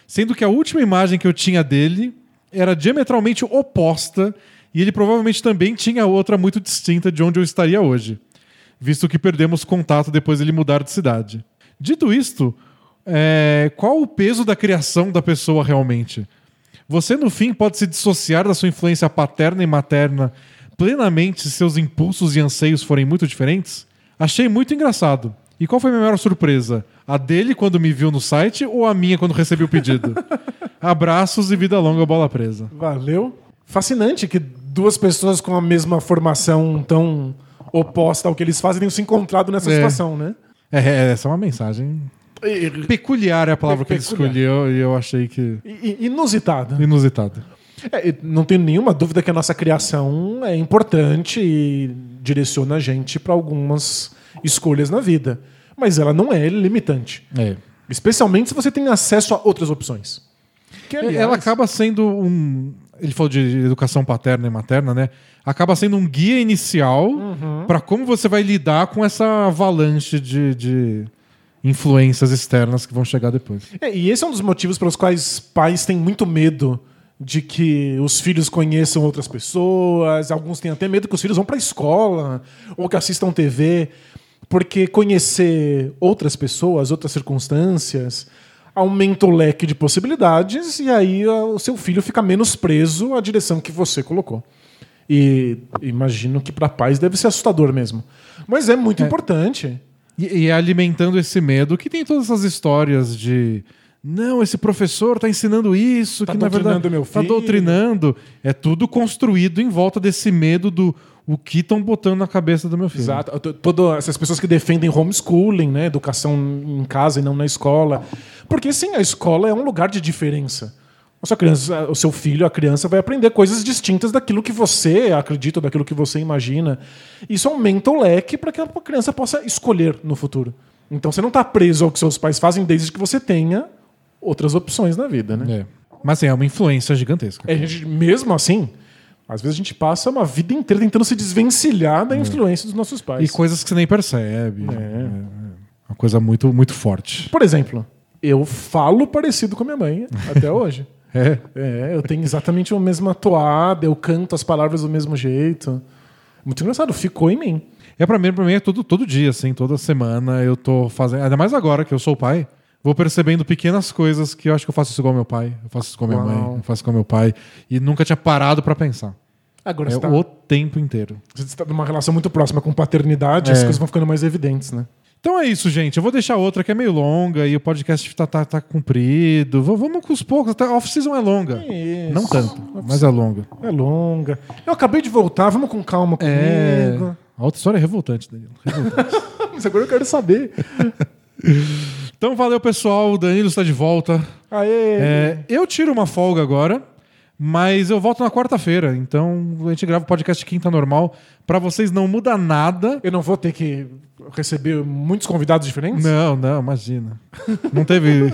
Speaker 1: sendo que a última imagem que eu tinha dele era diametralmente oposta e ele provavelmente também tinha outra muito distinta de onde eu estaria hoje, visto que perdemos contato depois dele mudar de cidade. Dito isto, é, qual o peso da criação da pessoa realmente? Você, no fim, pode se dissociar da sua influência paterna e materna plenamente se seus impulsos e anseios forem muito diferentes? Achei muito engraçado. E qual foi a minha maior surpresa? A dele quando me viu no site ou a minha quando recebi o pedido? (laughs) Abraços e vida longa, bola presa.
Speaker 2: Valeu. Fascinante que duas pessoas com a mesma formação tão oposta ao que eles fazem tenham se encontrado nessa
Speaker 1: É.
Speaker 2: situação, né?
Speaker 1: É, é, essa é uma mensagem. Peculiar é a palavra que ele
Speaker 2: Peculiar.
Speaker 1: escolheu e eu achei que.
Speaker 2: Inusitada.
Speaker 1: inusitada.
Speaker 2: É, não tenho nenhuma dúvida que a nossa criação é importante e direciona a gente para algumas escolhas na vida. Mas ela não é limitante.
Speaker 1: É.
Speaker 2: Especialmente se você tem acesso a outras opções. Que, aliás,
Speaker 1: Ela acaba sendo um. Ele falou de educação paterna e materna, né? Acaba sendo um guia inicial
Speaker 2: Uhum.
Speaker 1: pra como você vai lidar com essa avalanche de, de influências externas que vão chegar depois.
Speaker 2: É, e esse é um dos motivos pelos quais pais têm muito medo de que os filhos conheçam outras pessoas. Alguns têm até medo que os filhos vão para a escola ou que assistam TV, porque conhecer outras pessoas, outras circunstâncias, aumenta o leque de possibilidades e aí ah, o seu filho fica menos preso à direção que você colocou. E imagino que para pais deve ser assustador mesmo. Mas é muito importante.
Speaker 1: E, e é alimentando esse medo que tem todas essas histórias de. Não, esse professor está ensinando isso,
Speaker 2: Tá
Speaker 1: que na verdade tá
Speaker 2: filho."
Speaker 1: doutrinando. É tudo construído em volta desse medo do o que estão botando na cabeça do meu filho.
Speaker 2: Exato. Todas essas pessoas que defendem homeschooling, né? Educação em casa e não na escola. Porque sim, a escola é um lugar de diferença. A sua criança, o seu filho, a criança vai aprender coisas distintas daquilo que você acredita, daquilo que você imagina. Isso aumenta o leque para que a criança possa escolher no futuro. Então você não está preso ao que seus pais fazem desde que você tenha outras opções na vida, né?
Speaker 1: É. Mas assim, é uma influência gigantesca.
Speaker 2: É, mesmo assim, às vezes a gente passa uma vida inteira tentando se desvencilhar da influência dos nossos pais.
Speaker 1: E coisas que você nem percebe. É. Uma coisa muito, muito forte.
Speaker 2: Por exemplo, eu falo parecido com a minha mãe até (laughs) hoje.
Speaker 1: É.
Speaker 2: É, eu tenho exatamente a mesma toada, eu canto as palavras do mesmo jeito. Muito engraçado, ficou em mim.
Speaker 1: É pra mim, pra mim é todo, todo dia, assim, toda semana eu tô fazendo. Ainda mais agora que eu sou pai. Vou percebendo pequenas coisas que eu acho que eu faço isso igual meu pai, eu faço isso com a minha
Speaker 2: Uau.
Speaker 1: mãe, eu faço isso com meu pai. E nunca tinha parado pra pensar.
Speaker 2: Agora
Speaker 1: É
Speaker 2: você, tá,
Speaker 1: o tempo inteiro.
Speaker 2: você está numa relação muito próxima com paternidade,
Speaker 1: É.
Speaker 2: as coisas vão ficando mais evidentes, né?
Speaker 1: Então é isso, gente. Eu vou deixar outra que é meio longa e o podcast tá, tá, tá comprido. V- vamos com os poucos. Até a off-season é longa.
Speaker 2: Isso.
Speaker 1: Não tanto, mas é longa.
Speaker 2: É longa. Eu acabei de voltar, vamos com calma
Speaker 1: É.
Speaker 2: comigo.
Speaker 1: A outra história é revoltante, Danilo. Revoltante. (laughs)
Speaker 2: Mas agora eu quero saber. (laughs)
Speaker 1: então valeu, pessoal. O Danilo está de volta.
Speaker 2: Aê!
Speaker 1: É, eu tiro uma folga agora, mas eu volto na quarta-feira. Então a gente grava o podcast quinta normal. Pra vocês não muda nada.
Speaker 2: Eu não vou ter que receber muitos convidados diferentes?
Speaker 1: Não, não, imagina. Não teve.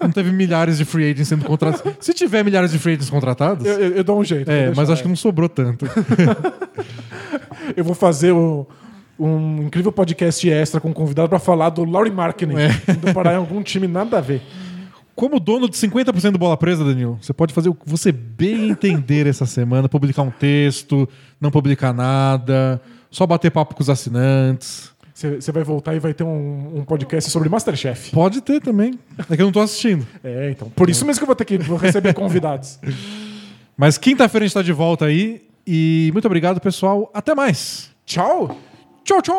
Speaker 1: Não teve milhares de free agents sendo contratados. Se tiver milhares de free agents contratados.
Speaker 2: Eu, eu- eu dou um jeito.
Speaker 1: É, mas acho que não sobrou tanto. (laughs)
Speaker 2: Eu vou fazer o- um incrível podcast extra com um convidado pra falar do Laurie Markkinen,
Speaker 1: É. (laughs)
Speaker 2: indo parar em algum time nada a ver.
Speaker 1: Como dono de 50% do Bola Presa, Danilo, você pode fazer o que você bem entender essa semana, publicar um texto, não publicar nada, só bater papo com os assinantes.
Speaker 2: Você vai voltar e vai ter um, um podcast sobre Masterchef.
Speaker 1: Pode ter também. É que eu não tô assistindo.
Speaker 2: É, então. Por isso mesmo que eu vou ter que receber convidados. (laughs)
Speaker 1: Mas quinta-feira a gente tá de volta aí. E muito obrigado, pessoal. Até mais.
Speaker 2: Tchau!
Speaker 1: Tchau, tchau!